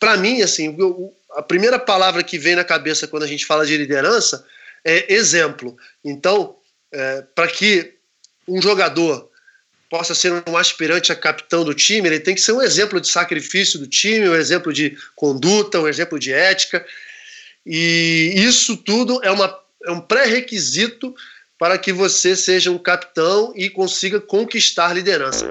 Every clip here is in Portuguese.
para mim, assim, a primeira palavra que vem na cabeça quando a gente fala de liderança é exemplo. Então, é, para que um jogador possa ser um aspirante a capitão do time, ele tem que ser um exemplo de sacrifício do time, um exemplo de conduta, um exemplo de ética. E isso tudo é, uma, é um pré-requisito para que você seja um capitão e consiga conquistar liderança.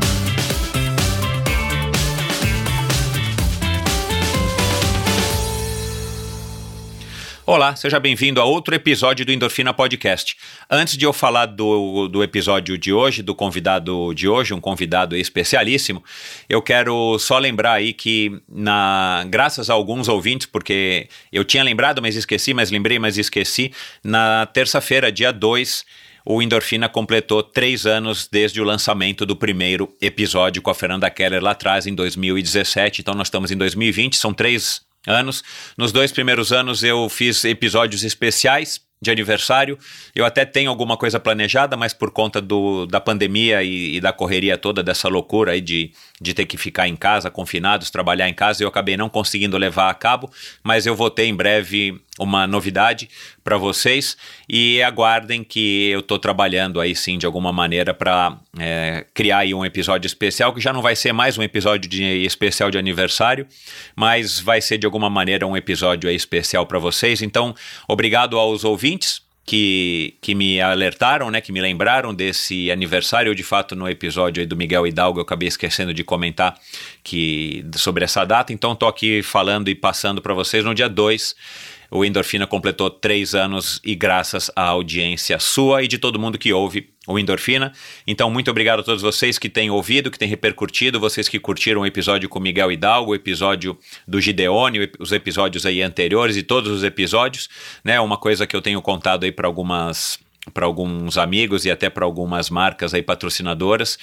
Olá, seja bem-vindo a outro episódio do Endorfina Podcast. Antes de eu falar do, do episódio de hoje, do convidado de hoje, um convidado especialíssimo, eu quero só lembrar aí que, na, graças a alguns ouvintes, porque eu tinha lembrado, mas esqueci, mas lembrei, mas esqueci, na terça-feira, dia 2, o Endorfina completou três anos desde o lançamento do primeiro episódio com a Fernanda Keller lá atrás, em 2017. Então, nós estamos em 2020, são três anos. Nos dois primeiros anos eu fiz episódios especiais de aniversário. Eu até tenho alguma coisa planejada, mas por conta do, da pandemia e, e, da correria toda, dessa loucura aí de, de ter que ficar em casa, confinados, trabalhar em casa, eu acabei não conseguindo levar a cabo, mas eu vou ter em breve uma novidade para vocês e aguardem que eu estou trabalhando aí sim de alguma maneira para é, criar aí um episódio especial que já não vai ser mais um episódio de, especial de aniversário, mas vai ser de alguma maneira um episódio especial para vocês. Então, obrigado aos ouvintes que, que me alertaram, né, que me lembraram desse aniversário. Eu, de fato, no episódio do Miguel Hidalgo, eu acabei esquecendo de comentar que, sobre essa data. Então, estou aqui falando e passando para vocês no dia 2 o Endorfina completou três anos e graças à audiência sua e de todo mundo que ouve o Endorfina. Então, muito obrigado a todos vocês que têm ouvido, que têm repercutido, vocês que curtiram o episódio com Miguel Hidalgo, o episódio do Gideone, os episódios aí anteriores e todos os episódios, né? Uma coisa que eu tenho contado aí para algumas para alguns amigos e até para algumas marcas aí patrocinadoras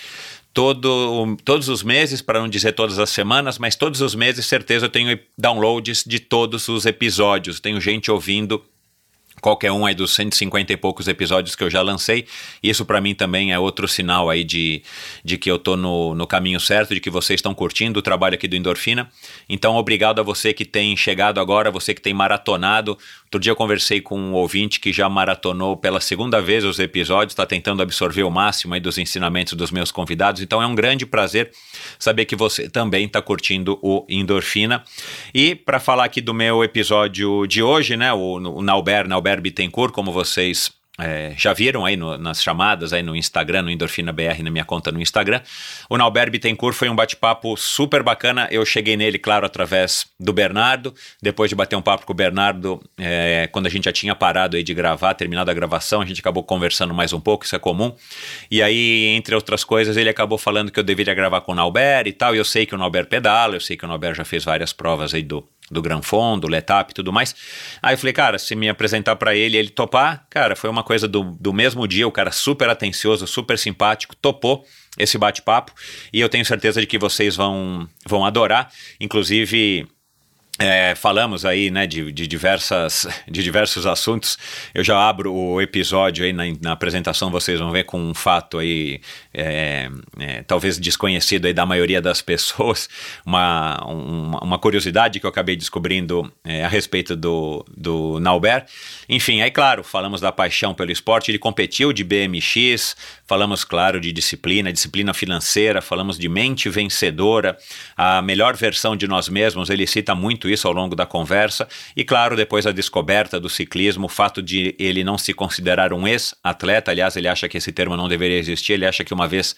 todo, todos os meses, para não dizer todas as semanas, mas todos os meses, certeza, eu tenho downloads de todos os episódios. Tenho gente ouvindo qualquer um aí dos 150 e poucos episódios que eu já lancei. Isso para mim também é outro sinal aí de, de que eu tô no, no caminho certo, de que vocês estão curtindo o trabalho aqui do Endorfina. Então, obrigado a você que tem chegado agora, você que tem maratonado. Outro dia eu conversei com um ouvinte que já maratonou pela segunda vez os episódios, está tentando absorver o máximo aí dos ensinamentos dos meus convidados. Então, é um grande prazer saber que você também está curtindo o Endorfina. E para falar aqui do meu episódio de hoje, né, o, o Nauber, Nauber Bittencourt, como vocês é, já viram aí no, nas chamadas aí no Instagram, no Endorfina BR, na minha conta no Instagram. O Nauber Bittencourt foi um bate-papo super bacana. Eu cheguei nele, claro, através do Bernardo. Depois de bater um papo com o Bernardo, é, quando a gente já tinha parado aí de gravar, terminado a gravação, a gente acabou conversando mais um pouco, isso é comum. E aí, entre outras coisas, ele acabou falando que eu deveria gravar com o Nauber e tal. E eu sei que o Nauber pedala, eu sei que o Nauber já fez várias provas aí do do Gran Fundo, do Letap e tudo mais. Aí eu falei, cara, se me apresentar para ele ele topar, cara, foi uma coisa do, do mesmo dia, o cara super atencioso, super simpático, topou esse bate-papo e eu tenho certeza de que vocês vão, vão adorar. Inclusive, é, falamos aí né, de, de, diversas, de diversos assuntos. Eu já abro o episódio aí na, na apresentação, vocês vão ver com um fato aí, é, é, talvez desconhecido aí da maioria das pessoas, uma, uma, uma curiosidade que eu acabei descobrindo é, a respeito do, do Nauber. Enfim, aí claro, falamos da paixão pelo esporte, ele competiu de BMX, falamos, claro, de disciplina, disciplina financeira, falamos de mente vencedora, a melhor versão de nós mesmos, ele cita muito isso ao longo da conversa. E claro, depois a descoberta do ciclismo, o fato de ele não se considerar um ex-atleta, aliás, ele acha que esse termo não deveria existir, ele acha que uma vez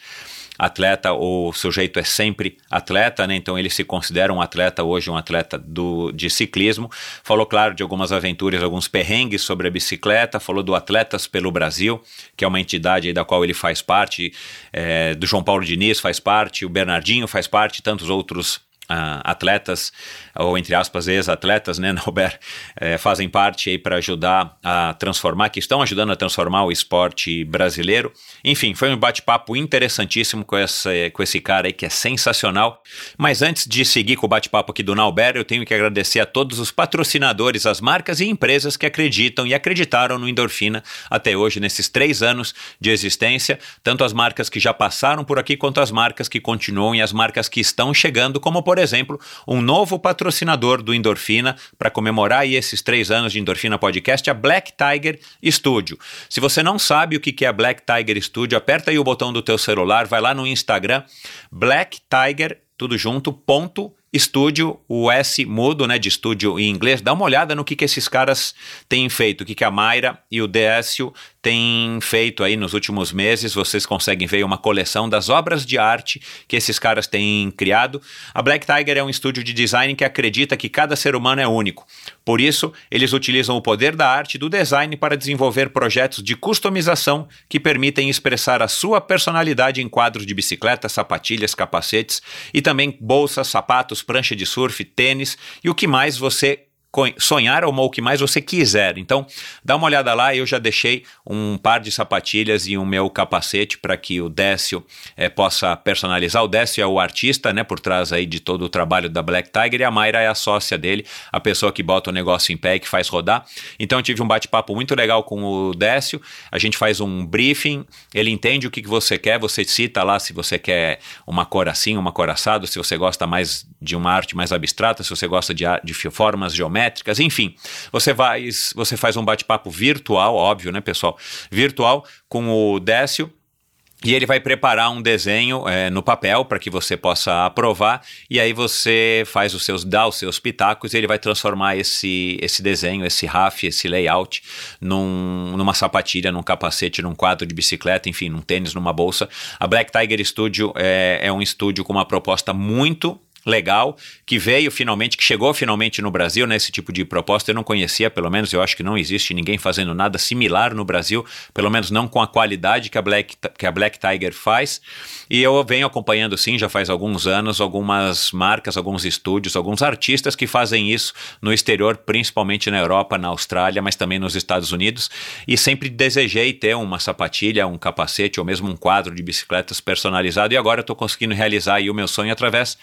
atleta, o sujeito é sempre atleta, né? Então ele se considera um atleta hoje, um atleta do, de ciclismo. Falou, claro, de algumas aventuras, alguns perrengues sobre a bicicleta, falou do Atletas pelo Brasil, que é uma entidade da qual ele faz parte, é, do João Paulo Diniz faz parte, o Bernardinho faz parte, tantos outros Uh, atletas, ou entre aspas, ex-atletas, né, Nauber, é, fazem parte aí para ajudar a transformar, que estão ajudando a transformar o esporte brasileiro. Enfim, foi um bate-papo interessantíssimo com esse, com esse cara aí que é sensacional. Mas antes de seguir com o bate-papo aqui do Nauber, eu tenho que agradecer a todos os patrocinadores, as marcas e empresas que acreditam e acreditaram no Endorfina até hoje, nesses três anos de existência, tanto as marcas que já passaram por aqui, quanto as marcas que continuam e as marcas que estão chegando, como por exemplo, um novo patrocinador do Endorfina para comemorar esses três anos de Endorfina Podcast, a Black Tiger Studio. Se você não sabe o que é a Black Tiger Studio, aperta aí o botão do teu celular, vai lá no Instagram, Black Tiger, tudo junto, ponto, estúdio, o S mudo, né, de estúdio em inglês, dá uma olhada no que, que esses caras têm feito, o que, que a Mayra e o Décio tem feito aí nos últimos meses. Vocês conseguem ver uma coleção das obras de arte que esses caras têm criado. A Black Tiger é um estúdio de design que acredita que cada ser humano é único. Por isso, eles utilizam o poder da arte do design para desenvolver projetos de customização que permitem expressar a sua personalidade em quadros de bicicletas, sapatilhas, capacetes e também bolsas, sapatos, prancha de surf, tênis e o que mais você sonhar ou o que mais você quiser. Então, dá uma olhada lá, eu já deixei um par de sapatilhas e o meu capacete para que o Décio é, possa personalizar. O Décio é o artista, né, por trás aí de todo o trabalho da Black Tiger e a Mayra é a sócia dele, a pessoa que bota o negócio em pé e que faz rodar. Então, eu tive um bate-papo muito legal com o Décio, a gente faz um briefing, ele entende o que, que você quer, você cita lá se você quer uma cor assim, uma cor assado, se você gosta mais de uma arte mais abstrata, se você gosta de, de formas geométricas, métricas, enfim. Você, vai, você faz um bate-papo virtual, óbvio, né, pessoal? Virtual com o Décio. E ele vai preparar um desenho é, no papel para que você possa aprovar, e aí você faz os seus, dá os seus pitacos e ele vai transformar esse, esse desenho, esse RAF, esse layout, num, numa sapatilha, num capacete, num quadro de bicicleta, enfim, num tênis, numa bolsa. A Black Tiger Studio é, é um estúdio com uma proposta muito legal, que veio finalmente, que chegou finalmente no Brasil, né, esse tipo de proposta eu não conhecia, pelo menos eu acho que não existe ninguém fazendo nada similar no Brasil, pelo menos não com a qualidade que a Black, que a Black Tiger faz, e eu venho acompanhando sim, já faz alguns anos, algumas marcas, alguns estúdios, alguns artistas que fazem isso no exterior, principalmente na Europa, na Austrália, mas também nos Estados Unidos, e sempre desejei ter uma sapatilha, um capacete ou mesmo um quadro de bicicletas personalizado, e agora eu estou conseguindo realizar o meu sonho através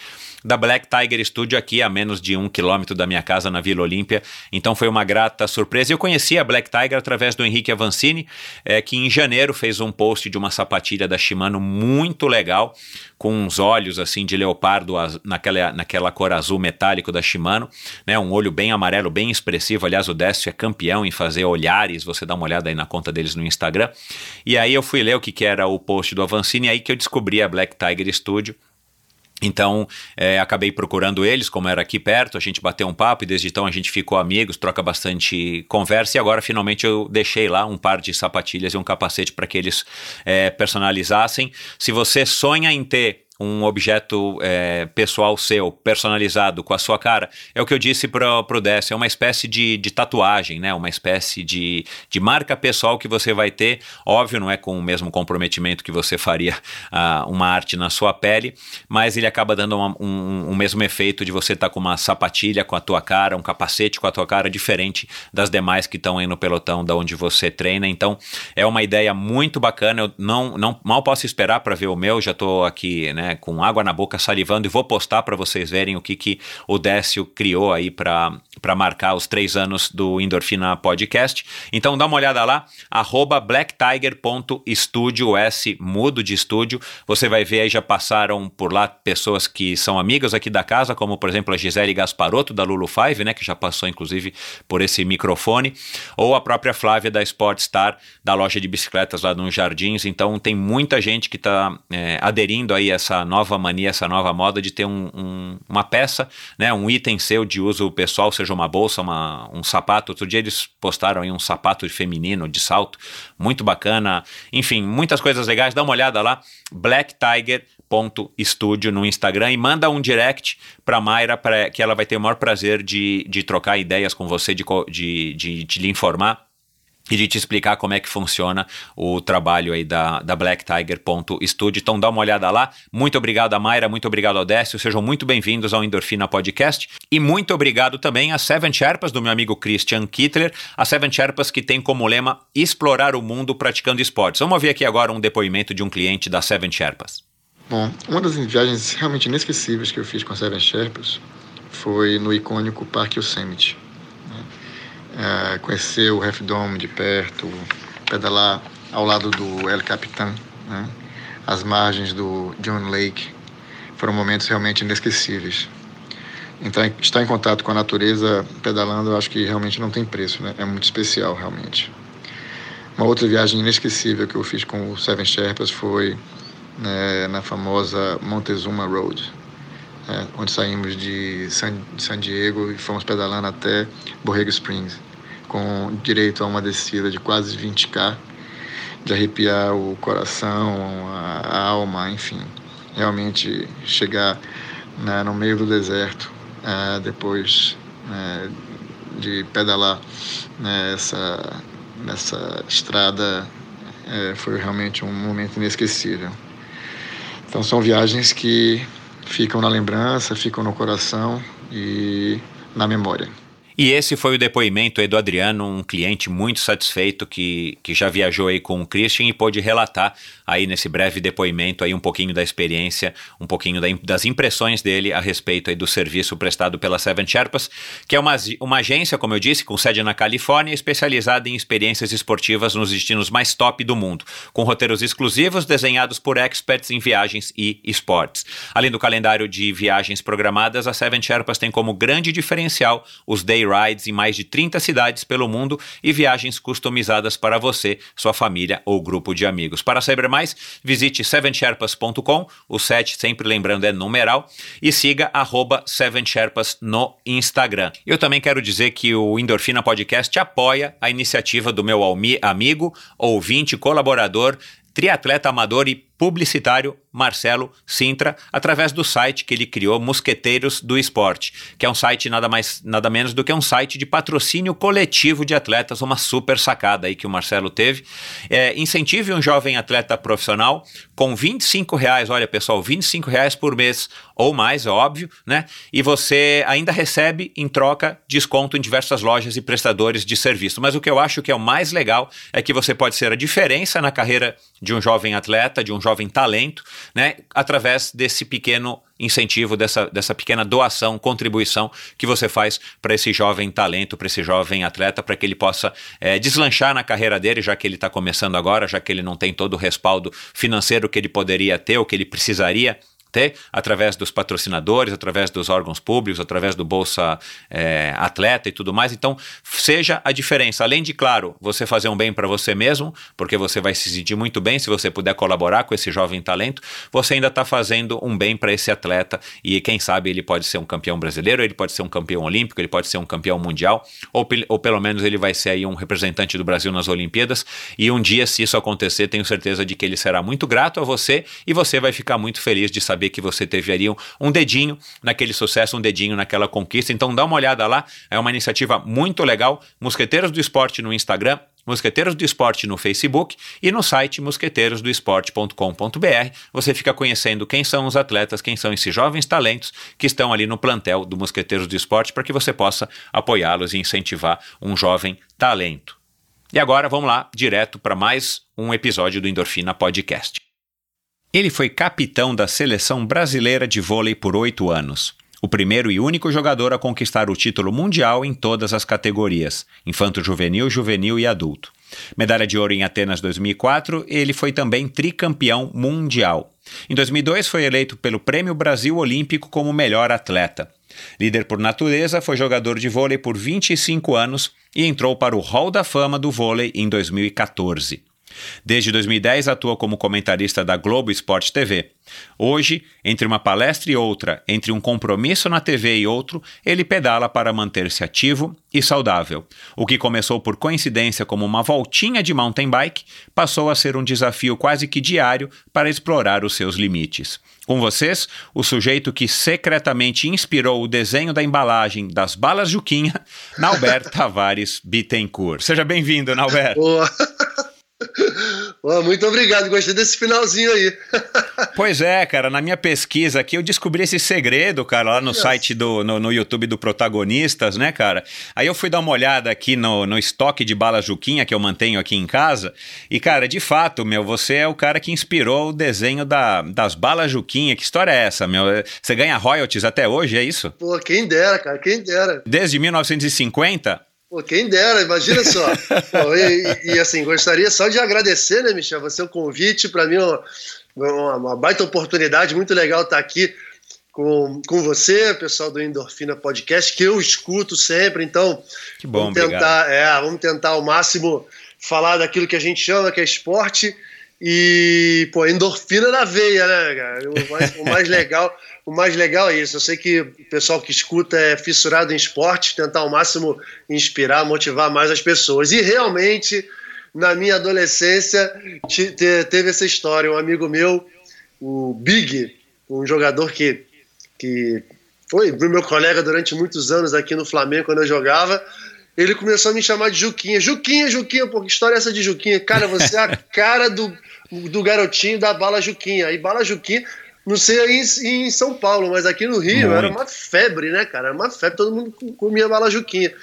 da Black Tiger Studio aqui a menos de um quilômetro da minha casa na Vila Olímpia. Então foi uma grata surpresa. Eu conheci a Black Tiger através do Henrique Avancini, é, que em janeiro fez um post de uma sapatilha da Shimano muito legal, com uns olhos assim de leopardo naquela, naquela cor azul metálico da Shimano, né? Um olho bem amarelo, bem expressivo. Aliás, o Décio é campeão em fazer olhares. Você dá uma olhada aí na conta deles no Instagram. E aí eu fui ler o que, que era o post do Avancini, aí que eu descobri a Black Tiger Studio. Então, é, acabei procurando eles, como era aqui perto, a gente bateu um papo e desde então a gente ficou amigos, troca bastante conversa e agora finalmente eu deixei lá um par de sapatilhas e um capacete para que eles é, personalizassem. Se você sonha em ter um objeto é, pessoal seu, personalizado com a sua cara, é o que eu disse para o Décio, é uma espécie de, de tatuagem, né? uma espécie de, de marca pessoal que você vai ter, óbvio, não é com o mesmo comprometimento que você faria uh, uma arte na sua pele, mas ele acaba dando uma, um, um mesmo efeito de você estar tá com uma sapatilha com a tua cara, um capacete com a tua cara, diferente das demais que estão aí no pelotão da onde você treina, então é uma ideia muito bacana, eu não, não mal posso esperar para ver o meu, já estou aqui, né, com água na boca, salivando, e vou postar para vocês verem o que, que o Décio criou aí para marcar os três anos do Endorfina Podcast. Então dá uma olhada lá, arroba blacktiger.studio, S mudo de estúdio. Você vai ver aí, já passaram por lá pessoas que são amigas aqui da casa, como por exemplo a Gisele Gasparotto, da Lulu Five, né, que já passou inclusive por esse microfone, ou a própria Flávia da Sportstar, da loja de bicicletas lá nos Jardins. Então tem muita gente que está é, aderindo aí a essa nova mania, essa nova moda de ter um, um, uma peça, né, um item seu de uso pessoal, seja uma bolsa, uma, um sapato. Outro dia eles postaram aí um sapato feminino de salto, muito bacana. Enfim, muitas coisas legais. Dá uma olhada lá, Black Tiger estúdio no Instagram e manda um direct para Mayra para que ela vai ter o maior prazer de, de trocar ideias com você, de, de, de, de lhe informar e de te explicar como é que funciona o trabalho aí da, da Black Tiger Studio. Então dá uma olhada lá. Muito obrigado a Mayra, muito obrigado ao Décio, sejam muito bem-vindos ao Endorfina Podcast. E muito obrigado também a Seven Sherpas, do meu amigo Christian Kittler, a Seven Sherpas que tem como lema explorar o mundo praticando esportes. Vamos ver aqui agora um depoimento de um cliente da Seven Sherpas. Bom, uma das viagens realmente inesquecíveis que eu fiz com a Seven Sherpas foi no icônico Parque Yosemite é, conhecer o Half Dome de perto, pedalar ao lado do El Capitan, né? as margens do John Lake, foram momentos realmente inesquecíveis. Então, estar em contato com a natureza pedalando, eu acho que realmente não tem preço, né? é muito especial realmente. Uma outra viagem inesquecível que eu fiz com o Seven Sherpas foi né, na famosa Montezuma Road, né, onde saímos de San, de San Diego e fomos pedalando até Borrego Springs com direito a uma descida de quase 20k, de arrepiar o coração, a alma, enfim. Realmente chegar né, no meio do deserto, é, depois né, de pedalar nessa, nessa estrada, é, foi realmente um momento inesquecível. Então são viagens que ficam na lembrança, ficam no coração e na memória. E esse foi o depoimento aí do Adriano, um cliente muito satisfeito que, que já viajou aí com o Christian e pôde relatar aí nesse breve depoimento aí um pouquinho da experiência, um pouquinho da, das impressões dele a respeito aí do serviço prestado pela Seven Sherpas, que é uma, uma agência, como eu disse, com sede na Califórnia, especializada em experiências esportivas nos destinos mais top do mundo, com roteiros exclusivos desenhados por experts em viagens e esportes. Além do calendário de viagens programadas, a Seven Sherpas tem como grande diferencial os day rides em mais de 30 cidades pelo mundo e viagens customizadas para você, sua família ou grupo de amigos. Para saber mais, visite sevensherpas.com, o 7 sempre lembrando é numeral, e siga arroba sevensherpas no Instagram. Eu também quero dizer que o Endorfina Podcast apoia a iniciativa do meu amigo, ouvinte, colaborador, triatleta amador e publicitário Marcelo Sintra, através do site que ele criou, Mosqueteiros do Esporte, que é um site nada mais nada menos do que um site de patrocínio coletivo de atletas, uma super sacada aí que o Marcelo teve. É, incentive um jovem atleta profissional com 25 reais, olha pessoal, 25 reais por mês ou mais, é óbvio, né? E você ainda recebe em troca desconto em diversas lojas e prestadores de serviço. Mas o que eu acho que é o mais legal é que você pode ser a diferença na carreira de um jovem atleta, de um jovem talento, né, através desse pequeno incentivo, dessa, dessa pequena doação, contribuição que você faz para esse jovem talento, para esse jovem atleta, para que ele possa é, deslanchar na carreira dele, já que ele está começando agora, já que ele não tem todo o respaldo financeiro que ele poderia ter ou que ele precisaria ter através dos patrocinadores, através dos órgãos públicos, através do Bolsa é, Atleta e tudo mais. Então, seja a diferença. Além de, claro, você fazer um bem para você mesmo, porque você vai se sentir muito bem se você puder colaborar com esse jovem talento, você ainda está fazendo um bem para esse atleta e quem sabe ele pode ser um campeão brasileiro, ele pode ser um campeão olímpico, ele pode ser um campeão mundial, ou, ou pelo menos ele vai ser aí um representante do Brasil nas Olimpíadas. E um dia, se isso acontecer, tenho certeza de que ele será muito grato a você e você vai ficar muito feliz de saber saber que você teve ali um, um dedinho naquele sucesso, um dedinho naquela conquista. Então dá uma olhada lá, é uma iniciativa muito legal. Mosqueteiros do Esporte no Instagram, Mosqueteiros do Esporte no Facebook e no site mosqueteirosdoesporte.com.br. Você fica conhecendo quem são os atletas, quem são esses jovens talentos que estão ali no plantel do Mosqueteiros do Esporte para que você possa apoiá-los e incentivar um jovem talento. E agora vamos lá, direto para mais um episódio do Endorfina Podcast. Ele foi capitão da seleção brasileira de vôlei por oito anos. O primeiro e único jogador a conquistar o título mundial em todas as categorias: infanto-juvenil, juvenil e adulto. Medalha de ouro em Atenas 2004, ele foi também tricampeão mundial. Em 2002, foi eleito pelo Prêmio Brasil Olímpico como melhor atleta. Líder por natureza, foi jogador de vôlei por 25 anos e entrou para o Hall da Fama do vôlei em 2014. Desde 2010 atua como comentarista da Globo Esporte TV. Hoje, entre uma palestra e outra, entre um compromisso na TV e outro, ele pedala para manter-se ativo e saudável. O que começou por coincidência como uma voltinha de mountain bike passou a ser um desafio quase que diário para explorar os seus limites. Com vocês, o sujeito que secretamente inspirou o desenho da embalagem das balas Juquinha, Nauber Tavares Bittencourt. Seja bem-vindo, Nauber. Boa. Muito obrigado, gostei desse finalzinho aí. pois é, cara, na minha pesquisa aqui eu descobri esse segredo, cara, lá no site do no, no, YouTube do Protagonistas, né, cara? Aí eu fui dar uma olhada aqui no, no estoque de bala Juquinha que eu mantenho aqui em casa. E, cara, de fato, meu, você é o cara que inspirou o desenho da, das balas Juquinha. Que história é essa, meu? Você ganha royalties até hoje, é isso? Pô, quem dera, cara, quem dera. Desde 1950? Pô, quem dera, imagina só. Pô, e, e, assim, gostaria só de agradecer, né, Michel, você o convite. Para mim é uma, uma, uma, baita oportunidade, muito legal estar aqui com, com você, pessoal do Endorfina Podcast, que eu escuto sempre. Então, que bom, vamos tentar, é, vamos tentar ao máximo falar daquilo que a gente chama, que é esporte. E, pô, endorfina na veia, né, cara? O mais, o mais legal o mais legal é isso. Eu sei que o pessoal que escuta é fissurado em esporte, tentar ao máximo inspirar, motivar mais as pessoas. E realmente, na minha adolescência, teve essa história. Um amigo meu, o Big, um jogador que, que foi meu colega durante muitos anos aqui no Flamengo quando eu jogava. Ele começou a me chamar de Juquinha. Juquinha, Juquinha, pô, que história é essa de Juquinha? Cara, você é a cara do, do garotinho da Bala Juquinha. E Bala Juquinha, não sei aí em, São Paulo, mas aqui no Rio Muito. era uma febre, né, cara? Era uma febre, todo mundo comia bala Juquinha.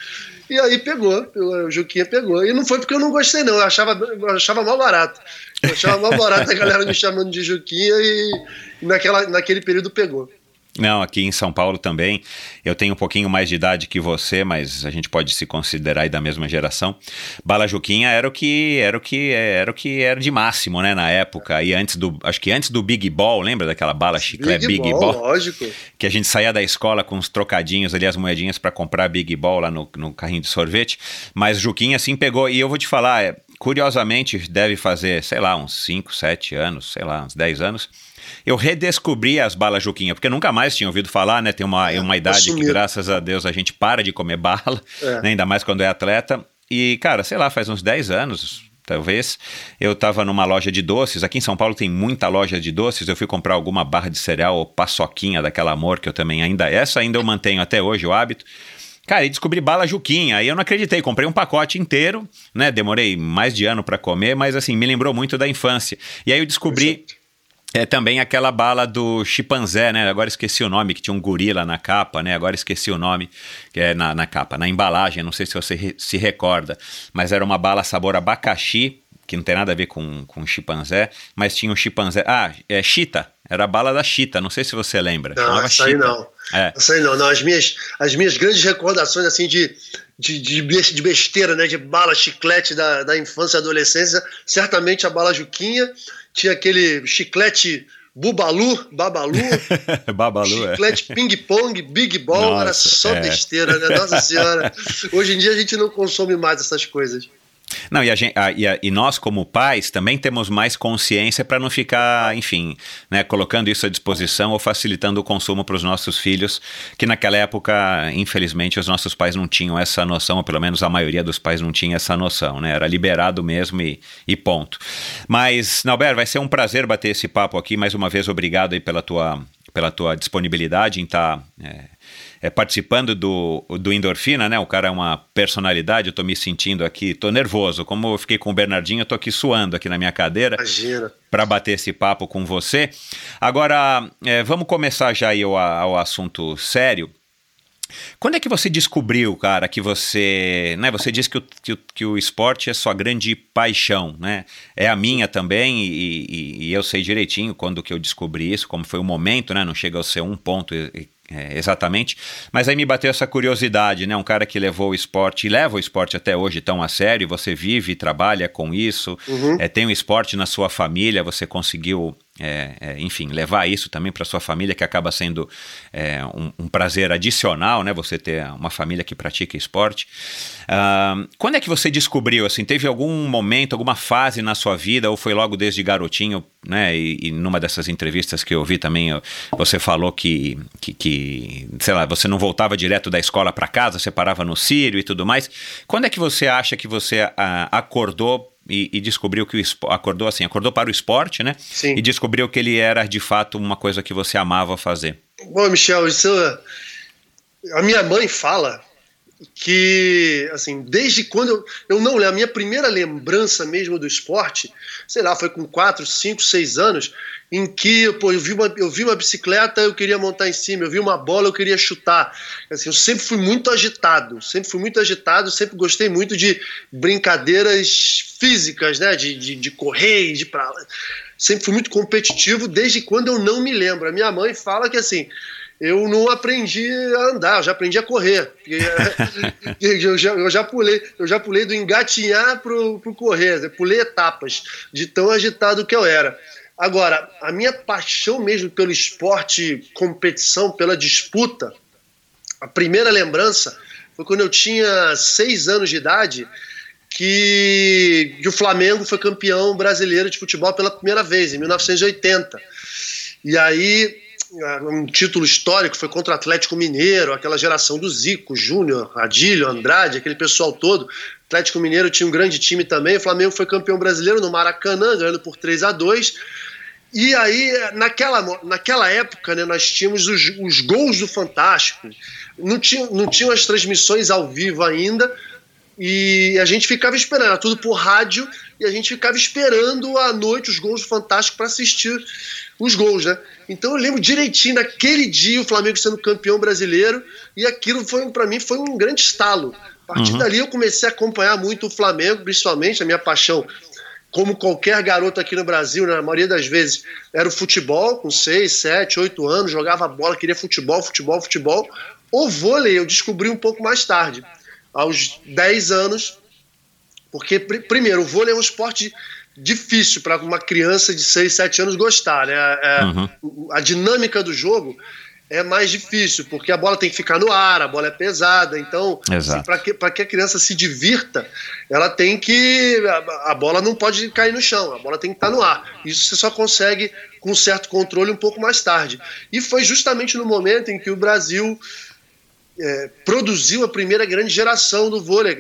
E aí pegou, o Juquinha pegou. E não foi porque eu não gostei, não. Eu achava, eu achava mal barato. Eu achava mal barato a galera me chamando de Juquinha e naquela, naquele período pegou. Não, aqui em São Paulo também. Eu tenho um pouquinho mais de idade que você, mas a gente pode se considerar aí da mesma geração. Bala Juquinha era o que era o que era o que era de máximo, né, na época. E antes do, acho que antes do Big Ball, lembra daquela bala chiclete Big, Big Ball, Ball? Lógico. Que a gente saía da escola com os trocadinhos ali, as moedinhas para comprar Big Ball lá no, no carrinho de sorvete. Mas Juquinha assim pegou. E eu vou te falar, é, curiosamente deve fazer, sei lá, uns 5, 7 anos, sei lá, uns 10 anos eu redescobri as balas Juquinha, porque nunca mais tinha ouvido falar, né? Tem uma, é, uma idade que, graças a Deus, a gente para de comer bala, é. né? ainda mais quando é atleta. E, cara, sei lá, faz uns 10 anos, talvez. Eu estava numa loja de doces. Aqui em São Paulo tem muita loja de doces. Eu fui comprar alguma barra de cereal ou paçoquinha daquela amor que eu também ainda. Essa ainda eu mantenho até hoje, o hábito. Cara, e descobri bala Juquinha. Aí eu não acreditei, comprei um pacote inteiro, né? Demorei mais de ano para comer, mas assim, me lembrou muito da infância. E aí eu descobri. É também aquela bala do chimpanzé, né? Agora esqueci o nome, que tinha um gorila na capa, né? Agora esqueci o nome, que é na, na capa, na embalagem, não sei se você re, se recorda, mas era uma bala sabor abacaxi, que não tem nada a ver com, com chimpanzé, mas tinha um chimpanzé. Ah, é chita, era a bala da chita, não sei se você lembra. Não, Chamava essa aí não. É. Essa aí não, não. As minhas, as minhas grandes recordações, assim, de, de, de besteira, né? De bala chiclete da, da infância e adolescência, certamente a bala Juquinha tinha aquele chiclete Bubalu, Babalu, Babalu é. chiclete é. ping-pong, Big Ball, Nossa, era só é. besteira, né? Nossa Senhora. Hoje em dia a gente não consome mais essas coisas. Não, e, gente, a, e, a, e, nós, como pais, também temos mais consciência para não ficar, enfim, né, colocando isso à disposição ou facilitando o consumo para os nossos filhos, que naquela época, infelizmente, os nossos pais não tinham essa noção, ou pelo menos a maioria dos pais não tinha essa noção, né? Era liberado mesmo e, e ponto. Mas, Nauber, vai ser um prazer bater esse papo aqui. Mais uma vez, obrigado aí pela tua, pela tua disponibilidade em estar. Tá, é, é, participando do, do Endorfina, né? O cara é uma personalidade, eu tô me sentindo aqui, tô nervoso. Como eu fiquei com o Bernardinho, eu tô aqui suando aqui na minha cadeira. Imagina. Para bater esse papo com você. Agora, é, vamos começar já aí ao, ao assunto sério. Quando é que você descobriu, cara, que você. Né, você disse que o, que, que o esporte é sua grande paixão, né? É a minha também, e, e, e, eu sei direitinho quando que eu descobri isso, como foi o momento, né? Não chega a ser um ponto é, exatamente, mas aí me bateu essa curiosidade, né? Um cara que levou o esporte e leva o esporte até hoje tão a sério, você vive e trabalha com isso, uhum. é, tem o um esporte na sua família, você conseguiu é, é, enfim, levar isso também para sua família, que acaba sendo é, um, um, prazer adicional, né? Você ter uma família que pratica esporte. Uh, quando é que você descobriu, assim, teve algum momento, alguma fase na sua vida, ou foi logo desde garotinho, né? E, e numa dessas entrevistas que eu vi também, você falou que, que, que, sei lá, você não voltava direto da escola para casa, você parava no Sírio e tudo mais. Quando é que você acha que você uh, acordou e, e, descobriu que o acordou assim, acordou para o esporte, né? Sim. E descobriu que ele era de fato uma coisa que você amava fazer. Bom, Michel, isso a minha mãe fala que assim, desde quando eu, eu não lembro, a minha primeira lembrança mesmo do esporte, sei lá, foi com 4, 5, 6 anos, em que pô, eu, vi uma, eu vi uma bicicleta, eu queria montar em cima, eu vi uma bola, eu queria chutar. Assim, eu sempre fui muito agitado, sempre fui muito agitado, sempre gostei muito de brincadeiras físicas, né? De, de, de correr, de pra... Sempre fui muito competitivo desde quando eu não me lembro. A minha mãe fala que assim eu não aprendi a andar, eu já aprendi a correr. eu, já, eu, já, pulei, eu já pulei do engatinhar pro, pro correr, pulei etapas de tão agitado que eu era. Agora, a minha paixão mesmo pelo esporte, competição, pela disputa, a primeira lembrança foi quando eu tinha seis anos de idade, que, que o Flamengo foi campeão brasileiro de futebol pela primeira vez, em 1980. E aí, um título histórico foi contra o Atlético Mineiro, aquela geração do Zico, Júnior, Adílio, Andrade, aquele pessoal todo. Atlético Mineiro tinha um grande time também. O Flamengo foi campeão brasileiro no Maracanã, ganhando por 3 a 2 e aí, naquela, naquela época, né, nós tínhamos os, os gols do Fantástico. Não, tinha, não tinham as transmissões ao vivo ainda. E a gente ficava esperando, era tudo por rádio, e a gente ficava esperando à noite os gols do Fantástico para assistir os gols, né? Então eu lembro direitinho, naquele dia, o Flamengo sendo campeão brasileiro, e aquilo foi para mim foi um grande estalo. A partir uhum. dali eu comecei a acompanhar muito o Flamengo, principalmente a minha paixão como qualquer garoto aqui no Brasil, na maioria das vezes, era o futebol, com 6, 7, 8 anos, jogava bola, queria futebol, futebol, futebol. O vôlei eu descobri um pouco mais tarde, aos 10 anos, porque, primeiro, o vôlei é um esporte difícil para uma criança de 6, 7 anos gostar. Né? É, uhum. A dinâmica do jogo é mais difícil, porque a bola tem que ficar no ar, a bola é pesada. Então, assim, para que, que a criança se divirta, ela tem que. A, a, bola não pode cair no chão, a bola tem que estar no ar. Isso você só consegue com um certo controle um pouco mais tarde. E foi justamente no momento em que o Brasil é, produziu a primeira grande geração do vôlei,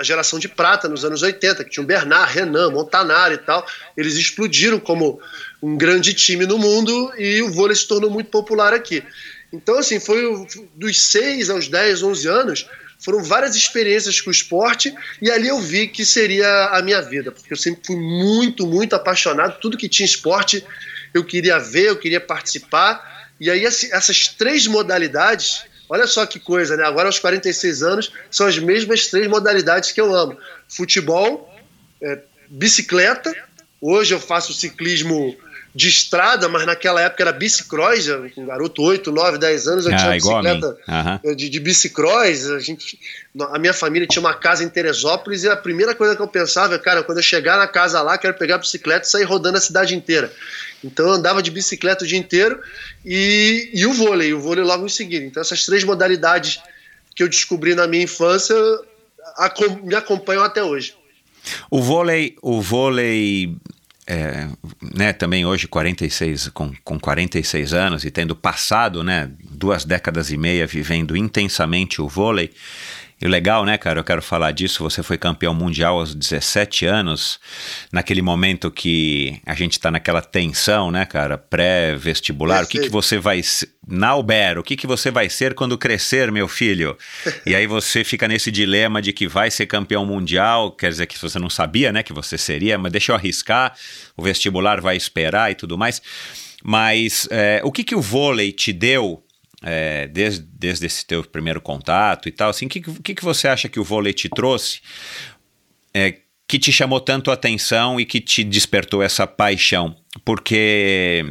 a geração de prata nos anos 80, que tinha o Bernard, Renan, Montanari e tal. Eles explodiram como um grande time no mundo e o vôlei se tornou muito popular aqui. Então, assim, foi dos 6 aos 10, 11 anos, foram várias experiências com o esporte e ali eu vi que seria a minha vida, porque eu sempre fui muito, muito apaixonado. Tudo que tinha esporte eu queria ver, eu queria participar. E aí, essas três modalidades, olha só que coisa, né? Agora, aos 46 anos, são as mesmas três modalidades que eu amo: futebol, é, bicicleta. Hoje eu faço ciclismo de estrada, mas naquela época era bicicross, um garoto 8, 9, 10 anos, eu ah, tinha bicicleta uhum. de, de bicicross, a, gente, a minha família tinha uma casa em Teresópolis e a primeira coisa que eu pensava, cara, quando eu chegar na casa lá, quero pegar a bicicleta e sair rodando a cidade inteira. Então eu andava de bicicleta o dia inteiro e, e o vôlei, o vôlei logo em seguida. Então essas três modalidades que eu descobri na minha infância me acompanham até hoje. O vôlei, o vôlei é, né, também hoje 46, com, com 46 anos e tendo passado né, duas décadas e meia vivendo intensamente o vôlei, e legal, né, cara? Eu quero falar disso. Você foi campeão mundial aos 17 anos, naquele momento que a gente está naquela tensão, né, cara? Pré-vestibular. O que, que você vai. Na Albero, o que, que você vai ser quando crescer, meu filho? e aí você fica nesse dilema de que vai ser campeão mundial, quer dizer que você não sabia, né, que você seria, mas deixa eu arriscar, o vestibular vai esperar e tudo mais. Mas é, o que, que o vôlei te deu é, desde, desde esse teu primeiro contato e tal, assim, o que, que, que você acha que o vôlei te trouxe é, que te chamou tanto a atenção e que te despertou essa paixão? Porque,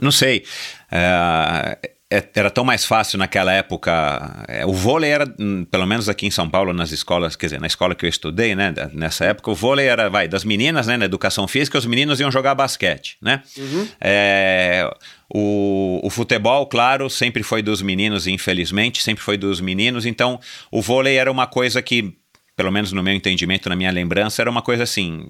não sei, é, era tão mais fácil naquela época. É, o vôlei era, hum, pelo menos aqui em São Paulo, nas escolas, quer dizer, na escola que eu estudei, né? Nessa época, o vôlei era, vai, das meninas, né? Na educação física, os meninos iam jogar basquete, né? É, o, o futebol, claro, sempre foi dos meninos, infelizmente, sempre foi dos meninos. Então, o vôlei era uma coisa que pelo menos no meu entendimento, na minha lembrança, era uma coisa assim.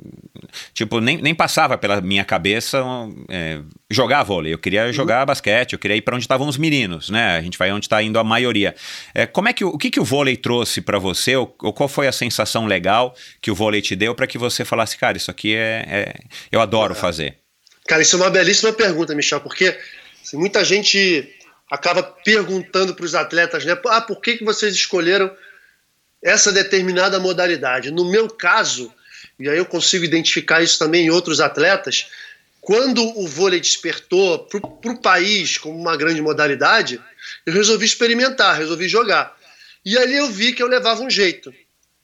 Tipo, nem, nem passava pela minha cabeça é, jogar vôlei. Eu queria jogar basquete, eu queria ir para onde estavam os meninos, né? A gente vai onde está indo a maioria. É, como é que o, que, que o vôlei trouxe para você? Ou, ou qual foi a sensação legal que o vôlei te deu para que você falasse, cara, isso aqui é, é- eu adoro fazer? Cara, isso é uma belíssima pergunta, Michel, porque assim, muita gente acaba perguntando para os atletas, né? Ah, por que, que vocês escolheram essa determinada modalidade? No meu caso, e aí eu consigo identificar isso também em outros atletas, quando o vôlei despertou para o país como uma grande modalidade, eu resolvi experimentar, resolvi jogar. E ali eu vi que eu levava um jeito.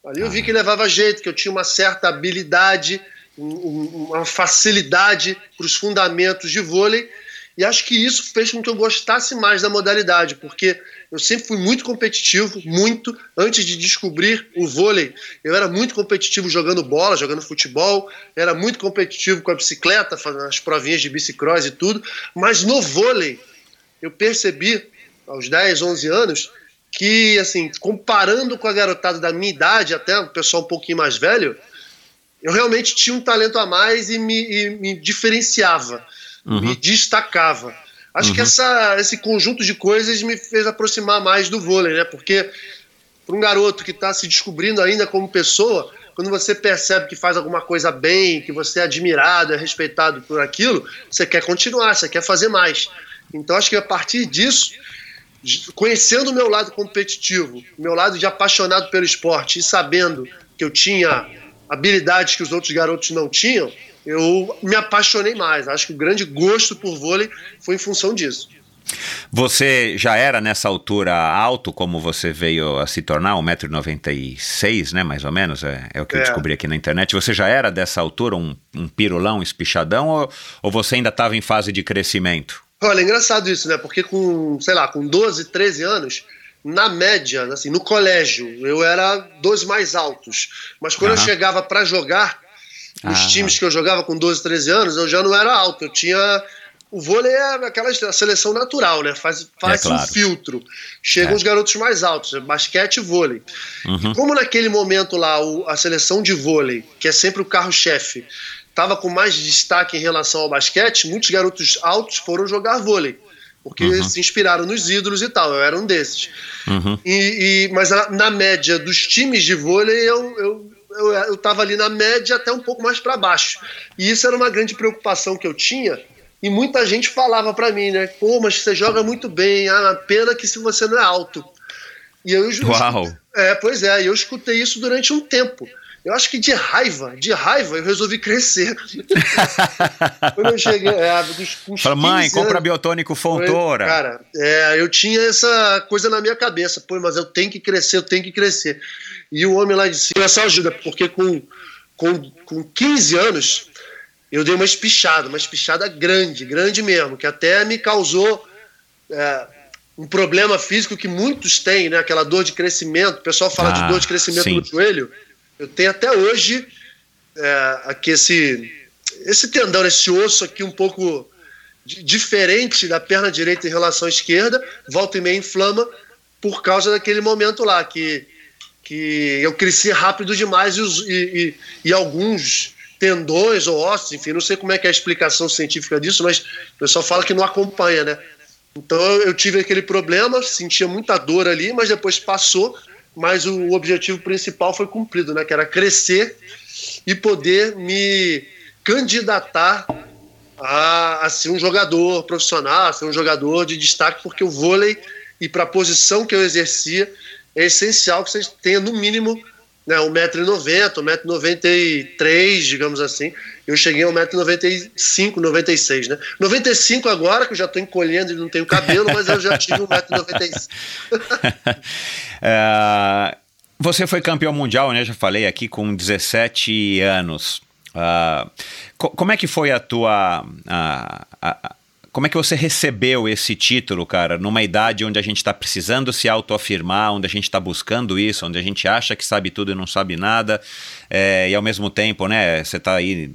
Ali eu vi que levava jeito, que eu tinha uma certa habilidade, um- um- uma facilidade para os fundamentos de vôlei. E acho que isso fez com que eu gostasse mais da modalidade, porque eu sempre fui muito competitivo, muito. Antes de descobrir o vôlei, eu era muito competitivo jogando bola, jogando futebol, era muito competitivo com a bicicleta, fazendo as provinhas de bicicross e tudo. Mas no vôlei, eu percebi, aos 10, 11 anos, que, assim, comparando com a garotada da minha idade, até o pessoal um pouquinho mais velho, eu realmente tinha um talento a mais e me, e me diferenciava, me destacava. Acho que essa, esse conjunto de coisas me fez aproximar mais do vôlei, né? Porque para um garoto que está se descobrindo ainda como pessoa, quando você percebe que faz alguma coisa bem, que você é admirado, é respeitado por aquilo, você quer continuar, você quer fazer mais. Então acho que a partir disso, conhecendo o meu lado competitivo, o meu lado de apaixonado pelo esporte e sabendo que eu tinha habilidades que os outros garotos não tinham, eu me apaixonei mais. Acho que o grande gosto por vôlei foi em função disso. Você já era nessa altura alto, como você veio a se tornar, 1,96m, né, mais ou menos, é, é o que eu É. descobri aqui na internet. Você já era dessa altura, um, um pirulão, espichadão, ou, ou você ainda estava em fase de crescimento? Olha, é engraçado isso, né? Porque com, sei lá, com 12, 13 anos, na média, assim, no colégio, eu era dos mais altos. Mas quando eu Aham. chegava para jogar, nos Ah. times que eu jogava com 12, 13 anos, eu já não era alto. Eu tinha. O vôlei é aquela seleção natural, né? Faz, faz É claro. um filtro. Chegam É. os garotos mais altos, é basquete e vôlei. Uhum. E como naquele momento lá, o- a seleção de vôlei, que é sempre o carro-chefe, estava com mais destaque em relação ao basquete, muitos garotos altos foram jogar vôlei. Porque Uhum. se inspiraram nos ídolos e tal, eu era um desses. Uhum. E, e- mas na, na média dos times de vôlei, eu, eu, eu, eu tava ali na média até um pouco mais para baixo. E isso era uma grande preocupação que eu tinha. E muita gente falava para mim, né? Pô, mas você joga muito bem, ah, pena que se você não é alto. E eu, Uau. É, pois é, eu escutei isso durante um tempo. Eu acho que de raiva, de raiva, eu resolvi crescer. Quando eu cheguei, é, dos, uns Fala, mãe, 15 compra anos, biotônico Fontoura. Cara, é, eu tinha essa coisa na minha cabeça, pô, mas eu tenho que crescer, eu tenho que crescer. E o homem lá de cima essa ajuda, porque com, com, com 15 anos eu dei uma espichada, uma espichada grande, grande mesmo, que até me causou é, um problema físico que muitos têm, né? Aquela dor de crescimento. O pessoal fala Ah, de dor de crescimento sim. no joelho. Eu tenho até hoje é, aqui esse, esse tendão, esse osso aqui um pouco di- diferente da perna direita em relação à esquerda, volta e meia inflama por causa daquele momento lá que, que eu cresci rápido demais e, e- e- e alguns tendões ou ossos, enfim, não sei como é que é a explicação científica disso, mas o pessoal fala que não acompanha, né? Então eu eu tive aquele problema, sentia muita dor ali, mas depois passou, mas o objetivo principal foi cumprido, né? Que era crescer e poder me candidatar a, a ser um jogador profissional, a ser um jogador de destaque, porque o vôlei e para a posição que eu exercia é essencial que você tenha no mínimo né, 1,90m, 1,93m, digamos assim. Eu cheguei a 1,95m, 96 né? 95 agora, que eu já estou encolhendo e não tenho cabelo, mas eu já tive 1,95m. É, você foi campeão mundial, né? Já falei aqui com 17 anos. Ah, co- como é que foi a tua. a- como é que você recebeu esse título, cara, numa idade onde a gente está precisando se autoafirmar, onde a gente está buscando isso, onde a gente acha que sabe tudo e não sabe nada, é, e ao mesmo tempo, né, você está aí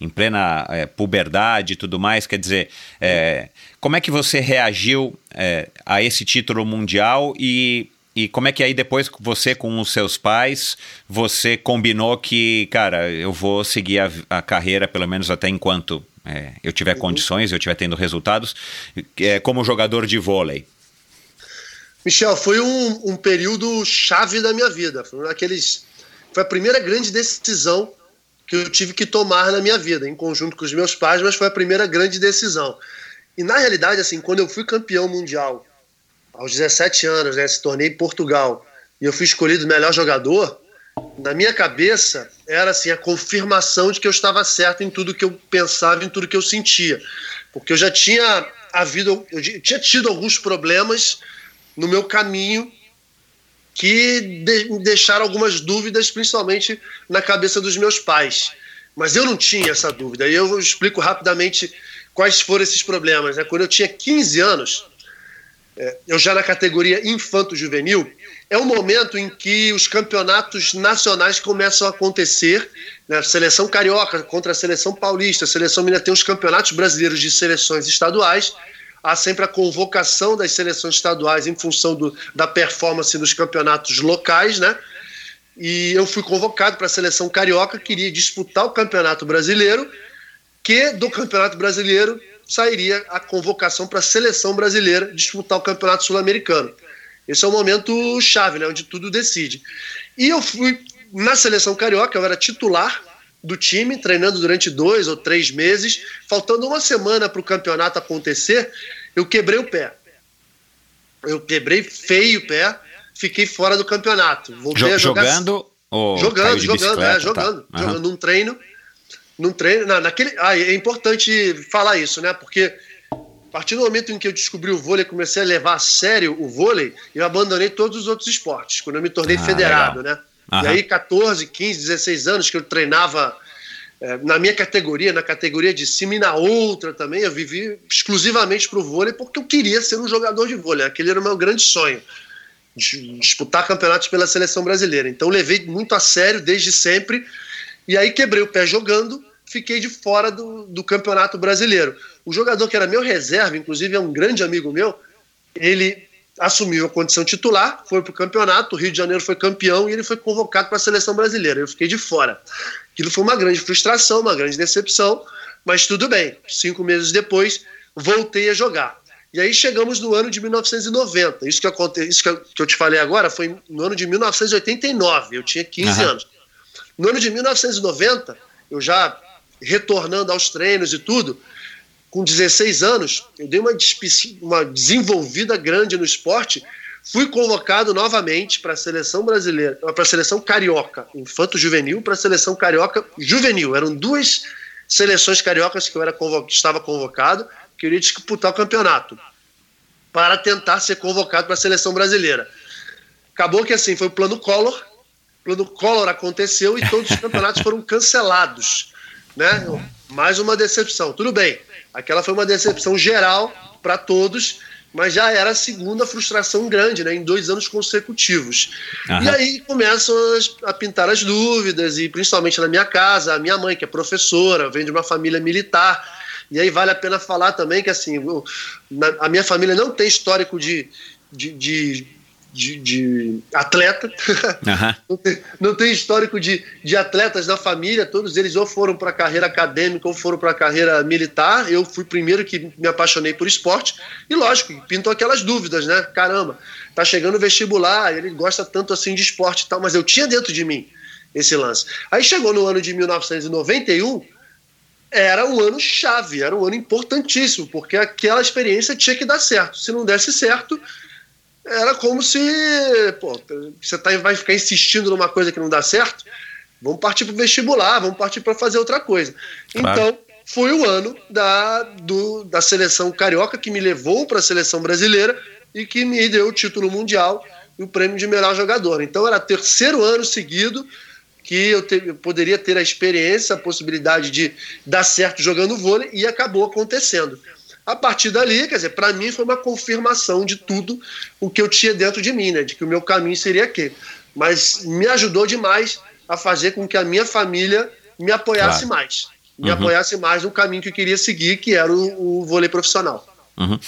em plena é, puberdade e tudo mais, quer dizer, é, como é que você reagiu a esse título mundial e e como é que aí depois você com os seus pais, você combinou que, cara, eu vou seguir a, a carreira pelo menos até enquanto é, eu tiver uhum. condições, eu tiver tendo resultados, é, como jogador de vôlei? Michel, foi um, um período chave da minha vida. Foi aqueles, foi a primeira grande decisão que eu tive que tomar na minha vida, em conjunto com os meus pais, mas foi a primeira grande decisão. E na realidade, assim, quando eu fui campeão mundial aos 17 anos, né, se tornei em Portugal, e eu fui escolhido melhor jogador, na minha cabeça era assim a confirmação de que eu estava certo em tudo que eu pensava, em tudo que eu sentia, porque eu já tinha havido, eu tinha tido alguns problemas no meu caminho que de, deixaram algumas dúvidas, principalmente na cabeça dos meus pais. Mas eu não tinha essa dúvida. E eu explico rapidamente quais foram esses problemas. Né? Quando eu tinha 15 anos, é, eu já na categoria infanto-juvenil, é um momento em que os campeonatos nacionais começam a acontecer. Né? Seleção carioca contra a seleção paulista, a seleção mineira tem os campeonatos brasileiros de seleções estaduais. Há sempre a convocação das seleções estaduais em função do, da performance nos campeonatos locais, né? E eu fui convocado para a seleção carioca, queria disputar o campeonato brasileiro, que do campeonato brasileiro sairia a convocação para a seleção brasileira disputar o campeonato sul-americano. Esse é o momento chave, né, onde tudo decide. E eu fui na seleção carioca, eu era titular do time, treinando durante dois ou três meses. Faltando uma semana para o campeonato acontecer, eu quebrei o pé. Eu quebrei feio o pé, fiquei fora do campeonato. Voltei a jogar. Jogando? Ou jogando, jogando, é, jogando, tá. uhum. jogando num treino num treino. Na, naquele, ah, é importante falar isso, né? Porque a partir do momento em que eu descobri o vôlei, comecei a levar a sério o vôlei, eu abandonei todos os outros esportes, quando eu me tornei ah, federado, legal. né? Aham. E aí, 14, 15, 16 anos que eu treinava é, na minha categoria, na categoria de cima e na outra também, eu vivi exclusivamente para o vôlei porque eu queria ser um jogador de vôlei. Aquele era o meu grande sonho, disputar campeonatos pela seleção brasileira. Então, levei muito a sério desde sempre. E aí, quebrei o pé jogando fiquei de fora do, do Campeonato Brasileiro. O jogador que era meu reserva, inclusive é um grande amigo meu, ele assumiu a condição titular, foi para o campeonato, o Rio de Janeiro foi campeão e ele foi convocado para a seleção brasileira. Eu fiquei de fora. Aquilo foi uma grande frustração, uma grande decepção, mas tudo bem. Cinco meses depois, voltei a jogar. E aí chegamos no ano de 1990. Isso que, aconte... Isso que eu te falei agora foi no ano de 1989. Eu tinha 15 uhum. anos. No ano de 1990, eu já retornando aos treinos e tudo, com 16 anos, eu dei uma, uma desenvolvida grande no esporte, fui convocado novamente para a seleção brasileira, para a seleção carioca, infanto juvenil, para a seleção carioca juvenil. Eram duas seleções cariocas que eu era convo estava convocado, que eu iria disputar o campeonato, para tentar ser convocado para a seleção brasileira. Acabou que assim, foi o plano Collor, o plano Collor aconteceu e todos os campeonatos foram cancelados né? Mais uma decepção. Tudo bem, aquela foi uma decepção geral para todos, mas já era a segunda frustração grande, né? Em dois anos consecutivos. Uhum. E aí começam a pintar as dúvidas, e principalmente na minha casa, a minha mãe, que é professora, vem de uma família militar. E aí vale a pena falar também que assim, a minha família não tem histórico de, de, de de, de atleta, uhum. não, tem, não, tem, histórico de, de atletas na família, todos eles ou foram para a carreira acadêmica ou foram para a carreira militar. Eu fui primeiro que me apaixonei por esporte, e lógico, pintou aquelas dúvidas, né? Caramba, tá chegando o vestibular, ele gosta tanto assim de esporte e tal, mas eu tinha dentro de mim esse lance. Aí chegou no ano de 1991, era um ano chave, era um ano importantíssimo, porque aquela experiência tinha que dar certo. Se não desse certo, era como se pô, você tá, vai ficar insistindo numa coisa que não dá certo, vamos partir para o vestibular, vamos partir para fazer outra coisa. Claro. Então, foi o ano da, do, da seleção carioca que me levou para a seleção brasileira e que me deu o título mundial e o prêmio de melhor jogador. Então, era terceiro ano seguido que eu, te, eu poderia ter a experiência, a possibilidade de dar certo jogando vôlei e acabou acontecendo. A partir dali, quer dizer, para mim foi uma confirmação de tudo o que eu tinha dentro de mim, né? De que o meu caminho seria aquele. Mas me ajudou demais a fazer com que a minha família me apoiasse claro. mais. Me uhum. apoiasse mais no caminho que eu queria seguir, que era o, o vôlei profissional. Uhum.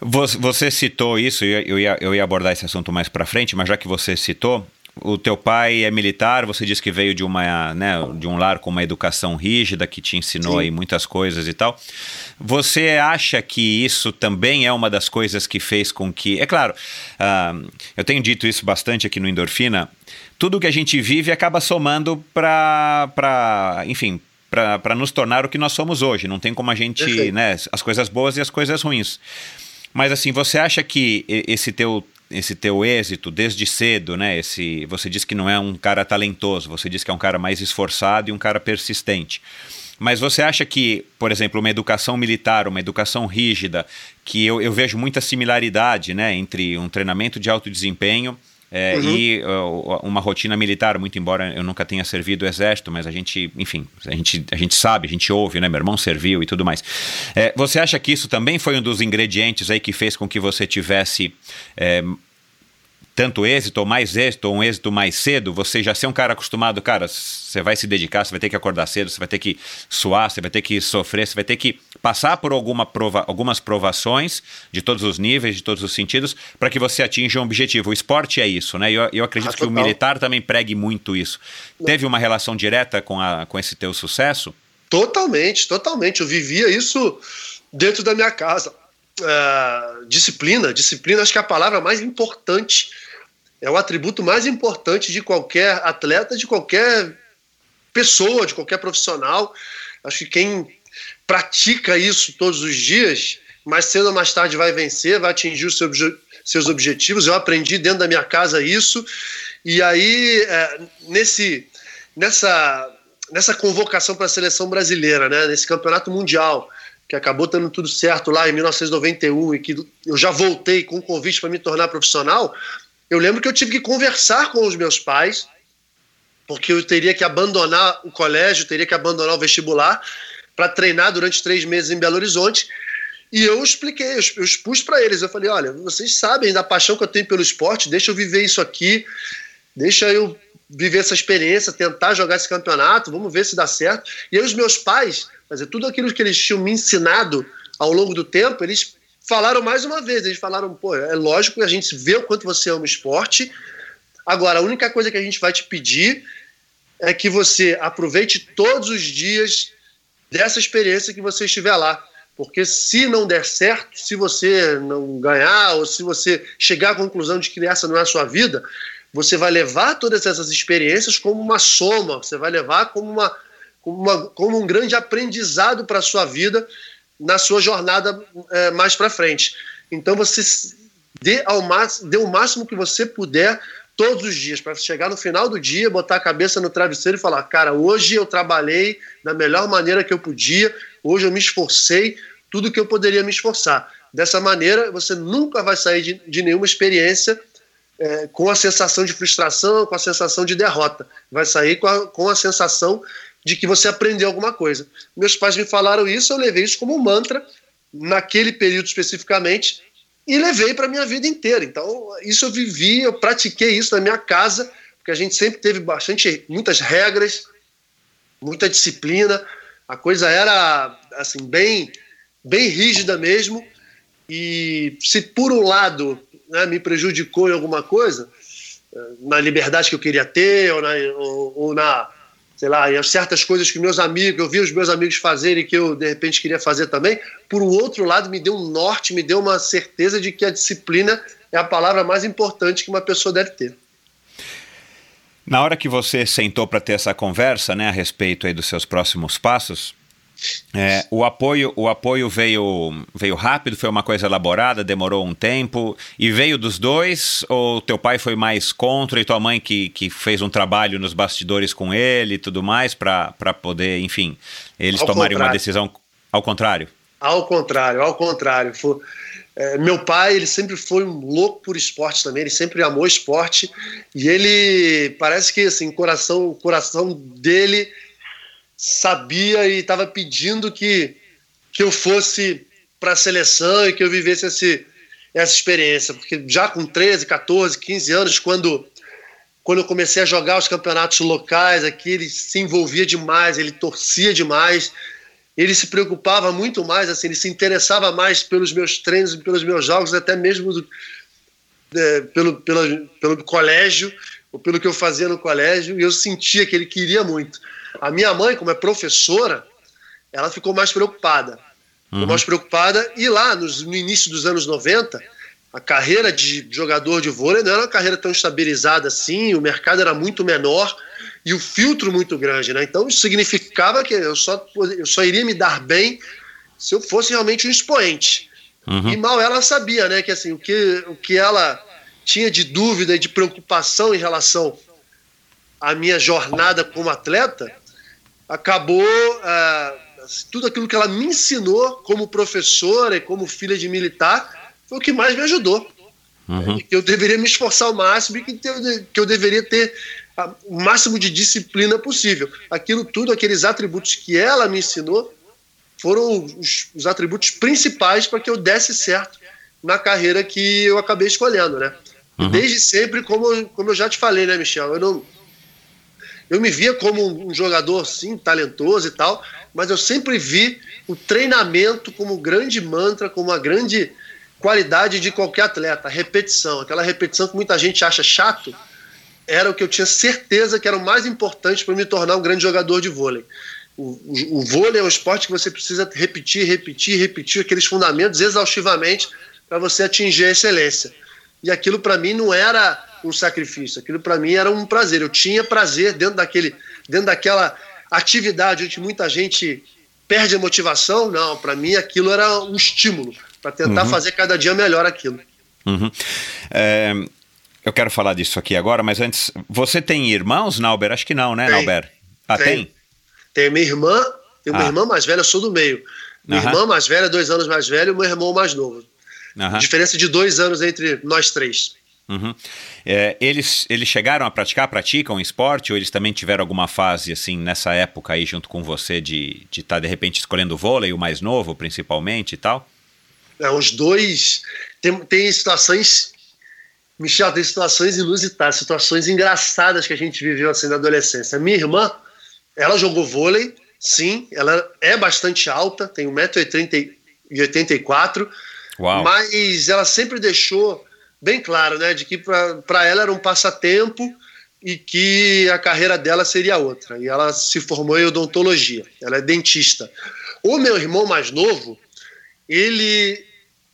Você citou isso, eu ia, eu ia abordar esse assunto mais para frente, mas já que você citou, o teu pai é militar, você disse que veio de uma, né, de um lar com uma educação rígida que te ensinou Sim. aí muitas coisas e tal. Você acha que isso também é uma das coisas que fez com que, é claro, uh, eu tenho dito isso bastante aqui no Endorfina, tudo que a gente vive acaba somando para, enfim, para nos tornar o que nós somos hoje. Não tem como a gente, né, as coisas boas e as coisas ruins. Mas assim, você acha que esse teu esse teu êxito desde cedo, né? Esse, você diz que não é um cara talentoso, você diz que é um cara mais esforçado e um cara persistente. Mas você acha que, por exemplo, uma educação militar, uma educação rígida, que eu, eu vejo muita similaridade né, entre um treinamento de alto desempenho é, uhum. E uh, uma rotina militar, muito embora eu nunca tenha servido o exército, mas a gente, enfim, a gente, a gente sabe, a gente ouve, né? Meu irmão serviu e tudo mais. É, você acha que isso também foi um dos ingredientes aí que fez com que você tivesse é, tanto êxito ou mais êxito ou um êxito mais cedo, você já ser um cara acostumado, cara, você vai se dedicar, você vai ter que acordar cedo, você vai ter que suar, você vai ter que sofrer, você vai ter que passar por alguma prova, algumas provações de todos os níveis, de todos os sentidos, para que você atinja um objetivo. O esporte é isso, né? Eu, eu acredito ah, que o militar também pregue muito isso. Teve uma relação direta com, a, com esse teu sucesso? Totalmente, totalmente. Eu vivia isso dentro da minha casa. Uh, disciplina, disciplina acho que é a palavra mais importante é o atributo mais importante de qualquer atleta, de qualquer pessoa, de qualquer profissional. Acho que quem pratica isso todos os dias, mais cedo ou mais tarde vai vencer, vai atingir os seus objetivos. Eu aprendi dentro da minha casa isso. E aí, é, nesse, nessa, nessa convocação para a seleção brasileira, né, nesse campeonato mundial, que acabou dando tudo certo lá em 1991 e que eu já voltei com um convite para me tornar profissional, eu lembro que eu tive que conversar com os meus pais, porque eu teria que abandonar o colégio, teria que abandonar o vestibular para treinar durante três meses em Belo Horizonte. E eu expliquei, eu expus para eles. Eu falei: olha, vocês sabem da paixão que eu tenho pelo esporte, deixa eu viver isso aqui, deixa eu viver essa experiência, tentar jogar esse campeonato, vamos ver se dá certo. E aí os meus pais, fazer tudo aquilo que eles tinham me ensinado ao longo do tempo, eles falaram mais uma vez, eles falaram, pô, é lógico que a gente vê o quanto você ama o esporte, agora a única coisa que a gente vai te pedir é que você aproveite todos os dias dessa experiência que você estiver lá, porque se não der certo, se você não ganhar, ou se você chegar à conclusão de que essa não é a sua vida, você vai levar todas essas experiências como uma soma, você vai levar como, uma, como, uma, como um grande aprendizado para a sua vida, na sua jornada é, mais para frente. Então você dê, ao dê o máximo que você puder todos os dias, para chegar no final do dia, botar a cabeça no travesseiro e falar: cara, hoje eu trabalhei da melhor maneira que eu podia, hoje eu me esforcei tudo que eu poderia me esforçar. Dessa maneira, você nunca vai sair de, de nenhuma experiência é, com a sensação de frustração, com a sensação de derrota. Vai sair com a, com a sensação de que você aprendeu alguma coisa. Meus pais me falaram isso, eu levei isso como um mantra naquele período especificamente e levei para minha vida inteira. Então, isso eu vivi, eu pratiquei isso na minha casa, porque a gente sempre teve bastante muitas regras, muita disciplina. A coisa era assim bem bem rígida mesmo. E se por um lado né, me prejudicou em alguma coisa, eh, na liberdade que eu queria ter, ou na, ou, ou na sei lá, e certas coisas que meus amigos, eu vi os meus amigos fazerem que eu de repente queria fazer também. Por outro lado, me deu um norte, me deu uma certeza de que a disciplina é a palavra mais importante que uma pessoa deve ter. Na hora que você sentou para ter essa conversa, né, a respeito aí dos seus próximos passos, é, o apoio, o apoio veio, veio rápido, foi uma coisa elaborada, demorou um tempo e veio dos dois ou teu pai foi mais contra e tua mãe que, que fez um trabalho nos bastidores com ele e tudo mais para poder, enfim, eles ao tomarem contrário. uma decisão ao contrário? Ao contrário, ao contrário. Foi, é, meu pai, ele sempre foi um louco por esporte também, ele sempre amou esporte e ele parece que assim, coração, o coração dele sabia e estava pedindo que, que eu fosse para a seleção e que eu vivesse esse, essa experiência, porque já com 13, 14, 15 anos, quando quando eu comecei a jogar os campeonatos locais aqui, ele se envolvia demais, ele torcia demais, ele se preocupava muito mais, assim, ele se interessava mais pelos meus treinos pelos meus jogos, até mesmo do, é, pelo, pelo, pelo colégio, ou pelo que eu fazia no colégio, e eu sentia que ele queria muito. A minha mãe, como é professora, ela ficou mais preocupada. Ficou Uhum. mais preocupada, e lá nos, no início dos anos 90, a carreira de jogador de vôlei não era uma carreira tão estabilizada assim, o mercado era muito menor e o filtro muito grande, né? Então isso significava que eu só, eu só iria me dar bem se eu fosse realmente um expoente. Uhum. E mal ela sabia, né, que assim, o que, o que ela tinha de dúvida e de preocupação em relação à minha jornada como atleta, acabou ah, tudo aquilo que ela me ensinou como professora e como filha de militar foi o que mais me ajudou. Uhum. Que eu deveria me esforçar ao máximo e que eu, que eu deveria ter a- o máximo de disciplina possível. Aquilo tudo, aqueles atributos que ela me ensinou, foram os, os atributos principais para que eu desse certo na carreira que eu acabei escolhendo, né? Uhum. Desde sempre, como, como eu já te falei, né, Michel? Eu não, eu me via como um, jogador, sim, talentoso e tal, mas eu sempre vi o treinamento como um grande mantra, como uma grande qualidade de qualquer atleta, repetição. Aquela repetição que muita gente acha chato, era o que eu tinha certeza que era o mais importante para me tornar um grande jogador de vôlei. O, o, o vôlei é um esporte que você precisa repetir, repetir, repetir aqueles fundamentos exaustivamente para você atingir a excelência. E aquilo para mim não era um sacrifício, aquilo para mim era um prazer. Eu tinha prazer dentro daquele, dentro daquela atividade onde muita gente perde a motivação. Não, para mim aquilo era um estímulo para tentar fazer cada dia melhor aquilo. Uhum. É, eu quero falar disso aqui agora, mas antes, você tem irmãos, Nauber? Acho que não, né, Tem. Nauber? Ah, Tem. tem? Tem minha irmã, uma Ah. irmã mais velha, eu sou do meio. Minha Aham. irmã mais velha, dois anos mais velha, e meu irmão mais novo. Aham. Diferença de dois anos entre nós três. Uhum. É, eles, eles chegaram a praticar, praticam esporte, ou eles também tiveram alguma fase, assim, nessa época aí, junto com você, de estar, de, tá, de repente, escolhendo o vôlei, o mais novo, principalmente e tal? É, os dois. Tem, tem situações. Michel, tem situações inusitadas, situações engraçadas que a gente viveu assim na adolescência. Minha irmã, ela jogou vôlei, sim, ela é bastante alta, tem 1,84m, Uau. mas ela sempre deixou bem claro, né, de que para ela era um passatempo e que a carreira dela seria outra. E ela se formou em odontologia, ela é dentista. O meu irmão mais novo, ele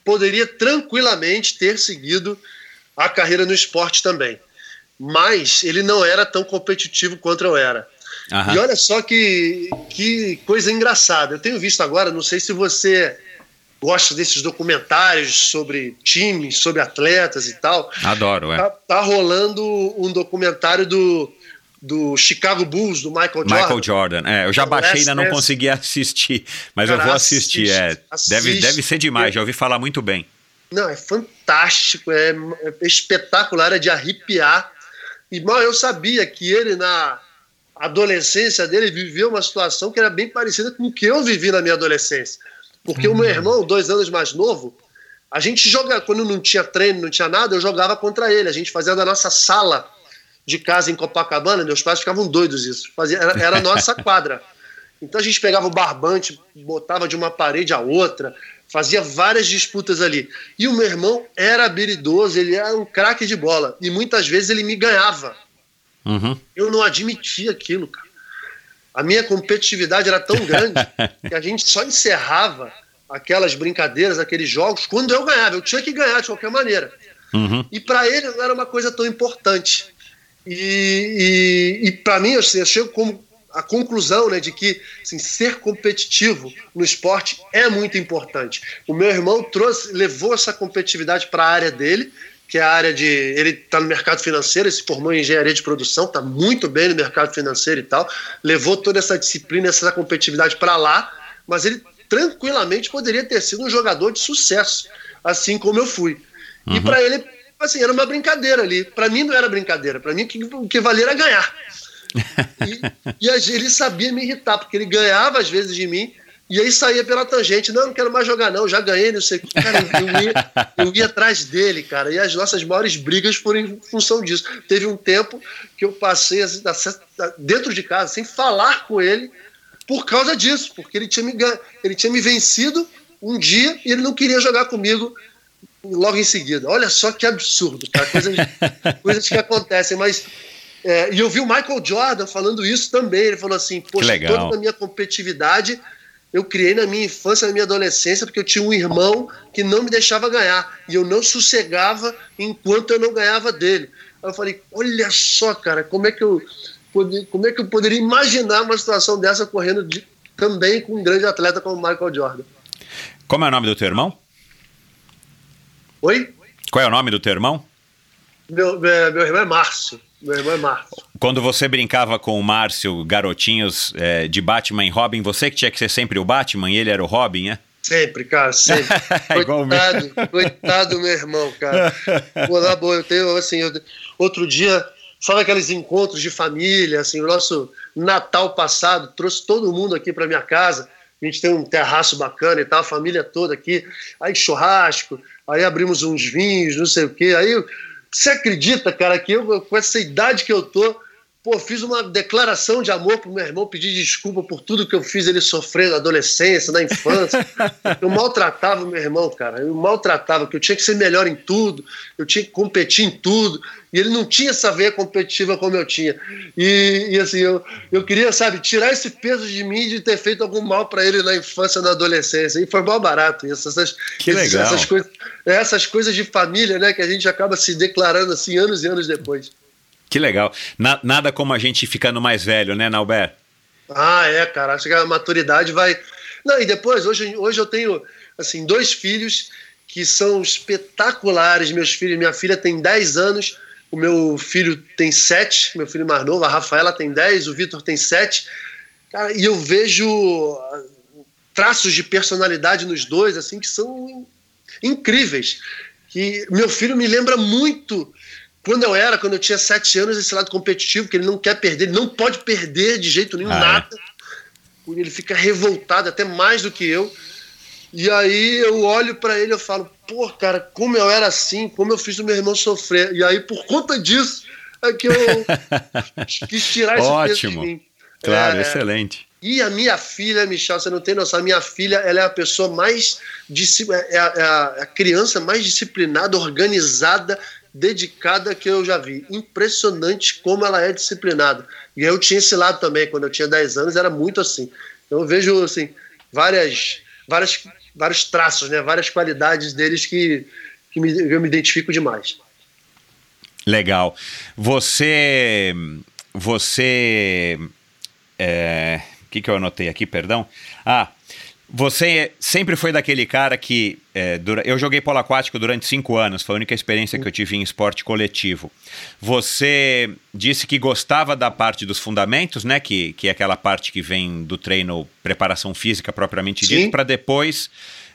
poderia tranquilamente ter seguido a carreira no esporte também. Mas ele não era tão competitivo quanto eu era. Aham. E olha só que, que coisa engraçada. Eu tenho visto agora, não sei se você gosta desses documentários sobre times, sobre atletas e tal. Adoro, é. Tá, tá rolando um documentário do, do Chicago Bulls, do Michael Jordan. Michael Jordan. É, eu já Então, baixei, ainda não Dance. consegui assistir, mas eu Cara, vou assistir. É, assiste, deve, assiste. deve ser demais, já ouvi falar muito bem. Não, é fantástico, é, é espetacular, é de arrepiar. E mal eu sabia que ele, na adolescência dele, viveu uma situação que era bem parecida com o que eu vivi na minha adolescência. Porque o meu irmão, dois anos mais novo, a gente joga, quando não tinha treino, não tinha nada, eu jogava contra ele. A gente fazia da nossa sala de casa em Copacabana, meus pais ficavam doidos isso. Fazia, era, era a nossa quadra. Então a gente pegava o barbante, botava de uma parede a outra, fazia várias disputas ali. E o meu irmão era habilidoso, ele era um craque de bola. E muitas vezes ele me ganhava. Uhum. Eu não admitia aquilo, cara. A minha competitividade era tão grande que a gente só encerrava aquelas brincadeiras, aqueles jogos, quando eu ganhava. Eu tinha que ganhar de qualquer maneira. Uhum. E para ele não era uma coisa tão importante. E, e, e para mim, assim, eu chego como a conclusão né, de que assim, ser competitivo no esporte é muito importante. O meu irmão trouxe, levou essa competitividade para a área dele, que é a área de. Ele está no mercado financeiro, ele se formou em engenharia de produção, está muito bem no mercado financeiro e tal. Levou toda essa disciplina, essa competitividade para lá, mas ele tranquilamente poderia ter sido um jogador de sucesso, assim como eu fui. Uhum. E para ele, assim, era uma brincadeira ali. Para mim não era brincadeira, para mim o que valia era ganhar. e, e ele sabia me irritar, porque ele ganhava às vezes de mim, E aí saía pela tangente, não, não quero mais jogar não, já ganhei, não sei o que. Cara, eu ia, eu ia atrás dele, cara, e as nossas maiores brigas foram em função disso. Teve um tempo que eu passei assim, dentro de casa, sem falar com ele, por causa disso, porque ele tinha me, ele tinha me vencido um dia e ele não queria jogar comigo logo em seguida. Olha só que absurdo, cara, coisas, coisas que acontecem, mas é, e eu vi o Michael Jordan falando isso também. Ele falou assim: Poxa, toda a minha competitividade eu criei na minha infância, na minha adolescência, porque eu tinha um irmão que não me deixava ganhar. E eu não sossegava enquanto eu não ganhava dele. Aí eu falei, olha só, cara, como é que eu, como é que eu poderia imaginar uma situação dessa correndo de, também com um grande atleta como Michael Jordan. Como é o nome do teu irmão? Oi? Qual é o nome do teu irmão? Meu, meu, meu irmão é Márcio. Meu irmão é Márcio. Quando você brincava com o Márcio, garotinhos é, de Batman e Robin, você que tinha que ser sempre o Batman e ele era o Robin, é? Sempre, cara, sempre. coitado, coitado do meu irmão, cara. Pô, eu tenho, assim, eu, outro dia, sabe aqueles encontros de família, assim, o nosso Natal passado, trouxe todo mundo aqui para minha casa, a gente tem um terraço bacana e tal, a família toda aqui, aí churrasco, aí abrimos uns vinhos, não sei o quê, aí você acredita, cara, que eu, com essa idade que eu tô, pô, fiz uma declaração de amor pro meu irmão, pedi desculpa por tudo que eu fiz ele sofrer na adolescência, na infância. eu maltratava meu irmão, cara. Eu maltratava, que eu tinha que ser melhor em tudo, eu tinha que competir em tudo. E ele não tinha essa veia competitiva como eu tinha. E, e assim, eu, eu queria, sabe, tirar esse peso de mim de ter feito algum mal para ele na infância, na adolescência. E foi mal barato isso. Essas, que legal. Essas coisas, essas coisas de família, né, que a gente acaba se declarando assim anos e anos depois. Que legal. Na, nada como a gente ficando mais velho, né, Nauber? Ah, é, cara. Acho que a maturidade vai. Não, e depois, hoje, hoje eu tenho assim, dois filhos que são espetaculares. Meus filhos, minha filha tem 10 anos o meu filho tem sete, meu filho mais novo, a Rafaela tem dez, o Vitor tem sete. Cara, e eu vejo ah, traços de personalidade nos dois, assim, que são incríveis. Que meu filho me lembra muito quando eu era, quando eu tinha sete anos, esse lado competitivo, que ele não quer perder, ele não pode perder de jeito nenhum, ah, é? nada. É? Ele fica revoltado, até mais do que eu. E aí eu olho para ele e falo, pô, cara, como eu era assim, como eu fiz o meu irmão sofrer. E aí, por conta disso, é que eu quis tirar esse Ótimo. peso de mim. Claro, é, excelente. E a minha filha, Michel, você não tem noção, a minha filha, ela é a pessoa mais, é a, é a, a criança mais disciplinada, organizada, dedicada que eu já vi. Impressionante como ela é disciplinada. E eu tinha esse lado também, quando eu tinha 10 anos, era muito assim. Então eu vejo, assim, várias, várias vários traços, né, várias qualidades deles que, que me, eu me identifico demais. Legal. Você. Você. É, o que, que eu anotei aqui, perdão? Ah, você sempre foi daquele cara que. É, dura, eu joguei polo aquático durante cinco anos, foi a única experiência que eu tive em esporte coletivo. Você disse que gostava da parte dos fundamentos, né? Que, que é aquela parte que vem do treino, preparação física propriamente dito, para depois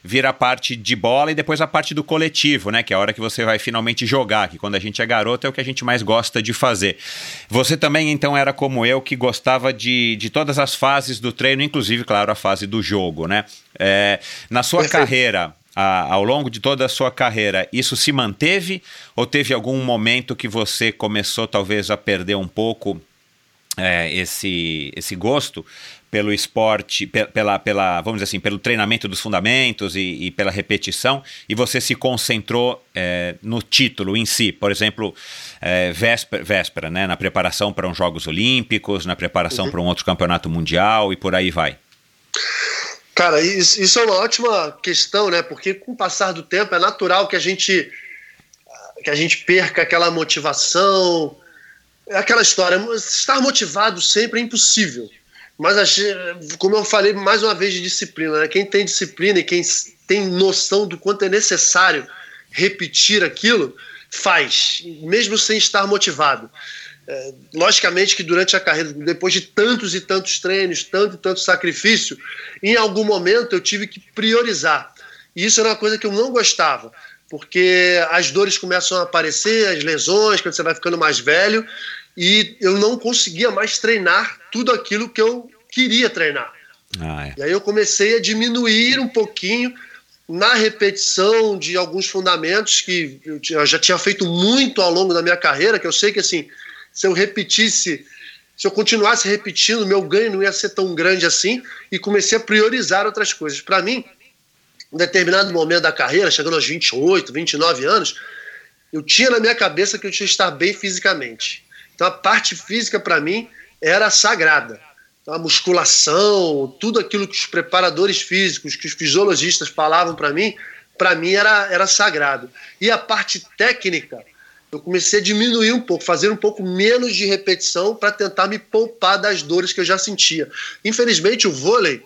vir a parte de bola e depois a parte do coletivo, né? Que é a hora que você vai finalmente jogar, que quando a gente é garoto é o que a gente mais gosta de fazer. Você também, então, era como eu, que gostava de, de todas as fases do treino, inclusive, claro, a fase do jogo, né? É, na sua Perfeito. carreira, a, ao longo de toda a sua carreira, isso se manteve ou teve algum momento que você começou talvez a perder um pouco é, esse, esse gosto pelo esporte, pela, pela, vamos dizer assim, pelo treinamento dos fundamentos e, e pela repetição, e você se concentrou é, no título em si, por exemplo, é, véspera, véspera, né, na preparação para uns Jogos Olímpicos, na preparação uhum. para um outro campeonato mundial e por aí vai. Cara, isso, isso, é uma ótima questão, né? Porque com o passar do tempo é natural que a gente que a gente perca aquela motivação, aquela história. Estar motivado sempre é impossível. Mas, como eu falei mais uma vez de disciplina, né? quem tem disciplina e quem tem noção do quanto é necessário repetir aquilo, faz, mesmo sem estar motivado. É, logicamente que durante a carreira, depois de tantos e tantos treinos, tanto e tanto sacrifício, em algum momento eu tive que priorizar. E isso era uma coisa que eu não gostava, porque as dores começam a aparecer, as lesões, quando você vai ficando mais velho, e eu não conseguia mais treinar tudo aquilo que eu queria treinar. Ah, é. E aí eu comecei a diminuir um pouquinho na repetição de alguns fundamentos que eu já tinha feito muito ao longo da minha carreira, que eu sei que assim, se eu repetisse, se eu continuasse repetindo, meu ganho não ia ser tão grande assim, e comecei a priorizar outras coisas. Para mim, em determinado momento da carreira, chegando aos 28, 29 anos, eu tinha na minha cabeça que eu tinha que estar bem fisicamente. Então a parte física para mim era sagrada. Então, a musculação, tudo aquilo que os preparadores físicos, que os fisiologistas falavam para mim, para mim era, era sagrado. E a parte técnica, eu comecei a diminuir um pouco, fazer um pouco menos de repetição para tentar me poupar das dores que eu já sentia. Infelizmente, o vôlei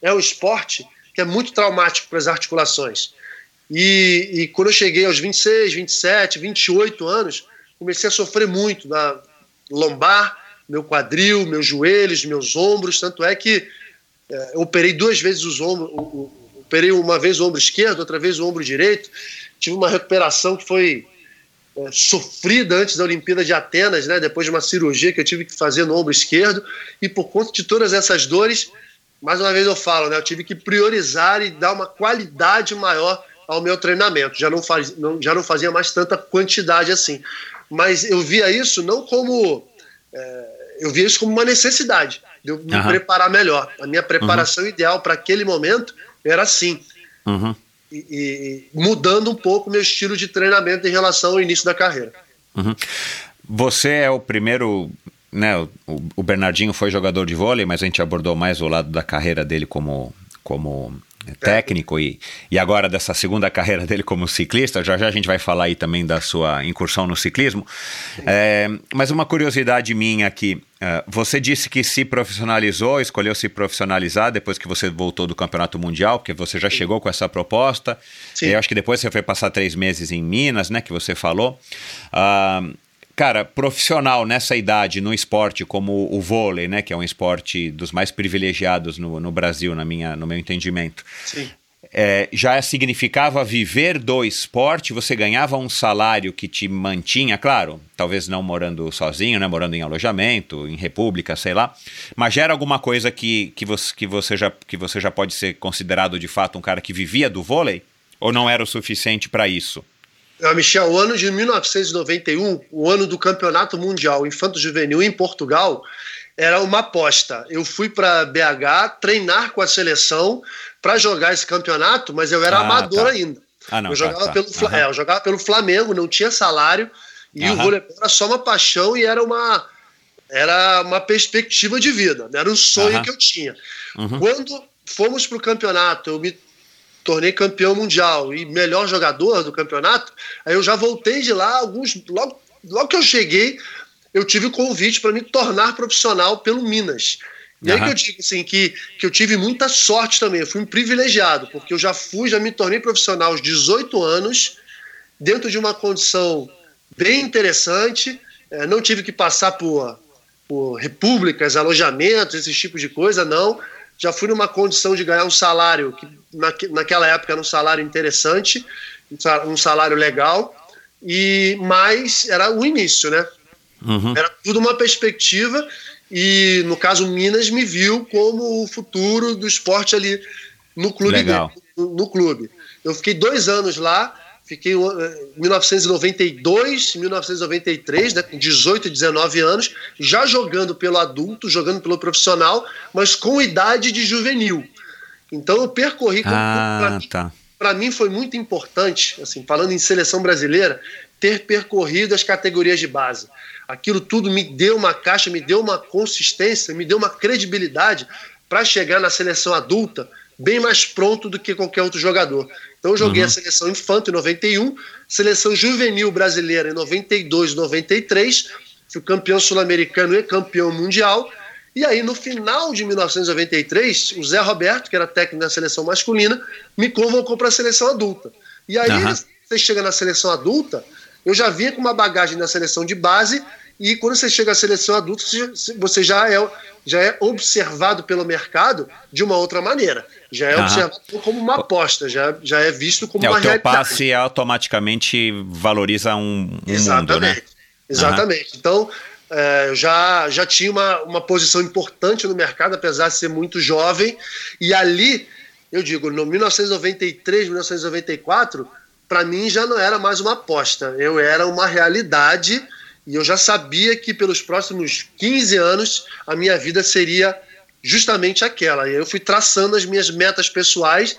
é um esporte que é muito traumático para as articulações. E, e quando eu cheguei aos 26, 27, 28 anos, comecei a sofrer muito na lombar, meu quadril, meus joelhos, meus ombros. Tanto é que é, operei duas vezes os ombros, operei uma vez o ombro esquerdo, outra vez o ombro direito. Tive uma recuperação que foi é, sofrida antes da Olimpíada de Atenas, né, depois de uma cirurgia que eu tive que fazer no ombro esquerdo. E por conta de todas essas dores, mais uma vez eu falo, né, eu tive que priorizar e dar uma qualidade maior ao meu treinamento. Já não, faz, não, já não fazia mais tanta quantidade assim. Mas eu via isso não como. é, eu via isso como uma necessidade de eu me Aham. preparar melhor. A minha preparação ideal para aquele momento era assim. Uhum. E, e- e mudando um pouco meu estilo de treinamento em relação ao início da carreira. Você é o primeiro. Né, o, o Bernardinho foi jogador de vôlei, mas a gente abordou mais o lado da carreira dele como, como técnico e, e agora dessa segunda carreira dele como ciclista. Já já a gente vai falar aí também da sua incursão no ciclismo. É, mas uma curiosidade minha aqui: é, você disse que se profissionalizou, escolheu se profissionalizar depois que você voltou do Campeonato Mundial, porque você já chegou com essa proposta. Sim. Eu acho que depois você foi passar três meses em Minas, né? Que você falou. Ah, Cara, profissional nessa idade, no esporte como o vôlei, né? Que é um esporte dos mais privilegiados no, no Brasil, na minha, no meu entendimento. Sim. É, já significava viver do esporte, você ganhava um salário que te mantinha, claro, talvez não morando sozinho, né, morando em alojamento, em república, sei lá, mas já era alguma coisa que, que, você, que, você já, que você já pode ser considerado de fato um cara que vivia do vôlei? Ou não era o suficiente para isso? Ah, Michel, o ano de 1991, o ano do Campeonato Mundial Infanto Juvenil em Portugal, era uma aposta. Eu fui para BH treinar com a seleção para jogar esse campeonato, mas eu era Ah, amador tá. ainda. Ah, não, eu, tá, jogava tá. Pelo, Fla- Aham. é, eu jogava pelo Flamengo, não tinha salário, e o Aham. voleibol era só uma paixão e era uma, era uma perspectiva de vida, né? era um sonho Aham. que eu tinha. Uhum. Quando fomos para o campeonato, eu me tornei campeão mundial e melhor jogador do campeonato, aí eu já voltei de lá, alguns logo, logo que eu cheguei, eu tive o convite para me tornar profissional pelo Minas. E aí Aham. que eu digo assim, que, que eu tive muita sorte também, eu fui um privilegiado, porque eu já fui, já me tornei profissional aos 18 anos, dentro de uma condição bem interessante, eh, não tive que passar por, por repúblicas, alojamentos, esses tipos de coisa, não. Já fui numa condição de ganhar um salário que naque- naquela época era um salário interessante, um sa- salário legal, e mas era o início, né? Uhum. Era tudo uma perspectiva e, no caso, Minas me viu como o futuro do esporte ali no clube. Legal. dele, no, no clube. Eu fiquei dois anos lá, fiquei em 1992, 1993, né, com 18, 19 anos, já jogando pelo adulto, jogando pelo profissional, mas com idade de juvenil. Então eu percorri, Ah, tá. para mim foi muito importante, assim, falando em seleção brasileira, ter percorrido as categorias de base. Aquilo tudo me deu uma caixa, me deu uma consistência, me deu uma credibilidade para chegar na seleção adulta bem mais pronto do que qualquer outro jogador. Então eu joguei a seleção infanto em 91, seleção juvenil brasileira em 92, 93, fui campeão sul-americano e campeão mundial. E aí, no final de 1993, o Zé Roberto, que era técnico da seleção masculina, me convocou para a seleção adulta. E aí, Aham. você chega na seleção adulta, eu já vinha com uma bagagem na seleção de base, e quando você chega à seleção adulta, você- já é, já é observado pelo mercado de uma outra maneira. Já é Aham. observado como uma aposta, já, já é visto como É, uma o teu realidade. passe automaticamente valoriza um, um mundo, Exatamente. né? Exatamente. Então, é, já, já tinha uma, uma posição importante no mercado, apesar de ser muito jovem. E ali, eu digo, no 1993, 1994, para mim já não era mais uma aposta, eu era uma realidade e eu já sabia que pelos próximos 15 anos a minha vida seria justamente aquela. E eu fui traçando as minhas metas pessoais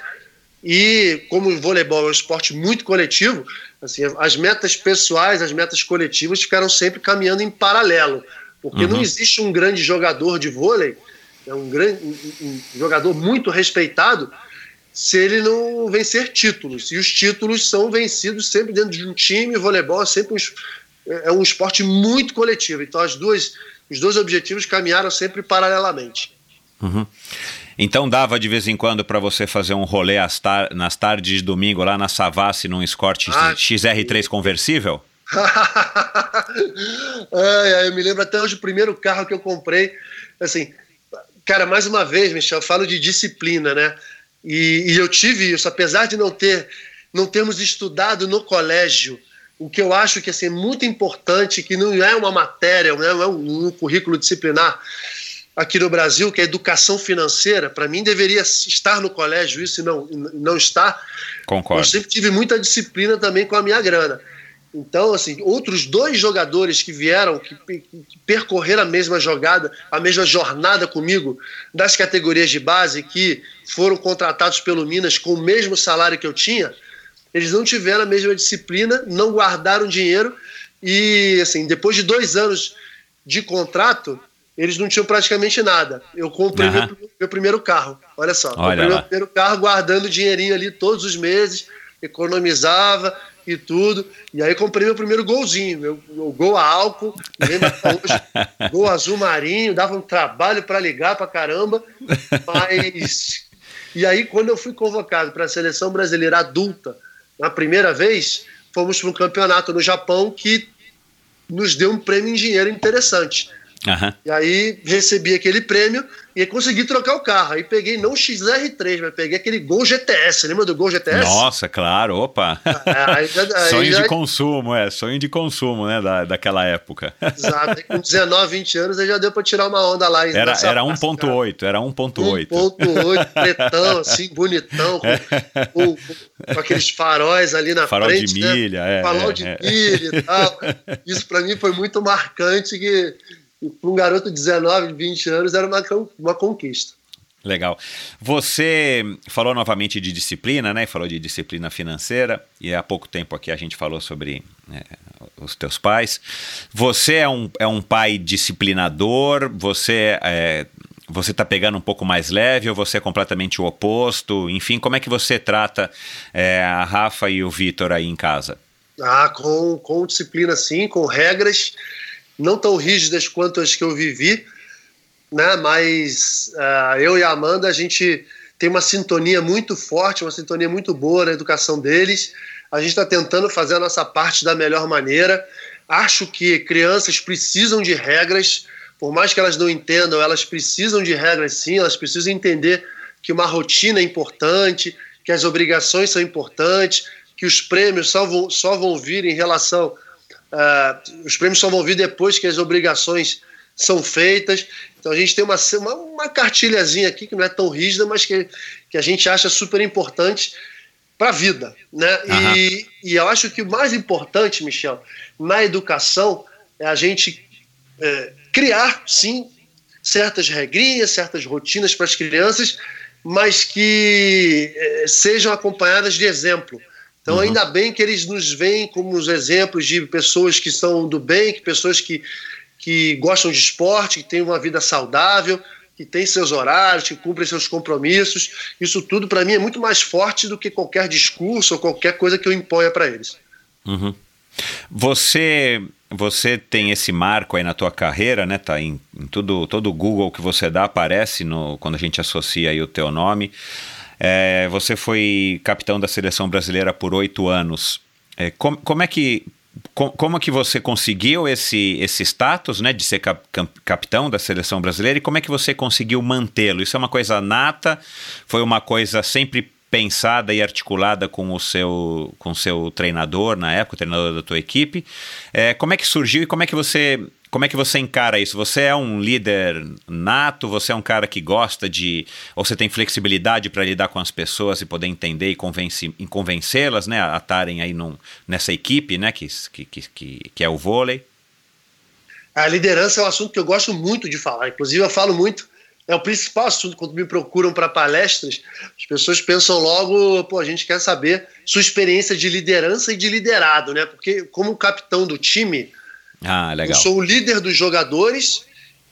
e como o voleibol é um esporte muito coletivo, assim, as metas pessoais, as metas coletivas ficaram sempre caminhando em paralelo, porque uhum. não existe um grande jogador de vôlei, é um grande um, um jogador muito respeitado se ele não vencer títulos. E os títulos são vencidos sempre dentro de um time, o voleibol é sempre um, é um esporte muito coletivo. Então as duas, os dois objetivos caminharam sempre paralelamente. Uhum. Então dava de vez em quando para você fazer um rolê tar nas tardes de domingo lá na Savassi num Escort ah, XR3 sim. conversível? é, eu me lembro até hoje o primeiro carro que eu comprei. Assim, cara, mais uma vez, Michel, eu falo de disciplina, né? E, e eu tive isso, apesar de não ter não termos estudado no colégio o que eu acho que assim, é muito importante, que não é uma matéria, não é um, um currículo disciplinar aqui no Brasil, que é educação financeira, para mim deveria estar no colégio isso e não, não está. Concordo. Eu sempre tive muita disciplina também com a minha grana. Então, assim, outros dois jogadores que vieram, que, que percorreram a mesma jogada, a mesma jornada comigo das categorias de base, que foram contratados pelo Minas com o mesmo salário que eu tinha, eles não tiveram a mesma disciplina, não guardaram dinheiro e, assim, depois de dois anos de contrato, eles não tinham praticamente nada. Eu comprei uhum. meu, meu, primeiro carro, olha só. Olha comprei lá. meu primeiro carro guardando dinheirinho ali todos os meses, economizava, e tudo. E aí comprei meu primeiro golzinho, meu, meu gol a álcool, lembro hoje, gol azul marinho, dava um trabalho para ligar para caramba, mas e aí quando eu fui convocado para a seleção brasileira adulta, na primeira vez, fomos para um campeonato no Japão que nos deu um prêmio em dinheiro interessante. Uhum. E aí recebi aquele prêmio e consegui trocar o carro. Aí peguei não o XR3, mas peguei aquele Gol GTS. Lembra do Gol GTS? Nossa, claro, opa. É, aí, aí, sonho já... de consumo, é, sonho de consumo, né, da, daquela época. Exato, com 19, 20 anos aí já deu para tirar uma onda lá. Era, era 1.8, era 1.8. 1.8, pretão, assim, bonitão, com, com, com, aqueles faróis ali na Farol frente. Farol de milha, né? é. Farol é, de é. milha e tal. Isso para mim foi muito marcante que para um garoto de 19, 20 anos era uma, uma conquista. Legal. Você falou novamente de disciplina, né? Falou de disciplina financeira e há pouco tempo aqui a gente falou sobre é, os teus pais. Você é um, é um pai disciplinador? Você é, você está pegando um pouco mais leve ou você é completamente o oposto? Enfim, como é que você trata é, a Rafa e o Vitor aí em casa? Ah, com, com disciplina sim, com regras não tão rígidas quanto as que eu vivi, né? Mas uh, eu e a Amanda a gente tem uma sintonia muito forte, uma sintonia muito boa na educação deles. A gente está tentando fazer a nossa parte da melhor maneira. Acho que crianças precisam de regras, por mais que elas não entendam, elas precisam de regras sim, elas precisam entender que uma rotina é importante, que as obrigações são importantes, que os prêmios só vão, só vão vir em relação Uh, os prêmios só vão vir depois que as obrigações são feitas. Então a gente tem uma, uma, uma cartilhazinha aqui que não é tão rígida, mas que, que a gente acha super importante para a vida. Né? Uhum. E, e eu acho que o mais importante, Michel, na educação é a gente é, criar, sim, certas regrinhas, certas rotinas para as crianças, mas que é, sejam acompanhadas de exemplo. Então, uhum. ainda bem que eles nos veem como os exemplos de pessoas que são do bem, que pessoas que, que gostam de esporte, que têm uma vida saudável, que têm seus horários, que cumprem seus compromissos. Isso tudo, para mim, é muito mais forte do que qualquer discurso ou qualquer coisa que eu imponha para eles. Uhum. Você você tem esse marco aí na tua carreira, né? Tá em, em tudo todo o Google que você dá aparece no quando a gente associa aí o teu nome. É, você foi capitão da seleção brasileira por oito anos. É, como, como é que como que você conseguiu esse, esse status né, de ser cap, capitão da seleção brasileira e como é que você conseguiu mantê-lo? Isso é uma coisa nata? Foi uma coisa sempre pensada e articulada com o seu, com seu treinador na época, o treinador da tua equipe. É, como é que surgiu e como é que você como é que você encara isso? Você é um líder nato? Você é um cara que gosta de. Ou você tem flexibilidade para lidar com as pessoas e poder entender e, e convencê-las né, a estarem aí num, nessa equipe né, que, que, que, que é o vôlei? A liderança é um assunto que eu gosto muito de falar. Inclusive, eu falo muito é o principal assunto quando me procuram para palestras. As pessoas pensam logo, pô, a gente quer saber sua experiência de liderança e de liderado, né? Porque como capitão do time, ah, legal. eu sou o líder dos jogadores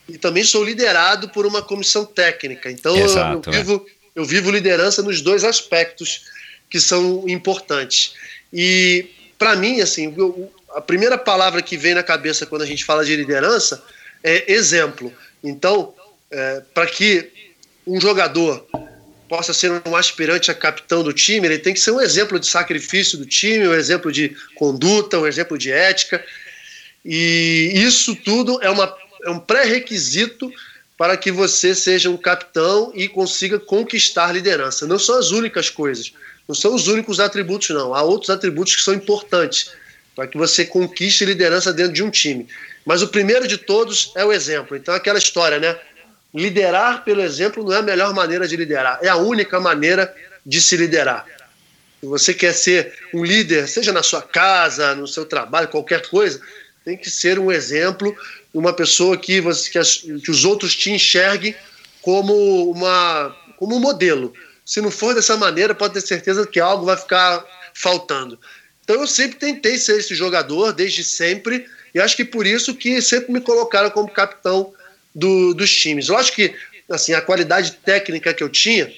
e também sou liderado por uma comissão técnica. Então Exato, eu, é. vivo, é. eu vivo liderança nos dois aspectos que são importantes. E para mim, assim, eu, a primeira palavra que vem na cabeça quando a gente fala de liderança é exemplo. Então, é, para que um jogador possa ser um aspirante a capitão do time, ele tem que ser um exemplo de sacrifício do time, um exemplo de conduta, um exemplo de ética. E isso tudo é, uma, é um pré-requisito para que você seja um capitão e consiga conquistar liderança. Não são as únicas coisas, não são os únicos atributos, não. Há outros atributos que são importantes para que você conquiste liderança dentro de um time. Mas o primeiro de todos é o exemplo. Então, aquela história, né? Liderar pelo exemplo não é a melhor maneira de liderar, é a única maneira de se liderar. Se você quer ser um líder, seja na sua casa, no seu trabalho, qualquer coisa, tem que ser um exemplo, uma pessoa que, você, que, as, que os outros te enxerguem como, uma, como um modelo. Se não for dessa maneira, pode ter certeza que algo vai ficar faltando. Então eu sempre tentei ser esse jogador, desde sempre, e acho que por isso que sempre me colocaram como capitão do, dos times. Eu acho que assim, a qualidade técnica que eu tinha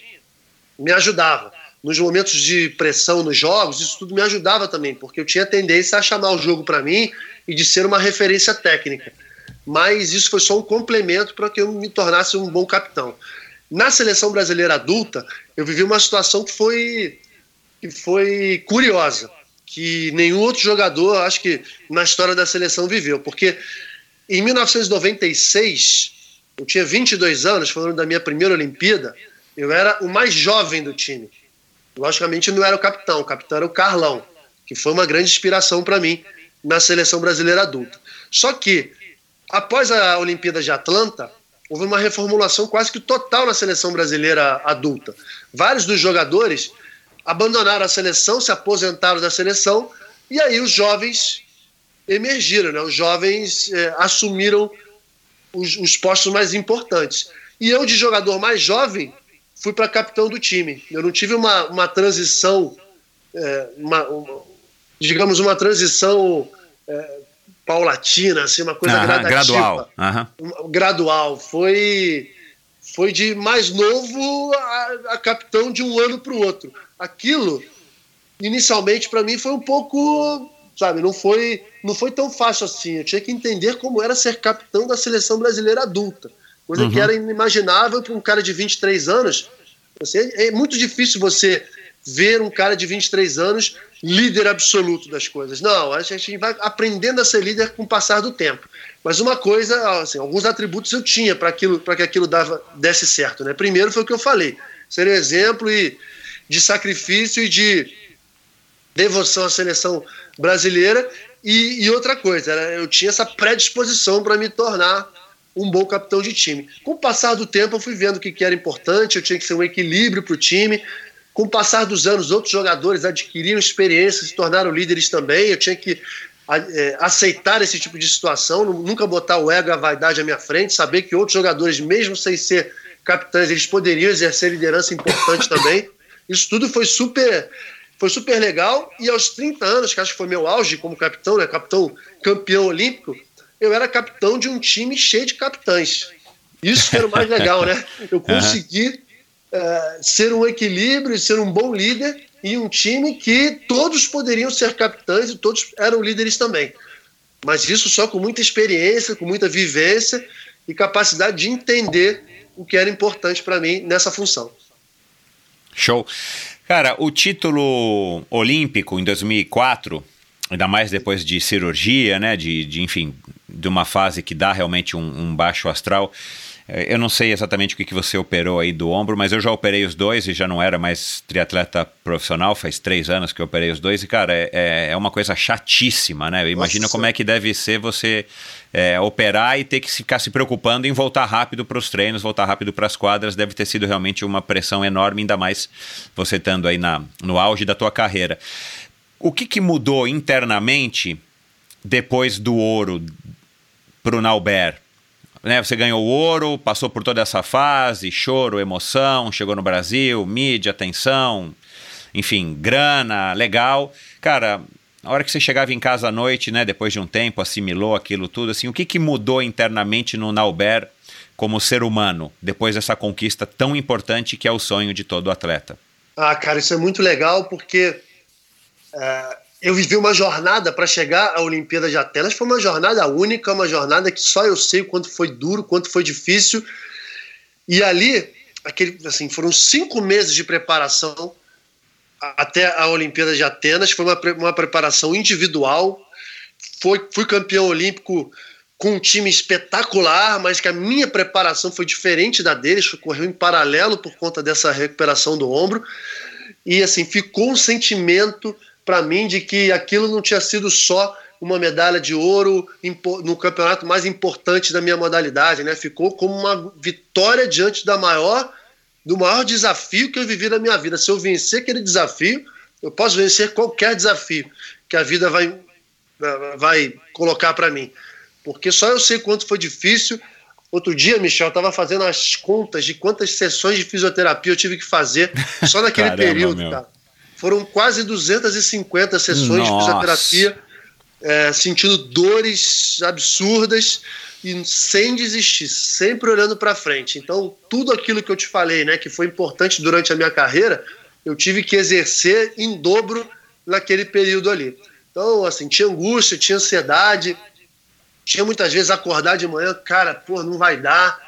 me ajudava. Nos momentos de pressão nos jogos, isso tudo me ajudava também, porque eu tinha tendência a chamar o jogo para mim e de ser uma referência técnica. Mas isso foi só um complemento para que eu me tornasse um bom capitão. Na seleção brasileira adulta, eu vivi uma situação que foi, que foi curiosa, que nenhum outro jogador, acho que na história da seleção viveu, porque em 1996, eu tinha 22 anos, falando da minha primeira Olimpíada, eu era o mais jovem do time. Logicamente, não era o capitão, o capitão era o Carlão, que foi uma grande inspiração para mim na seleção brasileira adulta. Só que, após a Olimpíada de Atlanta, houve uma reformulação quase que total na seleção brasileira adulta. Vários dos jogadores abandonaram a seleção, se aposentaram da seleção, e aí os jovens emergiram, né? os jovens é, assumiram os, os, postos mais importantes. E eu, de jogador mais jovem, fui para capitão do time. Eu não tive uma, uma transição, é, uma, uma, digamos, uma transição é, paulatina, assim, uma coisa gradativa. Gradual. Gradual. Foi, foi de mais novo a, a capitão de um ano para o outro. Aquilo, inicialmente, para mim, foi um pouco sabe? Não foi, não foi tão fácil assim. Eu tinha que entender como era ser capitão da seleção brasileira adulta, coisa uhum. que era inimaginável para um cara de 23 anos. É, é muito difícil você ver um cara de 23 anos líder absoluto das coisas. Não, a gente vai aprendendo a ser líder com o passar do tempo. Mas uma coisa, assim, alguns atributos eu tinha para aquilo, para que aquilo dava, desse certo, né? Primeiro foi o que eu falei, ser exemplo e de sacrifício e de devoção à seleção brasileira. E, e outra coisa, eu tinha essa predisposição para me tornar um bom capitão de time. Com o passar do tempo, eu fui vendo o que, que era importante, eu tinha que ser um equilíbrio para o time. Com o passar dos anos, outros jogadores adquiriram experiência, se tornaram líderes também. Eu tinha que é, aceitar esse tipo de situação, nunca botar o ego e a vaidade à minha frente, saber que outros jogadores, mesmo sem ser capitães, eles poderiam exercer liderança importante também. Isso tudo foi super foi super legal. E aos 30 anos, que acho que foi meu auge como capitão, né? Capitão campeão olímpico, eu era capitão de um time cheio de capitães. Isso que era o mais legal, né? Eu consegui uh, ser um equilíbrio, ser um bom líder e um time que todos poderiam ser capitães e todos eram líderes também. Mas isso só com muita experiência, com muita vivência e capacidade de entender o que era importante para mim nessa função. Show. Cara, o título olímpico em 2004, ainda mais depois de cirurgia, né, de, de enfim, de uma fase que dá realmente um, um baixo astral, eu não sei exatamente o que, que você operou aí do ombro, mas eu já operei os dois e já não era mais triatleta profissional, faz três anos que eu operei os dois, e, cara, é, é uma coisa chatíssima, né? Imagina como é que deve ser você é, operar e ter que ficar se preocupando em voltar rápido para os treinos, voltar rápido para as quadras, deve ter sido realmente uma pressão enorme, ainda mais você estando aí na, no auge da tua carreira. O que, que mudou internamente depois do ouro para o Nauber? Né, você ganhou ouro, passou por toda essa fase, choro, emoção, chegou no Brasil, mídia, atenção, enfim, grana, legal. Cara, a hora que você chegava em casa à noite, né, depois de um tempo, assimilou aquilo tudo, assim, o que, que mudou internamente no Nauber como ser humano, depois dessa conquista tão importante que é o sonho de todo atleta? Ah, cara, isso é muito legal porque é, eu vivi uma jornada para chegar à Olimpíada de Atenas, foi uma jornada única, uma jornada que só eu sei quanto foi duro, quanto foi difícil. E ali, aquele, assim, foram cinco meses de preparação até a Olimpíada de Atenas, foi uma, uma preparação individual. Foi, fui campeão olímpico com um time espetacular, mas que a minha preparação foi diferente da deles, correu em paralelo por conta dessa recuperação do ombro. E assim, ficou um sentimento para mim de que aquilo não tinha sido só uma medalha de ouro no campeonato mais importante da minha modalidade, né? Ficou como uma vitória diante da maior do maior desafio que eu vivi na minha vida. Se eu vencer aquele desafio, eu posso vencer qualquer desafio que a vida vai, vai colocar para mim. Porque só eu sei quanto foi difícil. Outro dia, Michel, estava fazendo as contas de quantas sessões de fisioterapia eu tive que fazer só naquele Caramba, período, cara. Foram quase 250 sessões Nossa. de fisioterapia, é, sentindo dores absurdas e sem desistir, sempre olhando para frente. Então, tudo aquilo que eu te falei, né, que foi importante durante a minha carreira, eu tive que exercer em dobro naquele período ali. Então, assim, tinha angústia, tinha ansiedade, tinha muitas vezes acordar de manhã, cara, pô, não vai dar,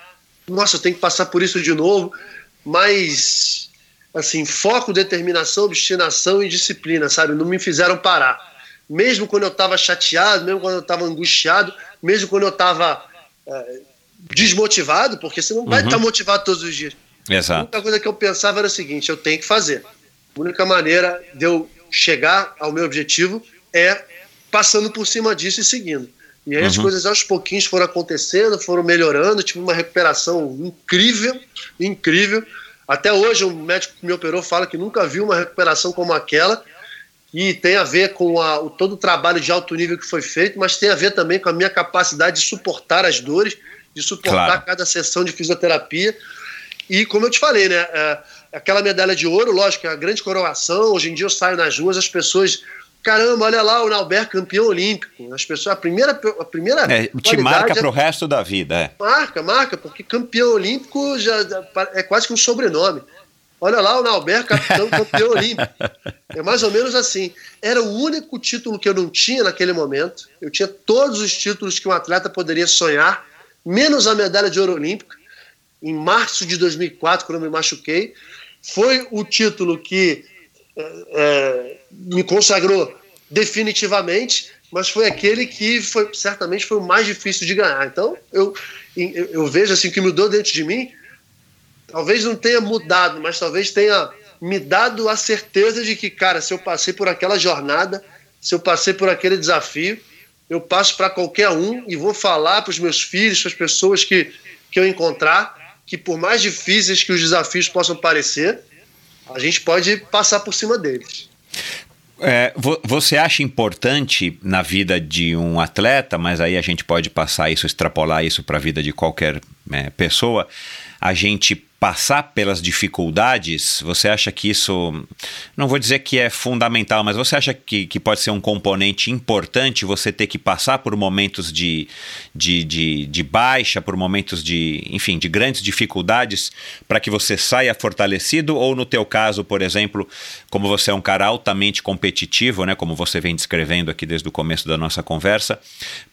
nossa, eu tenho que passar por isso de novo, mas, assim, foco, determinação, obstinação e disciplina, sabe, não me fizeram parar. Mesmo quando eu estava chateado, mesmo quando eu estava angustiado, mesmo quando eu estava é, desmotivado, porque você não vai estar uhum. tá motivado todos os dias. Exato. A única coisa que eu pensava era o seguinte: eu tenho que fazer. A única maneira de eu chegar ao meu objetivo é passando por cima disso e seguindo. E aí uhum. as coisas aos pouquinhos foram acontecendo, foram melhorando, tive uma recuperação incrível, incrível. Até hoje o médico que me operou fala que nunca viu uma recuperação como aquela e tem a ver com a, o, todo o trabalho de alto nível que foi feito, mas tem a ver também com a minha capacidade de suportar as dores, de suportar claro. cada sessão de fisioterapia. E como eu te falei, né, é, aquela medalha de ouro, lógico, é a grande coroação. Hoje em dia eu saio nas ruas, as pessoas caramba, olha lá o Nauber campeão olímpico. As pessoas, a primeira, a primeira é, te marca para o resto da vida, é. Marca, marca, porque campeão olímpico já é quase que um sobrenome. Olha lá o Nauber, capitão campeão olímpico. É mais ou menos assim. Era o único título que eu não tinha naquele momento. Eu tinha todos os títulos que um atleta poderia sonhar, menos a medalha de ouro olímpica. Em março de 2004, quando eu me machuquei, foi o título que é, me consagrou definitivamente, mas foi aquele que foi certamente foi o mais difícil de ganhar. Então eu, eu, eu vejo assim que mudou dentro de mim talvez não tenha mudado, mas talvez tenha me dado a certeza de que, cara, se eu passei por aquela jornada, se eu passei por aquele desafio, eu passo para qualquer um e vou falar para os meus filhos, para as pessoas que, que eu encontrar, que por mais difíceis que os desafios possam parecer, a gente pode passar por cima deles. É, você acha importante na vida de um atleta, mas aí a gente pode passar isso, extrapolar isso para a vida de qualquer é, pessoa, a gente passar pelas dificuldades, você acha que isso, não vou dizer que é fundamental, mas você acha que, que pode ser um componente importante você ter que passar por momentos de, de, de, de baixa, por momentos de, enfim, de grandes dificuldades para que você saia fortalecido? Ou no teu caso, por exemplo, como você é um cara altamente competitivo, né, como você vem descrevendo aqui desde o começo da nossa conversa,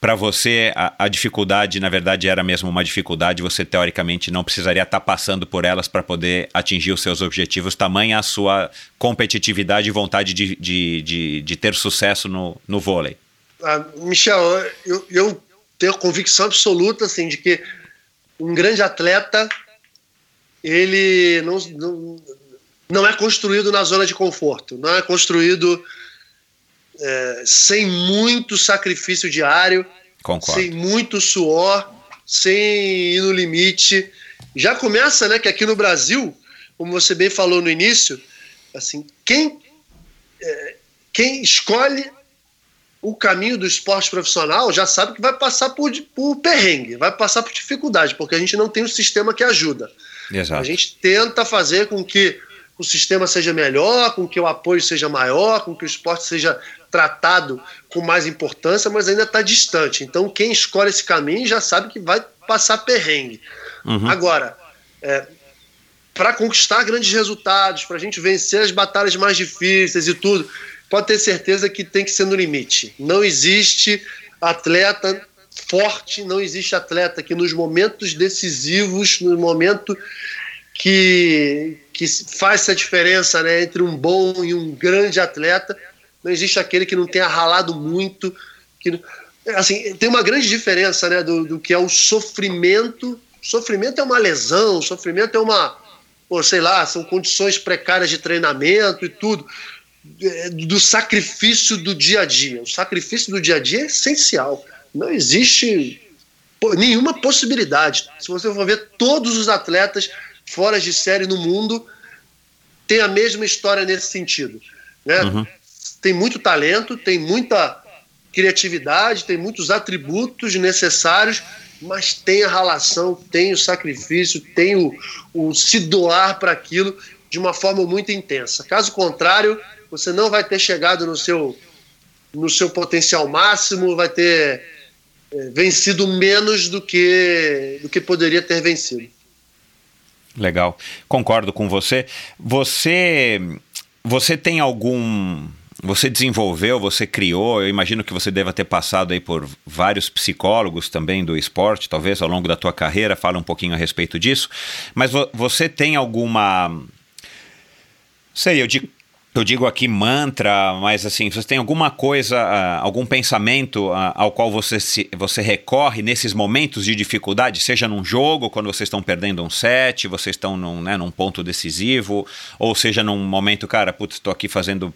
para você a, a dificuldade, na verdade, era mesmo uma dificuldade, você teoricamente não precisaria estar tá passando por por elas para poder atingir os seus objetivos, tamanha a sua competitividade e vontade de, de, de, de ter sucesso no, no vôlei? Ah, Michel, eu, eu tenho convicção absoluta assim, de que um grande atleta, ele não, não, não é construído na zona de conforto, não é construído é, sem muito sacrifício diário, Concordo. sem muito suor, sem ir no limite. Já começa, né, que aqui no Brasil, como você bem falou no início, assim, quem, é, quem escolhe o caminho do esporte profissional já sabe que vai passar por, por perrengue, vai passar por dificuldade, porque a gente não tem um sistema que ajuda. Exato. A gente tenta fazer com que o sistema seja melhor, com que o apoio seja maior, com que o esporte seja tratado com mais importância, mas ainda está distante. Então, quem escolhe esse caminho já sabe que vai passar perrengue. Uhum. Agora, é, para conquistar grandes resultados, para a gente vencer as batalhas mais difíceis e tudo, pode ter certeza que tem que ser no limite. Não existe atleta forte, não existe atleta que nos momentos decisivos, no momento que, que faz essa diferença né, entre um bom e um grande atleta, não existe aquele que não tenha ralado muito. Que, assim, tem uma grande diferença né, do, do que é o sofrimento. Sofrimento é uma lesão, sofrimento é uma, ou sei lá, são condições precárias de treinamento e tudo, do sacrifício do dia a dia. O sacrifício do dia a dia é essencial. Não existe nenhuma possibilidade. Se você for ver todos os atletas fora de série no mundo, tem a mesma história nesse sentido. Né? Uhum. Tem muito talento, tem muita criatividade, tem muitos atributos necessários, mas tem a relação, tem o sacrifício, tem o, o se doar para aquilo de uma forma muito intensa. Caso contrário, você não vai ter chegado no seu, no seu potencial máximo, vai ter é, vencido menos do que, do que poderia ter vencido. Legal, concordo com você. Você, você tem algum você desenvolveu, você criou, eu imagino que você deva ter passado aí por vários psicólogos também do esporte, talvez ao longo da tua carreira, fala um pouquinho a respeito disso, mas vo você tem alguma sei, eu digo eu digo aqui mantra, mas assim, você tem alguma coisa, uh, algum pensamento uh, ao qual você, se, você recorre nesses momentos de dificuldade, seja num jogo, quando vocês estão perdendo um set, vocês estão num, né, num ponto decisivo, ou seja num momento, cara, putz, estou aqui fazendo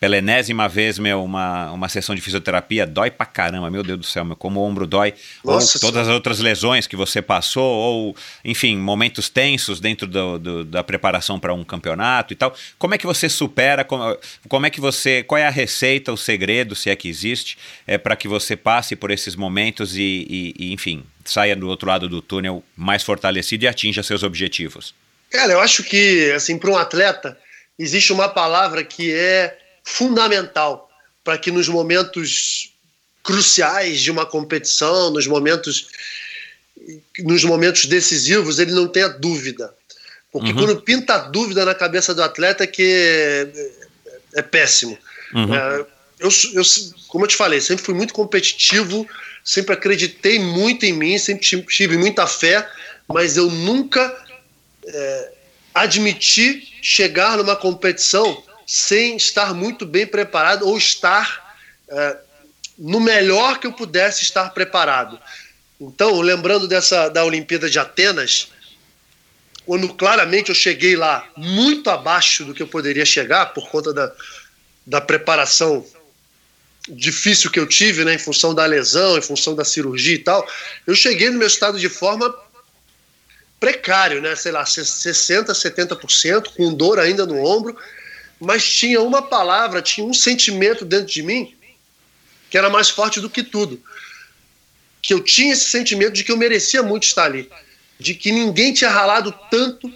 pela enésima vez, meu, uma, uma sessão de fisioterapia dói pra caramba, meu Deus do céu, meu, como o ombro dói, Nossa, ou todas as outras lesões que você passou, ou, enfim, momentos tensos dentro do, do, da preparação para um campeonato e tal. Como é que você supera, como, como é que você, qual é a receita, o segredo, se é que existe, é, para que você passe por esses momentos e, e, e, enfim, saia do outro lado do túnel mais fortalecido e atinja seus objetivos? Cara, eu acho que, assim, para um atleta, existe uma palavra que é fundamental para que nos momentos cruciais de uma competição, nos momentos nos momentos decisivos, ele não tenha dúvida. Porque uhum. quando pinta dúvida na cabeça do atleta é que é, é péssimo. Uhum. É, eu, eu, como eu te falei, sempre fui muito competitivo, sempre acreditei muito em mim, sempre tive muita fé, mas eu nunca é, admiti chegar numa competição sem estar muito bem preparado ou estar é, no melhor que eu pudesse estar preparado. Então, lembrando dessa da Olimpíada de Atenas, quando claramente eu cheguei lá muito abaixo do que eu poderia chegar por conta da, da preparação difícil que eu tive, né, em função da lesão, em função da cirurgia e tal, eu cheguei no meu estado de forma precário, né, sei lá, 60, 70%, com dor ainda no ombro, mas tinha uma palavra, tinha um sentimento dentro de mim que era mais forte do que tudo. Que eu tinha esse sentimento de que eu merecia muito estar ali, de que ninguém tinha ralado tanto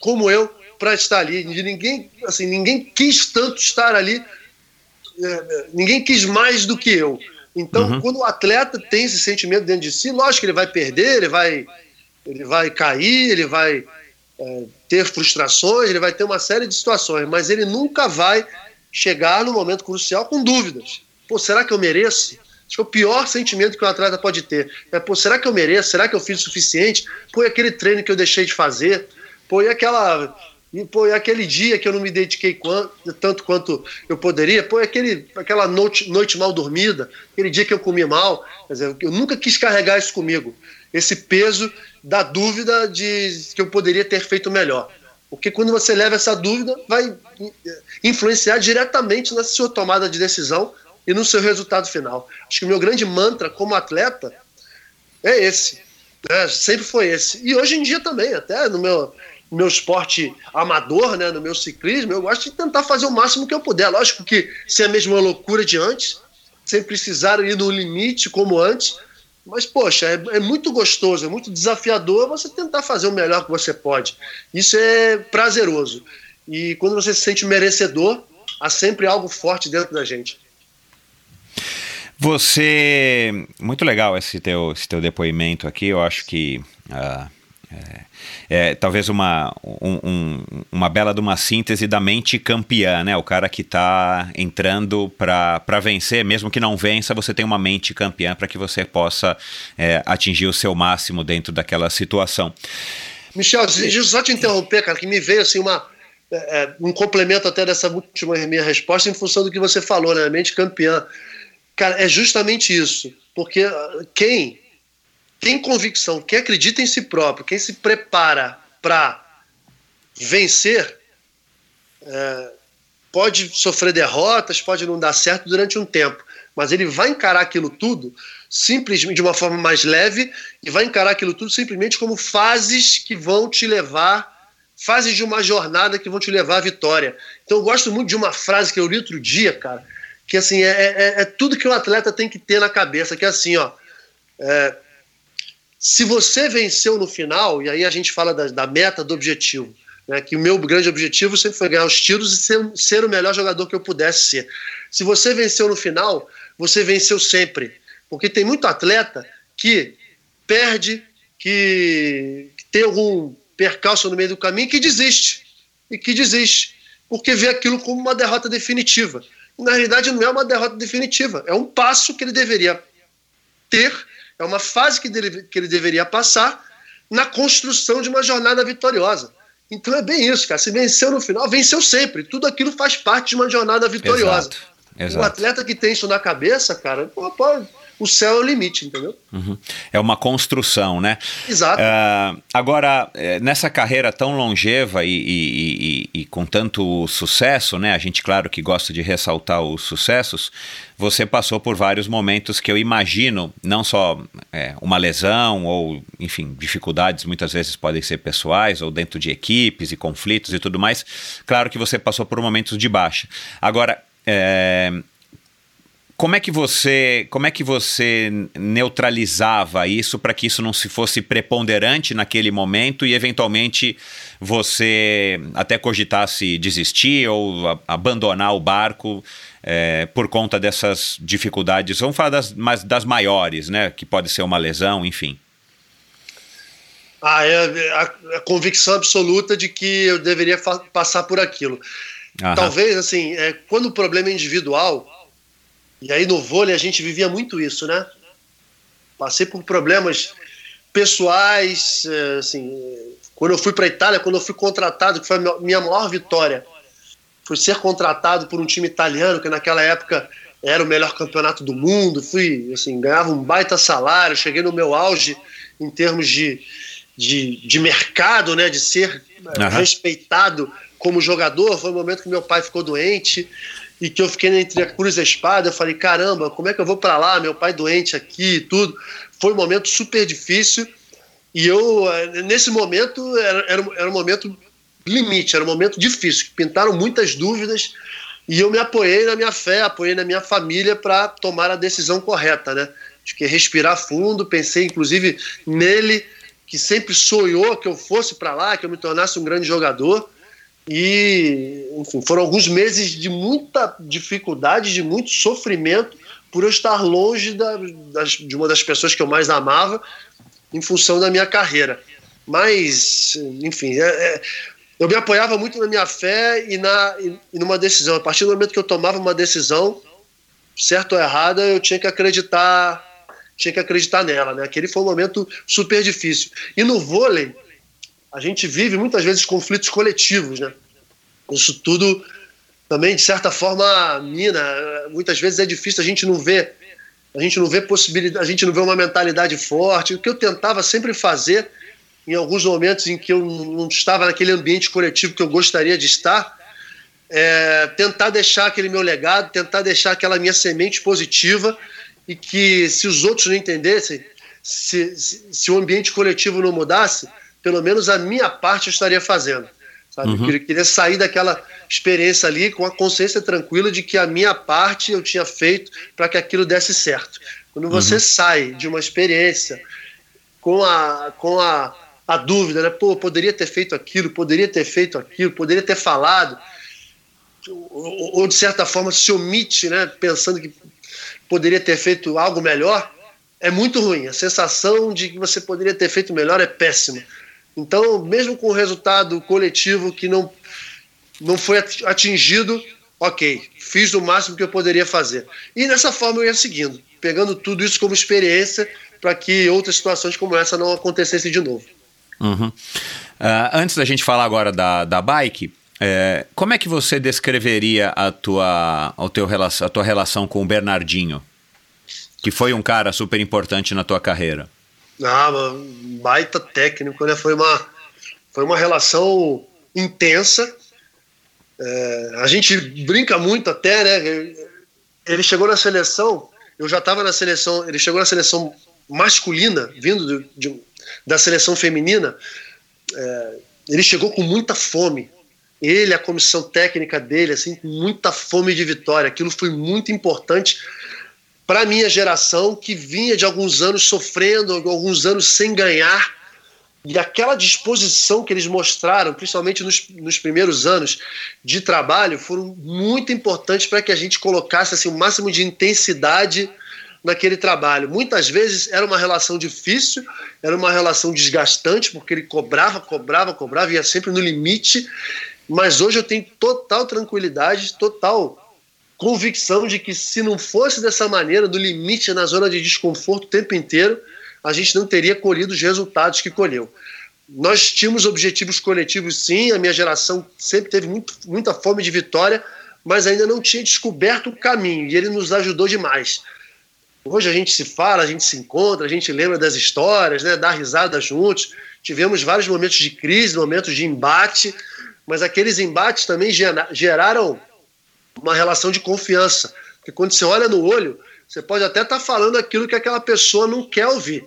como eu para estar ali, de ninguém, assim, ninguém quis tanto estar ali, é, ninguém quis mais do que eu. Então, uhum. quando o atleta tem esse sentimento dentro de si, lógico que ele vai perder, ele vai, ele vai cair, ele vai é, ter frustrações, ele vai ter uma série de situações, mas ele nunca vai chegar no momento crucial com dúvidas. Pô, será que eu mereço? Acho é o pior sentimento que um atleta pode ter. É, pô, será que eu mereço? Será que eu fiz o suficiente? Pô, e aquele treino que eu deixei de fazer? Pô, e aquela. E, pô, e aquele dia que eu não me dediquei quanto, tanto quanto eu poderia? Pô, e aquele, aquela noite, noite mal dormida? Aquele dia que eu comi mal? Quer dizer, eu nunca quis carregar isso comigo. esse peso da dúvida de que eu poderia ter feito melhor. Porque quando você leva essa dúvida, vai influenciar diretamente na sua tomada de decisão e no seu resultado final. Acho que o meu grande mantra como atleta é esse. Né? Sempre foi esse. E hoje em dia também, até no meu, no meu esporte amador, né? no meu ciclismo, eu gosto de tentar fazer o máximo que eu puder. Lógico que sem a mesma loucura de antes, sem precisar ir no limite como antes, mas, poxa, é, é, muito gostoso, é muito desafiador você tentar fazer o melhor que você pode. Isso é prazeroso. E quando você se sente merecedor, há sempre algo forte dentro da gente. Você. Muito legal esse teu, esse teu depoimento aqui. Eu acho que. Uh, é, é, talvez uma, um, um, uma bela de uma síntese da mente campeã, né? O cara que está entrando para vencer, mesmo que não vença, você tem uma mente campeã para que você possa é, atingir o seu máximo dentro daquela situação. Michel, deixa eu só te interromper, cara, que me veio assim uma, é, é, um complemento até dessa última minha resposta em função do que você falou, né? Mente campeã. Cara, é justamente isso. Porque ah, quem tem convicção, quem acredita em si próprio, quem se prepara para vencer, é, pode sofrer derrotas, pode não dar certo durante um tempo, mas ele vai encarar aquilo tudo simplesmente de uma forma mais leve e vai encarar aquilo tudo simplesmente como fases que vão te levar, fases de uma jornada que vão te levar à vitória. Então eu gosto muito de uma frase que eu li outro dia, cara, que assim é, é, é tudo que o um atleta tem que ter na cabeça, que é assim, ó. É, se você venceu no final, e aí a gente fala da, da meta, do objetivo, né, que o meu grande objetivo sempre foi ganhar os títulos e ser, ser o melhor jogador que eu pudesse ser. Se você venceu no final, você venceu sempre. Porque tem muito atleta que perde, que, que tem algum percalço no meio do caminho que desiste. E que desiste. Porque vê aquilo como uma derrota definitiva. Na realidade, não é uma derrota definitiva. É um passo que ele deveria ter é uma fase que, dele, que ele deveria passar na construção de uma jornada vitoriosa. Então é bem isso, cara. Se venceu no final, venceu sempre. Tudo aquilo faz parte de uma jornada vitoriosa. Exato, exato. O atleta que tem isso na cabeça, cara, pô, pô, o céu é o limite, entendeu? Uhum. É uma construção, né? Exato. Uh, agora, eh, nessa carreira tão longeva e, e, e, e, com tanto sucesso, né? A gente, claro, que gosta de ressaltar os sucessos. Você passou por vários momentos que eu imagino, não só é, uma lesão ou, enfim, dificuldades muitas vezes podem ser pessoais ou dentro de equipes e conflitos e tudo mais. Claro que você passou por momentos de baixa. Agora, é, como é que você, como é que você neutralizava isso para que isso não se fosse preponderante naquele momento e eventualmente você até cogitasse desistir ou a, abandonar o barco é, por conta dessas dificuldades? Vamos falar das, mas das maiores, né? Que pode ser uma lesão, enfim. Ah, é a, a convicção absoluta de que eu deveria passar por aquilo. Aham. Talvez, assim, é, quando o problema é individual e aí no vôlei a gente vivia muito isso, né? Passei por problemas pessoais, é, assim, quando eu fui para a Itália, quando eu fui contratado, que foi a minha maior vitória, fui ser contratado por um time italiano que naquela época era o melhor campeonato do mundo, fui, assim, ganhava um baita salário, cheguei no meu auge em termos de, de, de mercado, né, de ser uhum. respeitado como jogador, foi o momento que meu pai ficou doente, e que eu fiquei entre a cruz e a espada. Eu falei, caramba, como é que eu vou para lá? Meu pai doente aqui e tudo. Foi um momento super difícil. E eu, eh, nesse momento, era, era, era um momento limite, era um momento difícil. Pintaram muitas dúvidas e eu me apoiei na minha fé, apoiei na minha família para tomar a decisão correta, né? De que respirar fundo, pensei inclusive nele, que sempre sonhou que eu fosse para lá, que eu me tornasse um grande jogador. E, enfim, foram alguns meses de muita dificuldade, de muito sofrimento, por eu estar longe da, das, de uma das pessoas que eu mais amava, em função da minha carreira. Mas, enfim, é, é, eu me apoiava muito na minha fé e, na, e, e numa decisão. A partir do momento que eu tomava uma decisão, certo ou errada, eu tinha que acreditar, tinha que acreditar nela. Né? Aquele foi um momento super difícil. E no vôlei, a gente vive muitas vezes conflitos coletivos, né? Isso tudo também, de certa forma, mina. Muitas vezes é difícil a gente não ver a gente não vê possibilidade, a gente não vê uma mentalidade forte. O que eu tentava sempre fazer, em alguns momentos em que eu não estava naquele ambiente coletivo que eu gostaria de estar, é tentar deixar aquele meu legado, tentar deixar aquela minha semente positiva e que se os outros não entendessem, se, se, se o ambiente coletivo não mudasse, pelo menos a minha parte eu estaria fazendo. Sabe? Uhum. Eu queria sair daquela experiência ali com a consciência tranquila de que a minha parte eu tinha feito para que aquilo desse certo. Quando você uhum. sai de uma experiência com a, com a, a dúvida, né? Pô, poderia ter feito aquilo, poderia ter feito aquilo, poderia ter falado, ou, ou de certa forma se omite, né? Pensando que poderia ter feito algo melhor, é muito ruim. A sensação de que você poderia ter feito melhor é péssima. Então, mesmo com o resultado coletivo que não, não foi atingido, ok, fiz o máximo que eu poderia fazer. E dessa forma eu ia seguindo, pegando tudo isso como experiência para que outras situações como essa não acontecessem de novo. Uhum. Uh, antes da gente falar agora da, da bike, é, como é que você descreveria a tua, a, teu, a tua relação com o Bernardinho? Que foi um cara super importante na tua carreira. Ah, baita técnico, né? Foi uma, foi uma relação intensa. É, a gente brinca muito até, né? Ele chegou na seleção, eu já estava na seleção, ele chegou na seleção masculina, vindo de, de, da seleção feminina. É, ele chegou com muita fome. Ele, a comissão técnica dele, assim, com muita fome de vitória. Aquilo foi muito importante para a minha geração que vinha de alguns anos sofrendo, alguns anos sem ganhar. E aquela disposição que eles mostraram, principalmente nos, nos primeiros anos de trabalho, foram muito importantes para que a gente colocasse assim, o máximo de intensidade naquele trabalho. Muitas vezes era uma relação difícil, era uma relação desgastante, porque ele cobrava, cobrava, cobrava, ia sempre no limite. Mas hoje eu tenho total tranquilidade, total convicção de que se não fosse dessa maneira, do limite na zona de desconforto o tempo inteiro, a gente não teria colhido os resultados que colheu. Nós tínhamos objetivos coletivos, sim, a minha geração sempre teve muito, muita fome de vitória, mas ainda não tinha descoberto o caminho, e ele nos ajudou demais. Hoje a gente se fala, a gente se encontra, a gente lembra das histórias, né, dá risada juntos. Tivemos vários momentos de crise, momentos de embate, mas aqueles embates também geraram uma relação de confiança. Porque quando você olha no olho, você pode até estar tá falando aquilo que aquela pessoa não quer ouvir,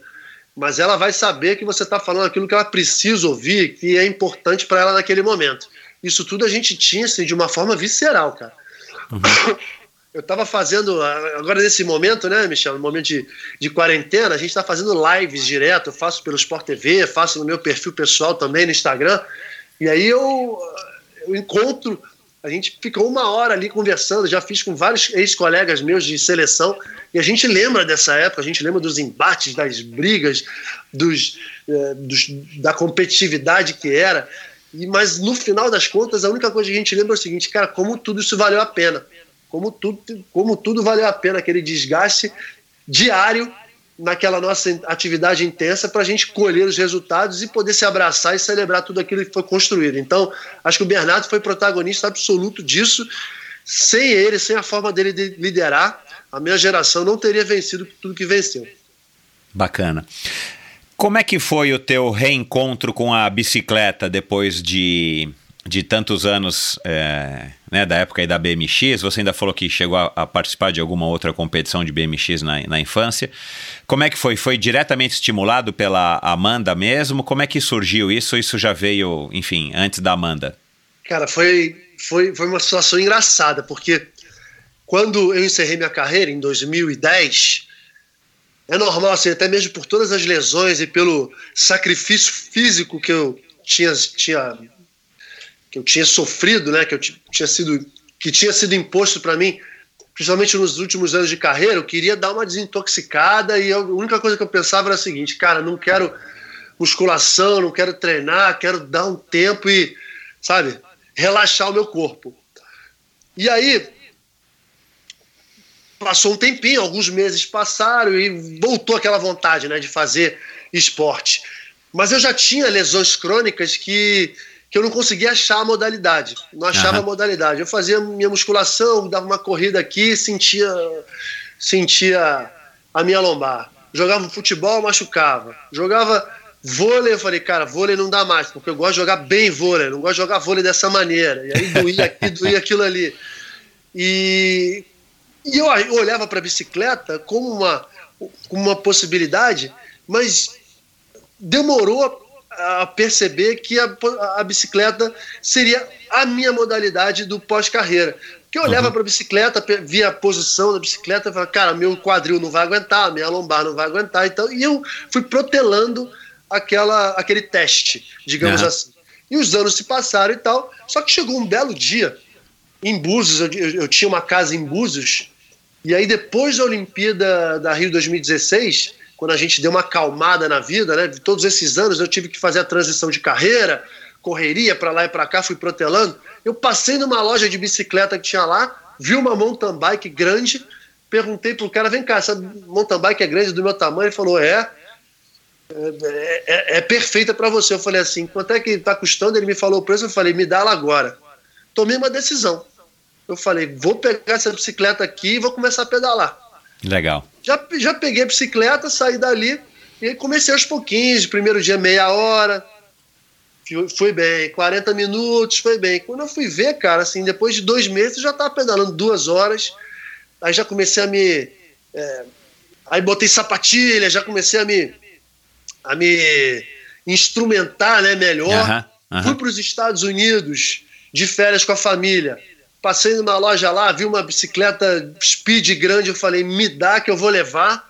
mas ela vai saber que você está falando aquilo que ela precisa ouvir, que é importante para ela naquele momento. Isso tudo a gente tinha assim, de uma forma visceral, cara. Uhum. Eu estava fazendo, agora nesse momento, né, Michel, no momento de, de quarentena, a gente está fazendo lives direto, eu faço pelo Sport TV, faço no meu perfil pessoal também no Instagram, e aí eu, eu encontro a gente ficou uma hora ali conversando, já fiz com vários ex-colegas meus de seleção, e a gente lembra dessa época, a gente lembra dos embates, das brigas, dos, eh, dos da competitividade que era. E, mas no final das contas, a única coisa que a gente lembra é o seguinte, cara, como tudo isso valeu a pena. Como tudo, como tudo valeu a pena, aquele desgaste diário naquela nossa atividade intensa para a gente colher os resultados e poder se abraçar e celebrar tudo aquilo que foi construído. Então, acho que o Bernardo foi protagonista absoluto disso. Sem ele, sem a forma dele de liderar, a minha geração não teria vencido tudo que venceu. Bacana. Como é que foi o teu reencontro com a bicicleta depois de de tantos anos, é, né, da época aí da BMX, você ainda falou que chegou a, a participar de alguma outra competição de BMX na, na, infância. Como é que foi? Foi diretamente estimulado pela Amanda mesmo? Como é que surgiu isso? Isso já veio, enfim, antes da Amanda? Cara, foi, foi, foi uma situação engraçada, porque quando eu encerrei minha carreira, em 2010, é normal, assim, até mesmo por todas as lesões e pelo sacrifício físico que eu tinha, tinha que eu tinha sofrido, né, que eu tinha sido que tinha sido imposto para mim, principalmente nos últimos anos de carreira, eu queria dar uma desintoxicada e a única coisa que eu pensava era a seguinte, cara, não quero musculação, não quero treinar, quero dar um tempo e, sabe, relaxar o meu corpo. E aí passou um tempinho, alguns meses passaram e voltou aquela vontade, né, de fazer esporte. Mas eu já tinha lesões crônicas que que eu não conseguia achar a modalidade. Não achava uhum. a modalidade. Eu fazia minha musculação, dava uma corrida aqui, sentia, sentia a minha lombar. Jogava futebol, machucava. Jogava vôlei, eu falei, cara, vôlei não dá mais, porque eu gosto de jogar bem vôlei, não gosto de jogar vôlei dessa maneira. E aí doía aqui, doía aquilo ali. E, e eu olhava para a bicicleta como uma, como uma possibilidade, mas demorou a perceber que a, a bicicleta seria a minha modalidade do pós-carreira. Porque eu olhava uhum. para a bicicleta, via a posição da bicicleta e falava, cara, meu quadril não vai aguentar, minha lombar não vai aguentar. Então, e eu fui protelando aquela, aquele teste, digamos uhum. assim. E os anos se passaram e tal. Só que chegou um belo dia, em Búzios, eu, eu, eu tinha uma casa em Búzios, e aí depois da Olimpíada da Rio 2016, quando a gente deu uma acalmada na vida, né? Todos esses anos eu tive que fazer a transição de carreira, correria para lá e para cá, fui protelando. Eu passei numa loja de bicicleta que tinha lá, vi uma mountain bike grande, perguntei pro cara, vem cá, essa mountain bike é grande do meu tamanho? Ele falou, é. É, é, é perfeita para você. Eu falei assim, quanto é que está custando? Ele me falou o preço, eu falei, me dá ela agora. Tomei uma decisão. Eu falei, vou pegar essa bicicleta aqui e vou começar a pedalar. Legal. Já, já peguei a bicicleta, saí dali e comecei aos pouquinhos. Primeiro dia, meia hora, foi bem. 40 minutos, foi bem. Quando eu fui ver, cara, assim, depois de dois meses, eu já estava pedalando duas horas. Aí já comecei a me. É, aí botei sapatilha, já comecei a me a me instrumentar né, melhor. Fui para os Estados Unidos de férias com a família. Passei numa loja lá, vi uma bicicleta speed grande, eu falei, me dá que eu vou levar.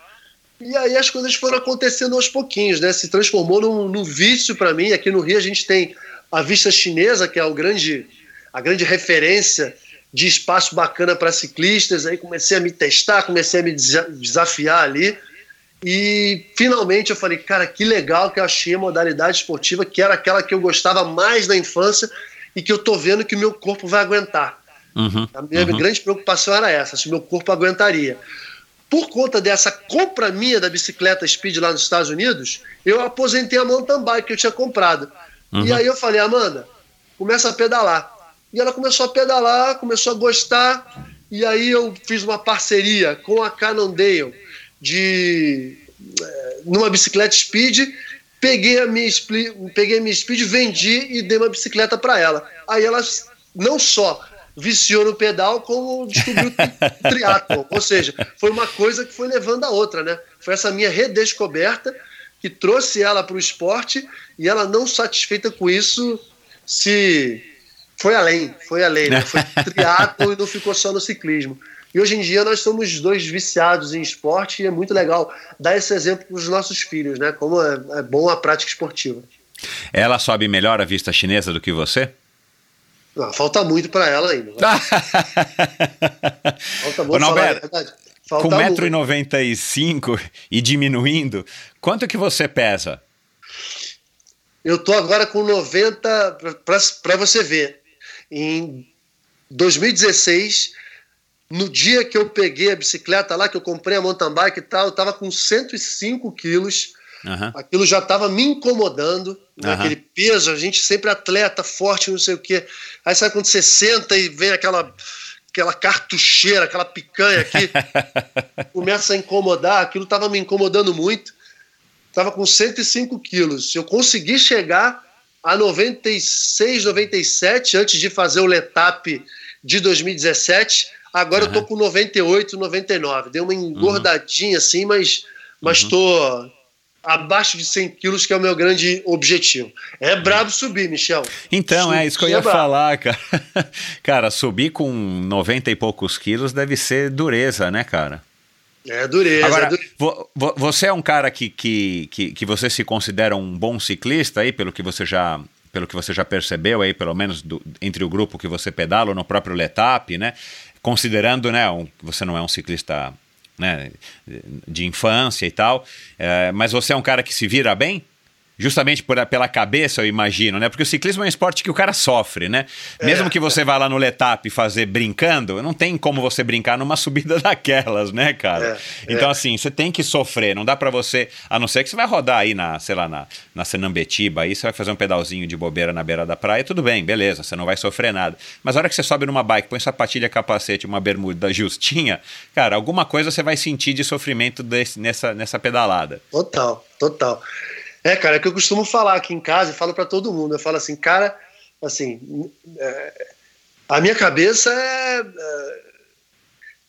E aí as coisas foram acontecendo aos pouquinhos, né? Se transformou num, num vício para mim. Aqui no Rio a gente tem a Vista Chinesa, que é o grande, a grande referência de espaço bacana para ciclistas. Aí comecei a me testar, comecei a me desafiar ali. E finalmente eu falei, cara, que legal que eu achei a modalidade esportiva, que era aquela que eu gostava mais na infância e que eu tô vendo que o meu corpo vai aguentar. Uhum, a minha uhum. grande preocupação era essa, se meu corpo aguentaria. Por conta dessa compra minha da bicicleta Speed lá nos Estados Unidos, eu aposentei a mountain bike que eu tinha comprado. Uhum. E aí eu falei, Amanda, começa a pedalar. E ela começou a pedalar, começou a gostar, e aí eu fiz uma parceria com a Cannondale de é, numa bicicleta speed, peguei a minha peguei a minha speed, vendi e dei uma bicicleta para ela. Aí ela não só viciou no pedal, como descobriu o triatlo. Ou seja, foi uma coisa que foi levando a outra, né? Foi essa minha redescoberta que trouxe ela para o esporte e ela não satisfeita com isso se foi além, foi além, né? Foi triatlo e não ficou só no ciclismo. E hoje em dia nós somos dois viciados em esporte e é muito legal dar esse exemplo para os nossos filhos, né? Como é, é bom a prática esportiva. Ela sobe melhor a vista chinesa do que você? Não, falta muito para ela ainda. falta muito falar verdade. Falta com 1,95m e diminuindo, quanto que você pesa? Eu tô agora com 90, para você ver. Em 2016 no dia que eu peguei a bicicleta lá, que eu comprei a mountain bike e tal, eu tava com 105 quilos. Uhum. Aquilo já estava me incomodando, uhum. aquele peso, a gente sempre atleta, forte, não sei o quê. Aí sabe quando você senta e vem aquela, aquela cartucheira, aquela picanha aqui, começa a incomodar, aquilo estava me incomodando muito. Tava com 105 quilos. Eu consegui chegar a 96, 97 antes de fazer o Letap de 2017 Agora uhum. eu tô com 98, 99. Deu uma engordadinha uhum. assim, mas, mas uhum. tô abaixo de 100 quilos, que é o meu grande objetivo. É brabo subir, Michel. Então, subir é isso que eu ia é falar, cara. cara, subir com 90 e poucos quilos deve ser dureza, né, cara? É dureza. Agora, é dureza. Vo você é um cara que, que, que, que você se considera um bom ciclista aí, pelo que você já pelo que você já percebeu aí, pelo menos do, entre o grupo que você pedala, no próprio Letap, né? considerando, né, um, você não é um ciclista né, de infância e tal, é, mas você é um cara que se vira bem? Justamente por, pela cabeça, eu imagino, né? Porque o ciclismo é um esporte que o cara sofre, né? Mesmo que você vá lá no Letap fazer brincando, não tem como você brincar numa subida daquelas, né, cara? É, então, é. assim, você tem que sofrer. Não dá pra você. A não ser que você vai rodar aí na, sei lá, na, na Senambetiba, aí você vai fazer um pedalzinho de bobeira na beira da praia, tudo bem, beleza, você não vai sofrer nada. Mas a hora que você sobe numa bike, põe sapatilha, capacete, uma bermuda justinha, cara, alguma coisa você vai sentir de sofrimento desse, nessa, nessa pedalada. Total, total. É, cara, é que eu costumo falar aqui em casa e falo pra todo mundo. Eu falo assim, cara, assim, é, a minha cabeça é, é,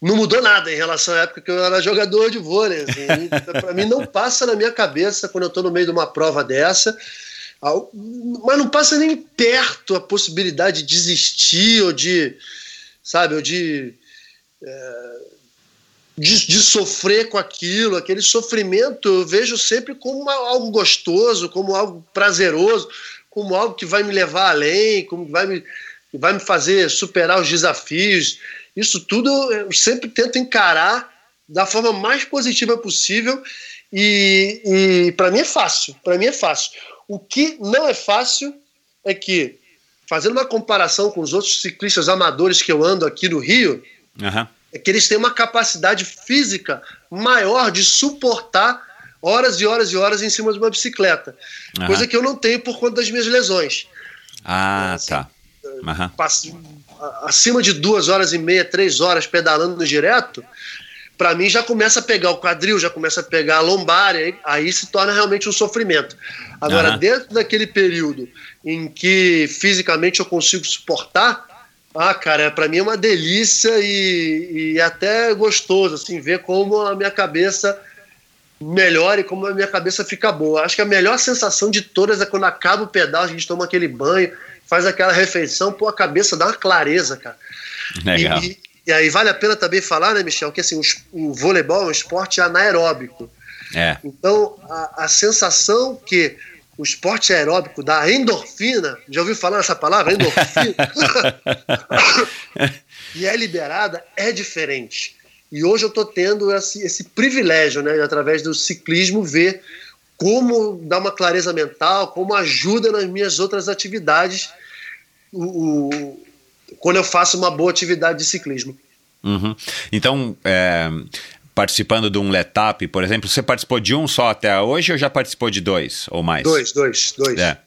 não mudou nada em relação à época que eu era jogador de vôlei. Assim, para mim não passa na minha cabeça quando eu estou no meio de uma prova dessa, mas não passa nem perto a possibilidade de desistir ou de, sabe, ou de de, de sofrer com aquilo, aquele sofrimento eu vejo sempre como uma- algo gostoso, como algo prazeroso, como algo que vai me levar além, como vai me, vai me fazer superar os desafios. Isso tudo eu sempre tento encarar da forma mais positiva possível e, e para mim é fácil, para mim é fácil. O que não é fácil é que, fazendo uma comparação com os outros ciclistas amadores que eu ando aqui no Rio, Aham. É que eles têm uma capacidade física maior de suportar horas e horas e horas em cima de uma bicicleta. Aham. Coisa que eu não tenho por conta das minhas lesões. Ah, tá. Aham. Passo- acima de duas horas e meia, três horas pedalando direto, para mim já começa a pegar o quadril, já começa a pegar a lombar, aí, aí se torna realmente um sofrimento. Agora, Aham. dentro daquele período em que fisicamente eu consigo suportar, ah, cara, para mim é uma delícia e, e até gostoso, assim, ver como a minha cabeça melhora e como a minha cabeça fica boa. Acho que a melhor sensação de todas é quando acaba o pedal, a gente toma aquele banho, faz aquela refeição, pô, a cabeça dá uma clareza, cara. Legal. E, e- aí vale a pena também falar, né, Michel, que assim, o, o voleibol é um esporte anaeróbico. É. Então, a, a sensação que o esporte aeróbico dá endorfina, já ouviu falar essa palavra? Endorfina? e é liberada, é diferente. E hoje eu estou tendo esse, esse privilégio, né, através do ciclismo, ver como dá uma clareza mental, como ajuda nas minhas outras atividades o, o- quando eu faço uma boa atividade de ciclismo. Uhum. Então, é, participando de um Letap, por exemplo, você participou de um só até hoje ou já participou de dois ou mais? Dois, dois, dois. É.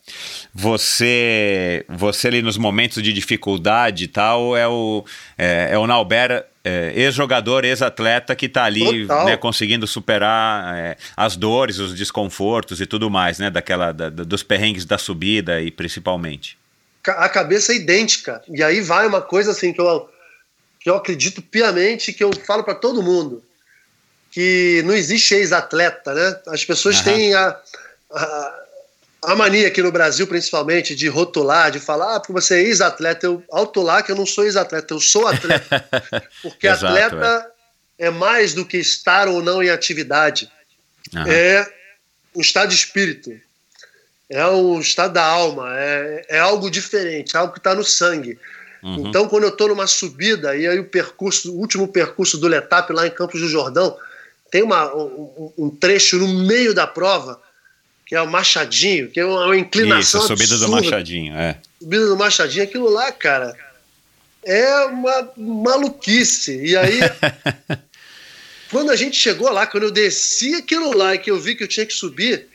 Você, você ali nos momentos de dificuldade e tal, é o, é, é o Nauber, é, ex-jogador, ex-atleta que está ali né, conseguindo superar é, as dores, os desconfortos e tudo mais, né? Daquela, da- dos perrengues da subida e principalmente. a cabeça é idêntica. E aí vai uma coisa assim que eu, que eu acredito piamente, que eu falo para todo mundo, que não existe ex-atleta, né? As pessoas Aham. têm a, a, a mania aqui no Brasil, principalmente, de rotular, de falar, ah, porque você é ex-atleta, eu autolar que eu não sou ex-atleta, eu sou atleta. Porque Exato, atleta é. mais do que estar ou não em atividade. Aham. É um estado de espírito. É o estado da alma, é, é algo diferente, é algo que está no sangue. Uhum. Então, quando eu estou numa subida, e aí o percurso, o último percurso do Letap lá em Campos do Jordão, tem uma, um, um trecho no meio da prova, que é o Machadinho, que é uma, inclinação. Isso, a subida do absurda. Machadinho, é. Subida do Machadinho, aquilo lá, cara, é uma maluquice. E aí, quando a gente chegou lá, quando eu desci aquilo lá e que eu vi que eu tinha que subir,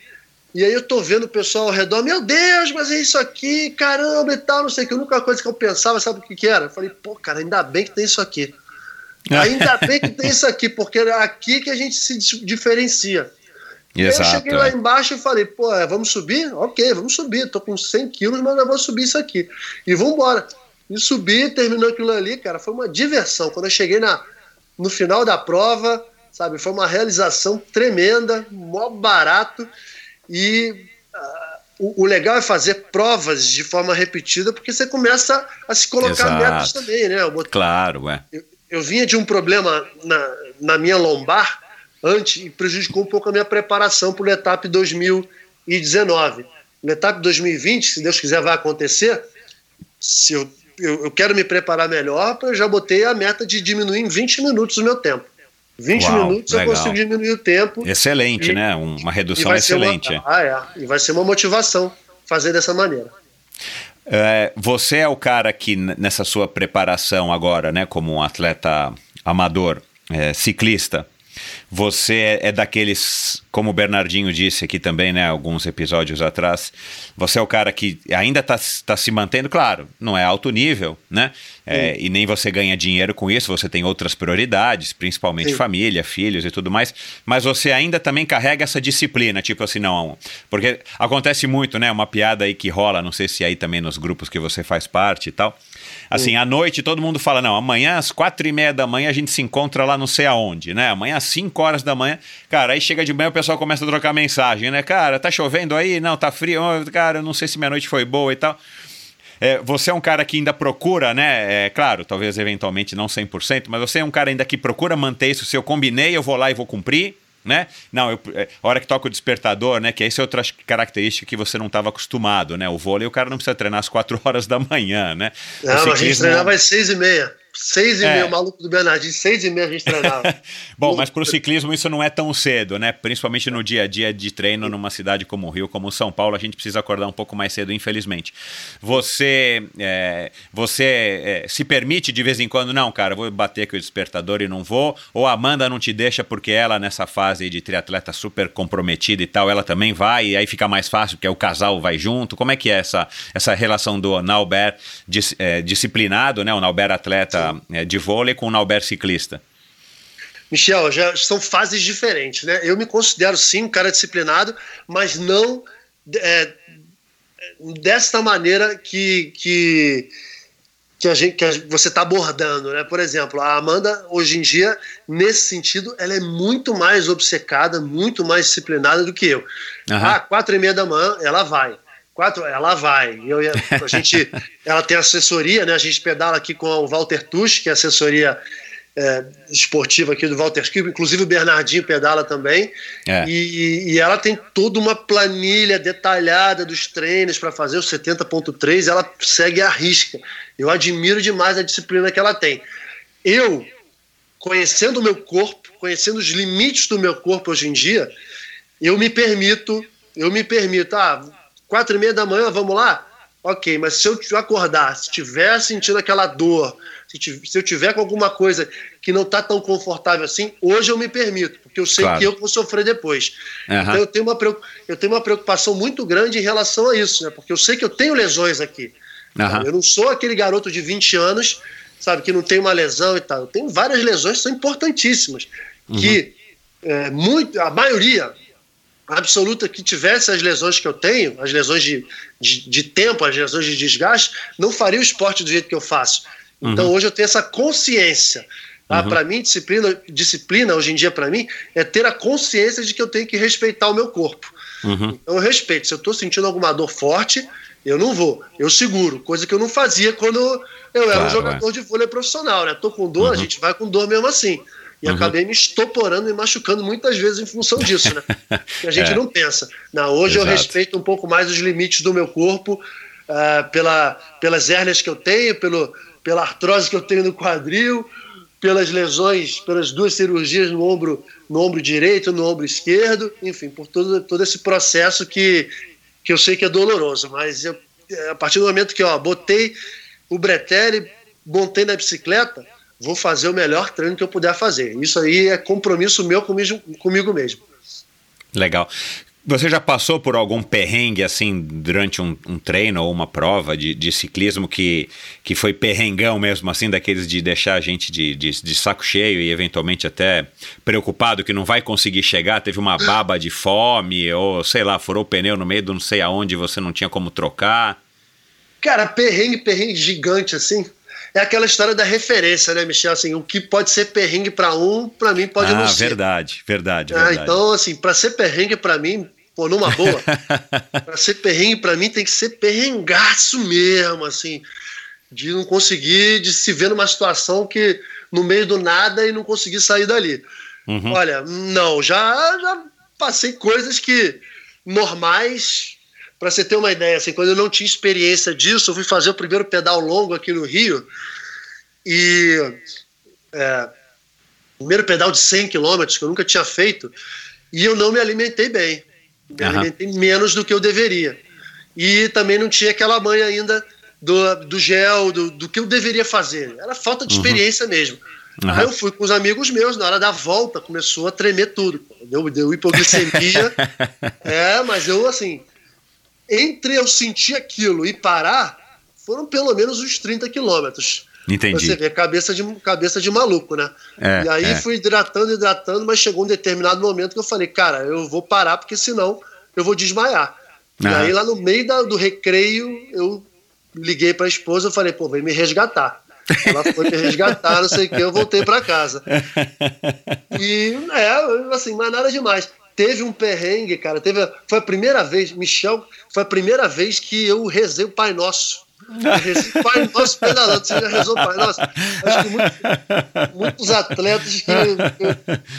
e aí eu tô vendo o pessoal ao redor, meu Deus, mas é isso aqui, caramba e tal, não sei o que. A única coisa que eu pensava, sabe o que, que era? Eu falei, pô, cara, ainda bem que tem isso aqui. Ainda bem que tem isso aqui, porque é aqui que a gente se di- diferencia. Aí eu Exato. cheguei lá é. embaixo e falei, pô, é, vamos subir? Ok, vamos subir. Tô com 100 quilos, mas eu vou subir isso aqui. E vamos embora. E subi, terminou aquilo ali, cara. Foi uma diversão. Quando eu cheguei na, no final da prova, sabe, foi uma realização tremenda, mó barato. E ah, o, o legal é fazer provas de forma repetida, porque você começa a se colocar Exato. metas também, né? Botei- Claro, é. eu vinha de um problema na, na minha lombar antes e prejudicou um pouco a minha preparação para o Letap 2019. O Letap 2020, se Deus quiser, vai acontecer. Se eu, eu, eu quero me preparar melhor, eu já botei a meta de diminuir em 20 minutos o meu tempo. 20 Uau, minutos legal. eu consigo diminuir o tempo. Excelente, E- né? Um- Uma redução ser uma- excelente. ah, é. E vai ser uma motivação fazer dessa maneira. É, você é o cara que nessa sua preparação agora, né, como um atleta amador, é, ciclista, você é, é daqueles, como o Bernardinho disse aqui também, né, alguns episódios atrás, você é o cara que ainda está se mantendo, claro, não é alto nível, né, é, e nem você ganha dinheiro com isso, você tem outras prioridades, principalmente Sim. família, filhos e tudo mais, mas você ainda também carrega essa disciplina, tipo assim, não, porque acontece muito, né, uma piada aí que rola, não sei se aí também nos grupos que você faz parte e tal, assim, à noite todo mundo fala, não, amanhã às quatro e meia da manhã a gente se encontra lá não sei aonde, né, amanhã às cinco horas da manhã, cara, aí chega de manhã o pessoal começa a trocar mensagem, né, cara, tá chovendo aí? Não, tá frio, cara, eu não sei se minha noite foi boa e tal, é, você é um cara que ainda procura, né? É, claro, talvez eventualmente não 100%, mas você é um cara ainda que procura manter isso. Se eu combinei, eu vou lá e vou cumprir, né? Não, eu, é, a hora que toca o despertador, né? Que essa é outra característica que você não estava acostumado, né? O vôlei, o cara não precisa treinar às 4 horas da manhã, né? Não, a gente treinava às seis e meia. Seis e É. meia, o maluco do Bernardinho, seis e meia a gente treinava. Bom, mas para o ciclismo isso não é tão cedo, né? Principalmente no dia a dia de treino numa cidade como o Rio, como São Paulo, a gente precisa acordar um pouco mais cedo, infelizmente. Você, é, você é, se permite de vez em quando, não, cara, vou bater aqui o despertador e não vou, ou a Amanda não te deixa porque ela nessa fase de triatleta super comprometida e tal, ela também vai e aí fica mais fácil porque o casal vai junto. Como é que é essa, essa relação do Nauber dis- é, disciplinado, né? O Nauber atleta é, de vôlei com o Nauber ciclista? Michel, já são fases diferentes, né? Eu me considero sim um cara disciplinado, mas não é, desta maneira que, que, que, a gente, que a- você está abordando, né? Por exemplo, a Amanda, hoje em dia, nesse sentido, ela é muito mais obcecada, muito mais disciplinada do que eu. Aham. Ah, quatro e meia da manhã, ela vai. Quatro, ela vai. Eu, a gente, ela tem assessoria, né? A gente pedala aqui com o Walter Tusch, que é assessoria é, esportiva aqui do Walter Tusch, inclusive o Bernardinho pedala também. É. E, e ela tem toda uma planilha detalhada dos treinos para fazer o 70.3, ela segue a risca. Eu admiro demais a disciplina que ela tem. Eu, conhecendo o meu corpo, conhecendo os limites do meu corpo hoje em dia, eu me permito, eu me permito, ah, quatro e meia da manhã, vamos lá? Ok, mas se eu acordar, se estiver sentindo aquela dor, se, eu tiver com alguma coisa que não está tão confortável assim, hoje eu me permito, porque eu sei Claro. que eu vou sofrer depois. Aham. Então eu tenho, uma, eu tenho uma preocupação muito grande em relação a isso, né? porque eu sei que eu tenho lesões aqui. Aham. Eu não sou aquele garoto de 20 anos, sabe, que não tem uma lesão e tal. Eu tenho várias lesões que são importantíssimas. Que é, muito, a maioria absoluta que tivesse as lesões que eu tenho, as lesões de, de, de tempo, as lesões de desgaste, não faria o esporte do jeito que eu faço. Então hoje eu tenho essa consciência. Tá? Para mim, disciplina, disciplina hoje em dia para mim é ter a consciência de que eu tenho que respeitar o meu corpo. Uhum. Então eu respeito. Se eu estou sentindo alguma dor forte, eu não vou. Eu seguro. Coisa que eu não fazia quando eu era Claro, um jogador de vôlei profissional. Né? Tô com dor, a gente vai com dor mesmo assim. E acabei me estoporando e machucando muitas vezes em função disso, né? Que a gente É. não pensa. Não, hoje eu Exato. respeito um pouco mais os limites do meu corpo, ah, pela, pelas hérnias que eu tenho, pelo, pela artrose que eu tenho no quadril, pelas lesões, pelas duas cirurgias no ombro, no ombro direito, no ombro esquerdo, enfim, por todo, todo esse processo que, que eu sei que é doloroso. Mas eu, a partir do momento que ó, botei o bretelle, montei na bicicleta, vou fazer o melhor treino que eu puder fazer. Isso aí é compromisso meu comigo, comigo mesmo. Legal. Você já passou por algum perrengue assim durante um, um treino ou uma prova de, de ciclismo que, que foi perrengão mesmo, assim, daqueles de deixar a gente de, de, de saco cheio e eventualmente até preocupado que não vai conseguir chegar? Teve uma baba de fome ou sei lá, furou o pneu no meio do não sei aonde você não tinha como trocar? Cara, perrengue, perrengue gigante assim. É aquela história da referência, né, Michel? Assim, o que pode ser perrengue para um, para mim pode ah, não ser. verdade, verdade, Ah, verdade. então, assim, para ser perrengue para mim, pô, numa boa, para ser perrengue para mim tem que ser perrengaço mesmo, assim, de não conseguir, de se ver numa situação que no meio do nada e não conseguir sair dali. Uhum. Olha, não, já, já passei coisas que normais. Para você ter uma ideia, assim, quando eu não tinha experiência disso, eu fui fazer o primeiro pedal longo aqui no Rio e é, primeiro pedal de 100 quilômetros, que eu nunca tinha feito, e eu não me alimentei bem. Me Aham. alimentei menos do que eu deveria. E também não tinha aquela manha ainda do, do gel, do, do que eu deveria fazer. Era falta de experiência mesmo. Aham. Aí eu fui com os amigos meus, na hora da volta começou a tremer tudo. Deu, deu hipoglicemia. é, mas eu, assim, entre eu sentir aquilo e parar, foram pelo menos uns 30 quilômetros. Entendi. Você vê, cabeça de, cabeça de maluco, né? É, e aí é. fui hidratando, hidratando, mas chegou um determinado momento que eu falei, cara, eu vou parar, porque senão eu vou desmaiar. E Aham. aí lá no meio da- do recreio, eu liguei pra esposa e falei, pô, vem me resgatar. Ela foi me resgatar, não sei o que, eu voltei pra casa. E é, assim, mas nada demais. Teve um perrengue, cara. Teve, foi a primeira vez, Michel, foi a primeira vez que eu rezei o Pai Nosso. Rezei o Pai Nosso pedalando. Você já rezou o Pai Nosso? Acho que muitos, muitos atletas que. eu-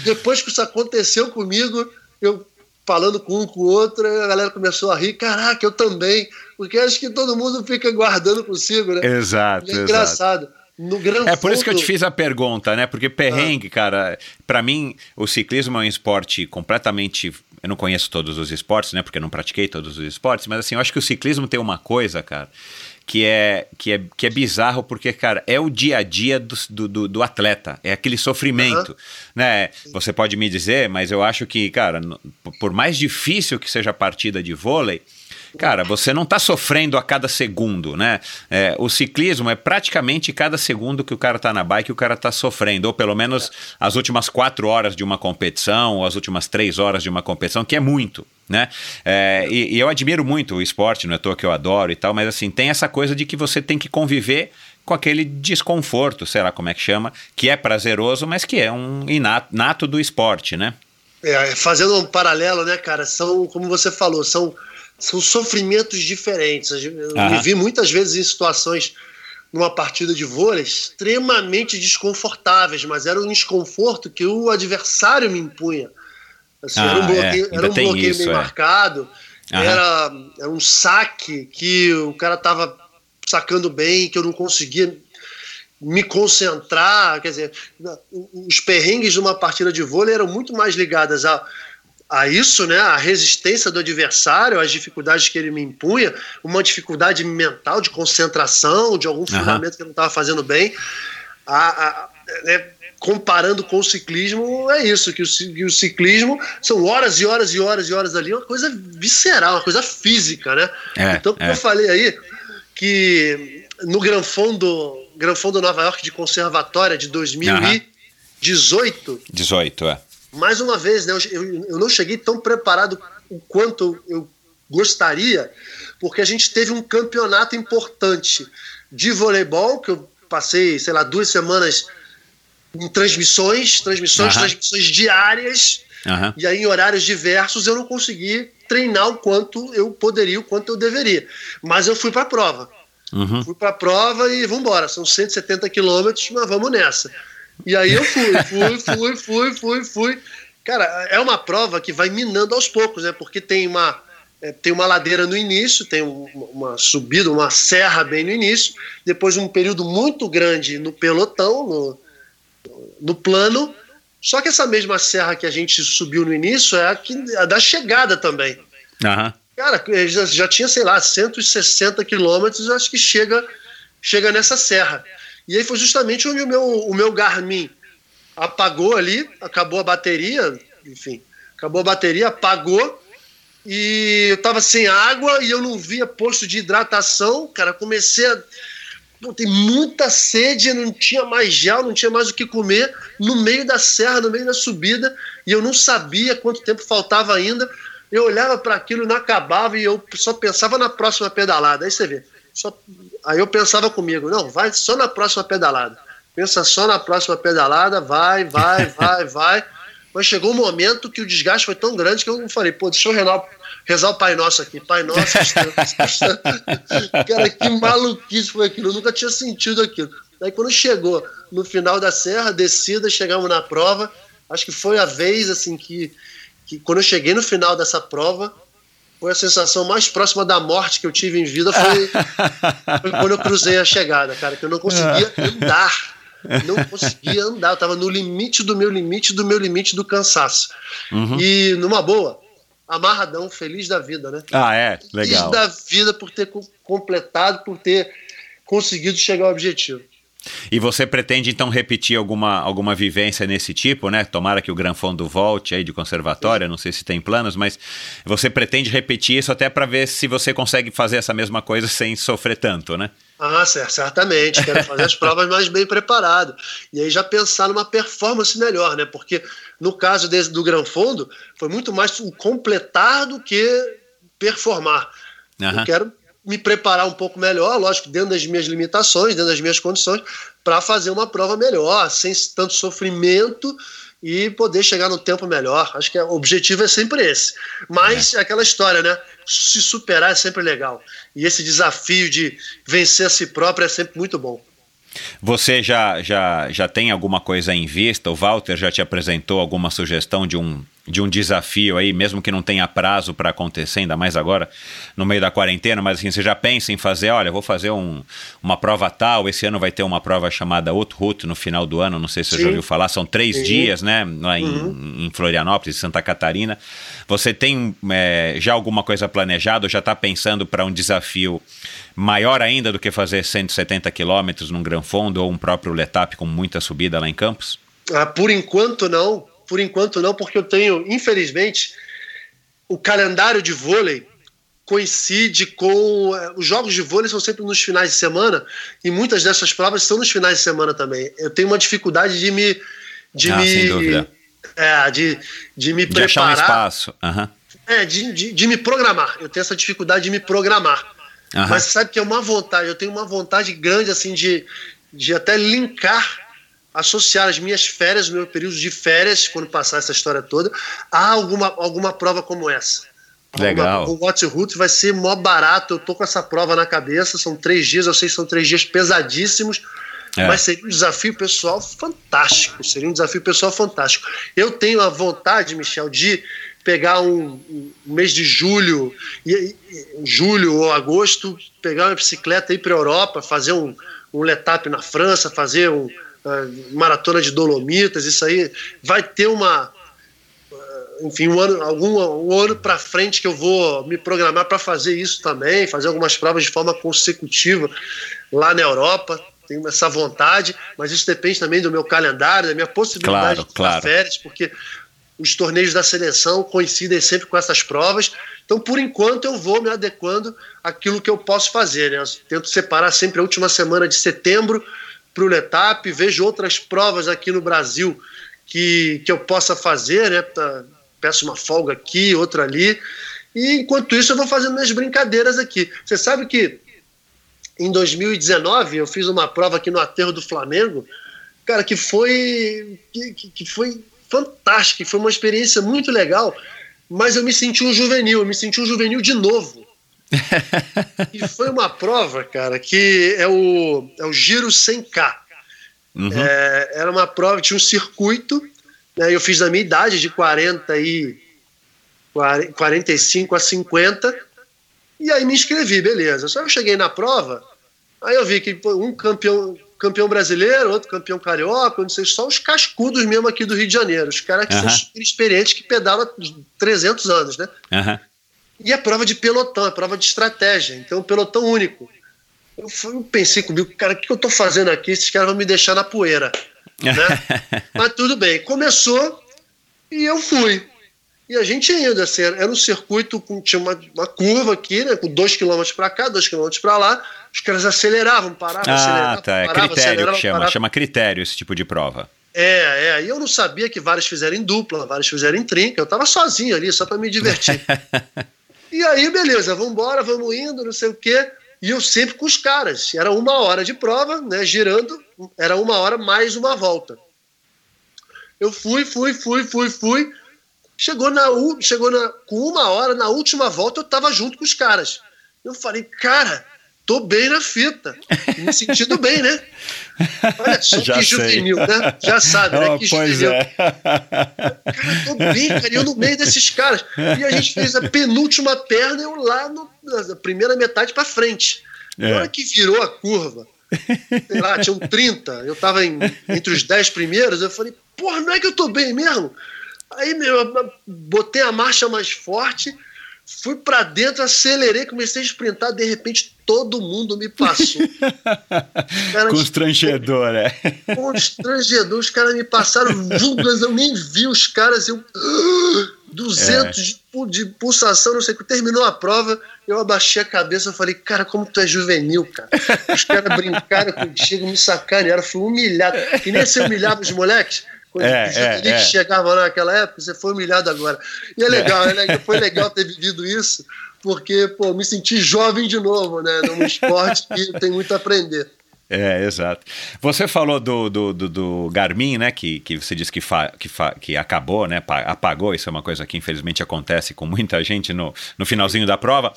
depois que isso aconteceu comigo, eu falando com um com o outro, a galera começou a rir. Caraca, eu também. Porque acho que todo mundo fica guardando consigo, né? Exato, E é exato. No Gran É por isso que eu te fiz a pergunta, né? Porque perrengue, cara, pra mim o ciclismo é um esporte completamente. Eu não conheço todos os esportes, né? Porque eu não pratiquei todos os esportes, mas assim, eu acho que o ciclismo tem uma coisa, cara, que é, que é, que é bizarro, porque, cara, é o dia a dia do, do, do- atleta, é aquele sofrimento, né? Você pode me dizer, mas eu acho que, cara, por mais difícil que seja a partida de vôlei, Cara, você não está sofrendo a cada segundo, né? É, o ciclismo é praticamente cada segundo que o cara está na bike, o cara está sofrendo, ou pelo menos as últimas quatro horas de uma competição, ou as últimas três horas de uma competição, que é muito, né? É, e, e eu admiro muito o esporte, não é à toa que eu adoro e tal, mas assim, tem essa coisa de que você tem que conviver com aquele desconforto, sei lá como é que chama, que é prazeroso, mas que é um inato nato do esporte, né? É, fazendo um paralelo, né, cara? São, como você falou, são, são sofrimentos diferentes. Eu me vi muitas vezes em situações numa partida de vôlei extremamente desconfortáveis, mas era um desconforto que o adversário me impunha. Assim, Ah, era um é, bloqueio, ainda era um bloqueio isso, bem é. marcado, era, era um saque que o cara tava sacando bem, que eu não conseguia me concentrar, quer dizer, os perrengues de uma partida de vôlei eram muito mais ligadas a, a isso, né, a resistência do adversário, as dificuldades que ele me impunha, uma dificuldade mental de concentração, de algum fundamento que eu não estava fazendo bem, a, a- né, comparando com o ciclismo, é isso, que o, que o ciclismo são horas e horas e horas e horas ali, uma coisa visceral, uma coisa física, né? É, então, como é. eu falei aí, que no Gran Fondo, Gran Fondo Nova York de Conservatória de 2018, 18, é. Mais uma vez, né, eu, eu- não cheguei tão preparado o quanto eu gostaria, porque a gente teve um campeonato importante de voleibol, que eu passei, sei lá, duas semanas em transmissões, transmissões, Aham. transmissões diárias, Aham. e aí em horários diversos eu não consegui treinar o quanto eu poderia, o quanto eu deveria. Mas eu fui para a prova. Uhum. Fui para a prova e vamos embora. São 170 quilômetros, mas vamos nessa. E aí eu fui, fui, fui, fui, fui, fui. Cara, é uma prova que vai minando aos poucos, né? Porque tem uma, é, tem uma ladeira no início, tem um- uma subida, uma serra bem no início, depois um período muito grande no pelotão, no, no plano. Só que essa mesma serra que a gente subiu no início é a, que, a da chegada também. Aham. Cara, eu já, já tinha, sei lá, 160 quilômetros, eu acho que chega, chega nessa serra. E aí foi justamente onde o meu, o meu Garmin apagou ali, acabou a bateria, enfim, acabou a bateria, apagou, e eu tava sem água e eu não via posto de hidratação, cara, comecei a. Pô, tem muita sede, não tinha mais gel, não tinha mais o que comer, no meio da serra, no meio da subida, e eu não sabia quanto tempo faltava ainda. Eu olhava para aquilo, não acabava e eu só pensava na próxima pedalada. Aí você vê. Só... Aí eu pensava comigo, não, vai só na próxima pedalada. Pensa só na próxima pedalada, vai, vai, vai, vai. Mas chegou um momento que o desgaste foi tão grande que eu falei, pô, deixa eu rezar, rezar o Pai Nosso aqui. Pai Nosso, cara, que maluquice foi aquilo. Eu nunca tinha sentido aquilo. Aí quando chegou no final da serra, descida, chegamos na prova. Acho que foi a vez assim que, que quando eu cheguei no final dessa prova, foi a sensação mais próxima da morte que eu tive em vida foi, foi quando eu cruzei a chegada, cara, que eu não conseguia andar. não conseguia andar. Eu estava no limite do meu limite, do meu limite do cansaço. Uhum. E numa boa, amarradão, feliz da vida, né? Ah, é? Legal. Feliz da vida por ter completado, por ter conseguido chegar ao objetivo. E você pretende então repetir alguma, alguma vivência nesse tipo, né? Tomara que o Gran Fondo volte aí de conservatória, não sei se tem planos, mas você pretende repetir isso até para ver se você consegue fazer essa mesma coisa sem sofrer tanto, né? Ah, certamente. Quero fazer as provas mais bem preparado. E aí já pensar numa performance melhor, né? Porque no caso desse, do Gran Fondo, foi muito mais o completar do que performar. Uhum. Eu quero me preparar um pouco melhor, lógico, dentro das minhas limitações, dentro das minhas condições, para fazer uma prova melhor, sem tanto sofrimento e poder chegar no tempo melhor. Acho que o objetivo é sempre esse. Mas é. aquela história, né? Se superar é sempre legal. E esse desafio de vencer a si próprio é sempre muito bom. Você já, já, já tem alguma coisa em vista? O Walter já te apresentou alguma sugestão de um de um desafio aí, mesmo que não tenha prazo para acontecer, ainda mais agora no meio da quarentena, mas assim, você já pensa em fazer, olha, vou fazer um, uma prova tal, esse ano vai ter uma prova chamada Uthut no final do ano, não sei se você Sim. já ouviu falar, são três Sim. dias, né, lá em, uhum. em Florianópolis, Santa Catarina. Você tem é, já alguma coisa planejada ou já está pensando para um desafio maior ainda do que fazer 170 quilômetros num Gran Fondo ou um próprio Letap com muita subida lá em Campos? Ah, por enquanto não, por enquanto não, porque eu tenho, infelizmente, o calendário de vôlei coincide com. Eh, os jogos de vôlei são sempre nos finais de semana e muitas dessas provas são nos finais de semana também. Eu tenho uma dificuldade de me. De ah, me sem dúvida. É, de, de me de preparar. Achar um espaço. Uhum. É, de, de, de, me programar. Eu tenho essa dificuldade de me programar. Uhum. Mas sabe que é uma vontade, eu tenho uma vontade grande assim de, de até linkar associar as minhas férias, o meu período de férias, quando passar essa história toda, a alguma, alguma prova como essa. Legal. o Watch Root vai ser mó barato. Eu tô com essa prova na cabeça. São três dias, eu sei que são três dias pesadíssimos. É. Mas seria um desafio pessoal fantástico. Seria um desafio pessoal fantástico. Eu tenho a vontade, Michel, de pegar um, um mês de julho, e, julho ou agosto, pegar uma bicicleta e ir para a Europa, fazer um, um letap na França, fazer um, maratona de Dolomitas, isso aí vai ter uma enfim, um ano, algum um ano para frente que eu vou me programar para fazer isso também, fazer algumas provas de forma consecutiva lá na Europa. Tenho essa vontade, mas isso depende também do meu calendário, da minha possibilidade claro, de claro. férias, porque os torneios da seleção coincidem sempre com essas provas. Então, por enquanto, eu vou me adequando àquilo que eu posso fazer. Né? Eu tento separar sempre a última semana de setembro para o Letap, vejo outras provas aqui no Brasil que, que eu possa fazer, né? Peço uma folga aqui, outra ali. E enquanto isso, eu vou fazendo minhas brincadeiras aqui. Você sabe que em 2019 eu fiz uma prova aqui no aterro do Flamengo, cara, que foi que, que foi fantástica, foi uma experiência muito legal, mas eu me senti um juvenil, eu me senti um juvenil de novo e foi uma prova, cara, que é o, é o Giro 100K. Uhum. É, era uma prova, tinha um circuito, né, eu fiz na minha idade, de 40 e 45 a 50, e aí me inscrevi, beleza. Só que eu cheguei na prova, aí eu vi que um campeão, campeão brasileiro, outro campeão carioca, não sei, só os cascudos mesmo aqui do Rio de Janeiro, os caras que são super experientes, que pedalam 300 anos, né? E é prova de pelotão, é prova de estratégia. Então, pelotão único. Eu, eu pensei comigo, cara, o que eu estou fazendo aqui? Esses caras vão me deixar na poeira. Né? Mas tudo bem. Começou e eu fui. E a gente indo, assim, era um circuito com tinha uma, uma curva aqui, né, com dois quilômetros para cá, dois quilômetros para lá. Os caras aceleravam, paravam, ah, aceleravam. tá, é paravam, critério que chama, paravam. chama critério esse tipo de prova. É, é. E eu não sabia que vários fizeram em dupla, vários fizeram em trinca. Eu tava sozinho ali, só para me divertir. E aí, beleza, vamos embora, vamos indo, não sei o quê. E eu sempre com os caras. Era uma hora de prova, né? Girando, era uma hora mais uma volta. Eu fui, fui, fui, fui, fui. Chegou, na, chegou na, com uma hora, na última volta, eu tava junto com os caras. Eu falei, cara, tô bem na fita. Me sentindo bem, né? Olha só Já que sei. juvenil, né? Já sabe, né? Oh, que juvenil. É. Cara, tô bem, cara, eu no meio desses caras. E a gente fez a penúltima perna, eu lá no, na primeira metade para frente. É. Na hora que virou a curva, sei lá, tinham 30, eu tava em, entre os 10 primeiros, eu falei, porra, não é que eu tô bem mesmo? Aí, meu, eu botei a marcha mais forte, fui para dentro, acelerei, comecei a sprintar, de repente todo mundo me passou. Cara, Constrangedor, é. Constrangedor, os caras me passaram, vulgas, eu nem vi os caras, eu. 200 é. de, de pulsação, não sei o que. Terminou a prova, eu abaixei a cabeça e falei, cara, como tu é juvenil, cara. Os caras brincaram contigo, me sacanearam, fui humilhado. Que nem você humilhava os moleques. Quando é, os é, é. chegavam naquela época, você foi humilhado agora. E é legal, é. foi legal ter vivido isso, porque pô, me senti jovem de novo, né? Num esporte que tem muito a aprender. É, exato. Você falou do, do, do, do, Garmin, né? Que, que você disse que, fa, que, fa, que acabou, né? Apagou. Isso é uma coisa que infelizmente acontece com muita gente no, no finalzinho da prova.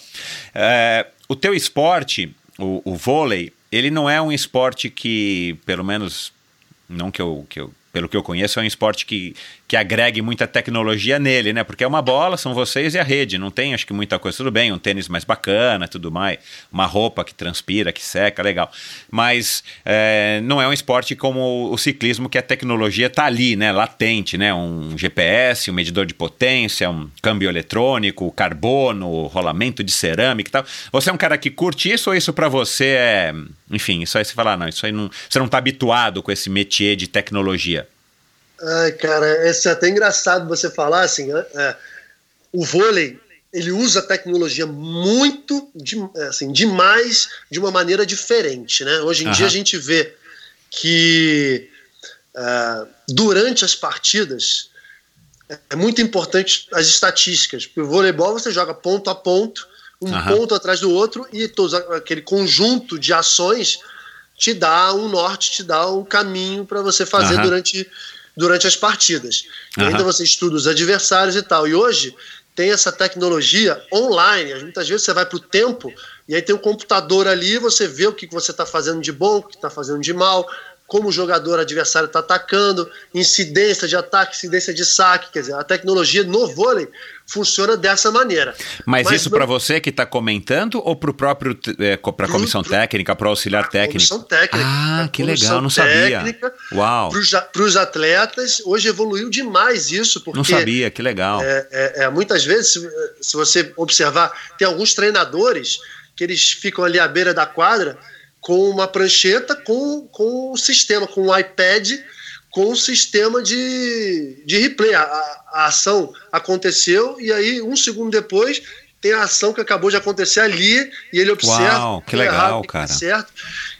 É, o teu esporte, o, o vôlei, ele não é um esporte que, pelo menos, não que eu, que eu pelo que eu conheço, é um esporte que, que agregue muita tecnologia nele, né? Porque é uma bola, são vocês e a rede. Não tem, acho que, muita coisa. Tudo bem, um tênis mais bacana, tudo mais. Uma roupa que transpira, que seca, legal. Mas é, não é um esporte como o ciclismo, que a tecnologia está ali, né? Latente, né? Um GPS, um medidor de potência, um câmbio eletrônico, carbono, rolamento de cerâmica e tal. Você é um cara que curte isso ou isso para você é. Enfim, isso aí você fala, ah, não, isso aí não. Você não está habituado com esse métier de tecnologia. Ai, cara, é até engraçado você falar assim. Né? É, o vôlei ele usa a tecnologia muito, assim, demais, de uma maneira diferente, né? Hoje em uhum. dia a gente vê que uh, durante as partidas é muito importante as estatísticas. Porque o voleibol você joga ponto a ponto, um uhum. ponto atrás do outro e todos, aquele conjunto de ações te dá um norte, te dá um caminho para você fazer uhum. durante durante as partidas. Uhum. ainda você estuda os adversários e tal. E hoje tem essa tecnologia online. Muitas vezes você vai para o tempo e aí tem um computador ali, você vê o que você está fazendo de bom, o que está fazendo de mal, como o jogador adversário está atacando, incidência de ataque, incidência de saque. Quer dizer, a tecnologia no vôlei funciona dessa maneira. Mas, Mas isso para você que está comentando ou para o próprio é, para a comissão pro, técnica, para o auxiliar técnico? Comissão técnica. Ah, que legal, não sabia. Uau. Para os atletas, hoje evoluiu demais isso. Porque, não sabia, que legal. É, é, é, muitas vezes, se, se você observar, tem alguns treinadores que eles ficam ali à beira da quadra com uma prancheta com, com o sistema, com o iPad, com o sistema de, de replay. A, a, ação aconteceu e aí, um segundo depois, tem a ação que acabou de acontecer ali e ele observa. Uau, que legal, errado, tá cara. certo.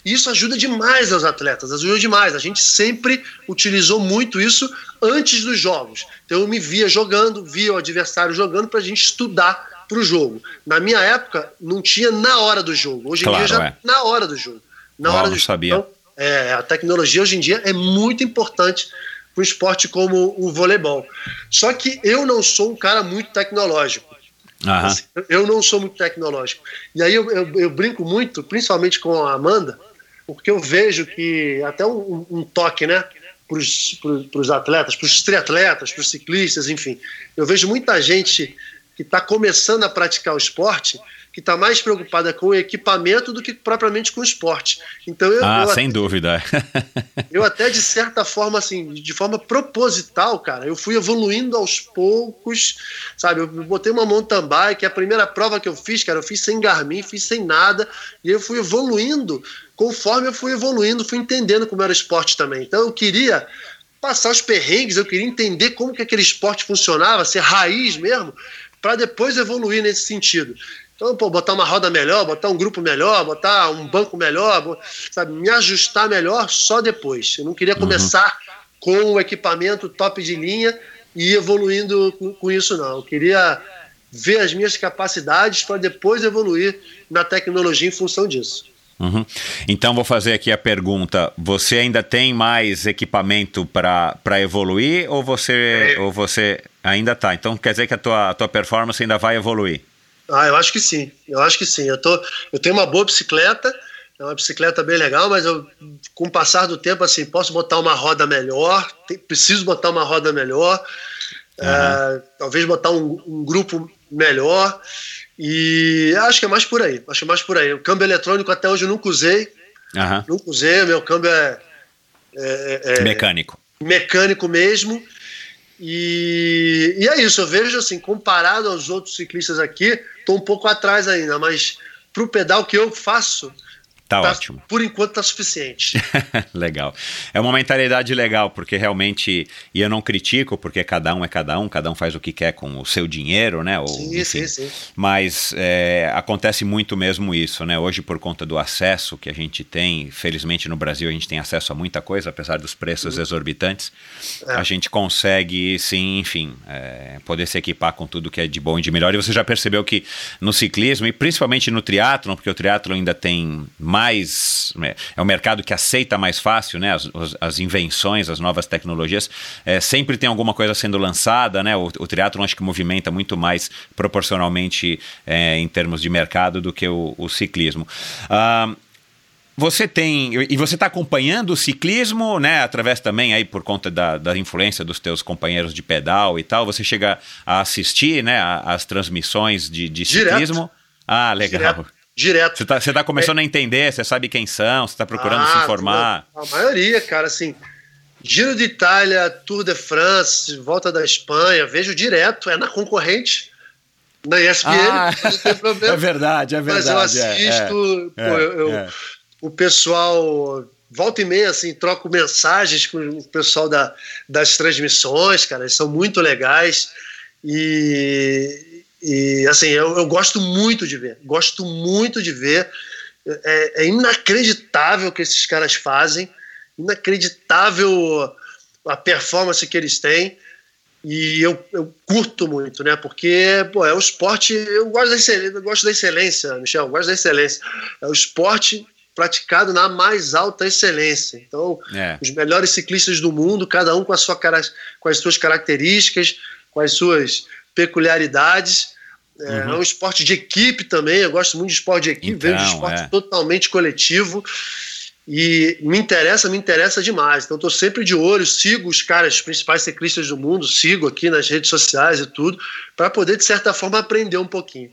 Isso ajuda demais aos atletas, ajuda demais. A gente sempre utilizou muito isso antes dos jogos. Então eu me via jogando, via o adversário jogando para a gente estudar para o jogo. Na minha época, não tinha na hora do jogo. Hoje claro, em dia já é. na hora do jogo. Na hora do sabia. Então, é, a tecnologia hoje em dia é muito importante para um esporte como o voleibol. Só que eu não sou um cara muito tecnológico. Assim, eu não sou muito tecnológico. E aí eu, eu, eu, brinco muito, principalmente com a Amanda, porque eu vejo que até um, um toque, né? Para os atletas, para os triatletas, para os ciclistas, enfim. Eu vejo muita gente que está começando a praticar o esporte, que está mais preocupada com o equipamento do que propriamente com o esporte. Então eu, ah, eu sem até, dúvida. eu até de certa forma assim, de forma proposital, cara, eu fui evoluindo aos poucos, sabe? Eu botei uma mountain bike, a primeira prova que eu fiz, cara, eu fiz sem Garmin, fiz sem nada, e eu fui evoluindo. Conforme eu fui evoluindo, fui entendendo como era o esporte também. Então eu queria passar os perrengues, eu queria entender como que aquele esporte funcionava, ser raiz mesmo para depois evoluir nesse sentido. Então, pô, botar uma roda melhor, botar um grupo melhor, botar um banco melhor, sabe, me ajustar melhor só depois. Eu não queria uhum. começar com o equipamento top de linha e ir evoluindo com, com isso, não. Eu queria ver as minhas capacidades para depois evoluir na tecnologia em função disso. Uhum. Então vou fazer aqui a pergunta: você ainda tem mais equipamento para evoluir ou você, é. ou você ainda está? Então quer dizer que a tua, a tua performance ainda vai evoluir? Ah, eu acho que sim. Eu acho que sim. Eu, tô, eu tenho uma boa bicicleta, é uma bicicleta bem legal, mas eu, com o passar do tempo, assim, posso botar uma roda melhor, tem, preciso botar uma roda melhor, uhum. é, talvez botar um, um grupo melhor. E acho que é mais por aí. Acho que é mais por aí. O câmbio eletrônico até hoje eu nunca usei. Aham. Nunca usei, meu câmbio é, é- é- Mecânico. mecânico mesmo. E, e é isso, eu vejo assim, comparado aos outros ciclistas aqui, estou um pouco atrás ainda, mas para o pedal que eu faço, Tá, tá- ótimo. por enquanto tá suficiente. legal. É uma mentalidade legal, porque realmente, e eu não critico, porque cada um é cada um, cada um faz o que quer com o seu dinheiro, né? Ou, Sim, enfim. sim, sim. Mas é, acontece muito mesmo isso, né? Hoje, por conta do acesso que a gente tem, felizmente no Brasil a gente tem acesso a muita coisa, apesar dos preços exorbitantes, É. a gente consegue, sim, enfim, é, poder se equipar com tudo que é de bom e de melhor. E você já percebeu que no ciclismo, e principalmente no triatlon, porque o triatlon ainda tem mais. É um mercado que aceita mais fácil, né? As, as- invenções, as novas tecnologias. é, sempre tem alguma coisa sendo lançada, né? O, o triatlon acho que movimenta muito mais proporcionalmente é, em termos de mercado do que o, o ciclismo. Ah, você tem. E você está acompanhando o ciclismo, né? Através também aí por conta da, da influência dos teus companheiros de pedal e tal. Você chega a assistir, né? As transmissões de, de Direto. ciclismo. Ah, legal. Direto. Direto. Você está você tá começando a entender, você sabe quem são, você está procurando se Ah, informar. A maioria, cara, assim. Giro de Itália, Tour de France, Volta da Espanha, vejo direto, é na concorrente, na ESPN, Ah, não tem problema. é verdade, é Mas eu verdade. é, assisto, é, pô, eu- eu- é. o pessoal volta e meia, assim, troco mensagens com o pessoal da, das transmissões, cara, eles são muito legais e, e assim, eu, eu gosto muito de ver, gosto muito de ver, é, é inacreditável o que esses caras fazem, inacreditável a performance que eles têm, e eu, eu curto muito, né? Porque pô, é o esporte. Eu gosto da excelência, gosto da excelência, Michel, eu gosto da excelência. É o esporte praticado na mais alta excelência. Então, É. os melhores ciclistas do mundo, cada um com, a sua, com as suas características, com as suas peculiaridades. É, é um esporte de equipe também. Eu gosto muito de esporte de equipe, Uhum. Então, vejo esporte é. totalmente coletivo. E me interessa, me interessa demais. Então, estou sempre de olho, sigo os caras, os principais ciclistas do mundo, sigo aqui nas redes sociais e tudo, para poder, de certa forma, aprender um pouquinho.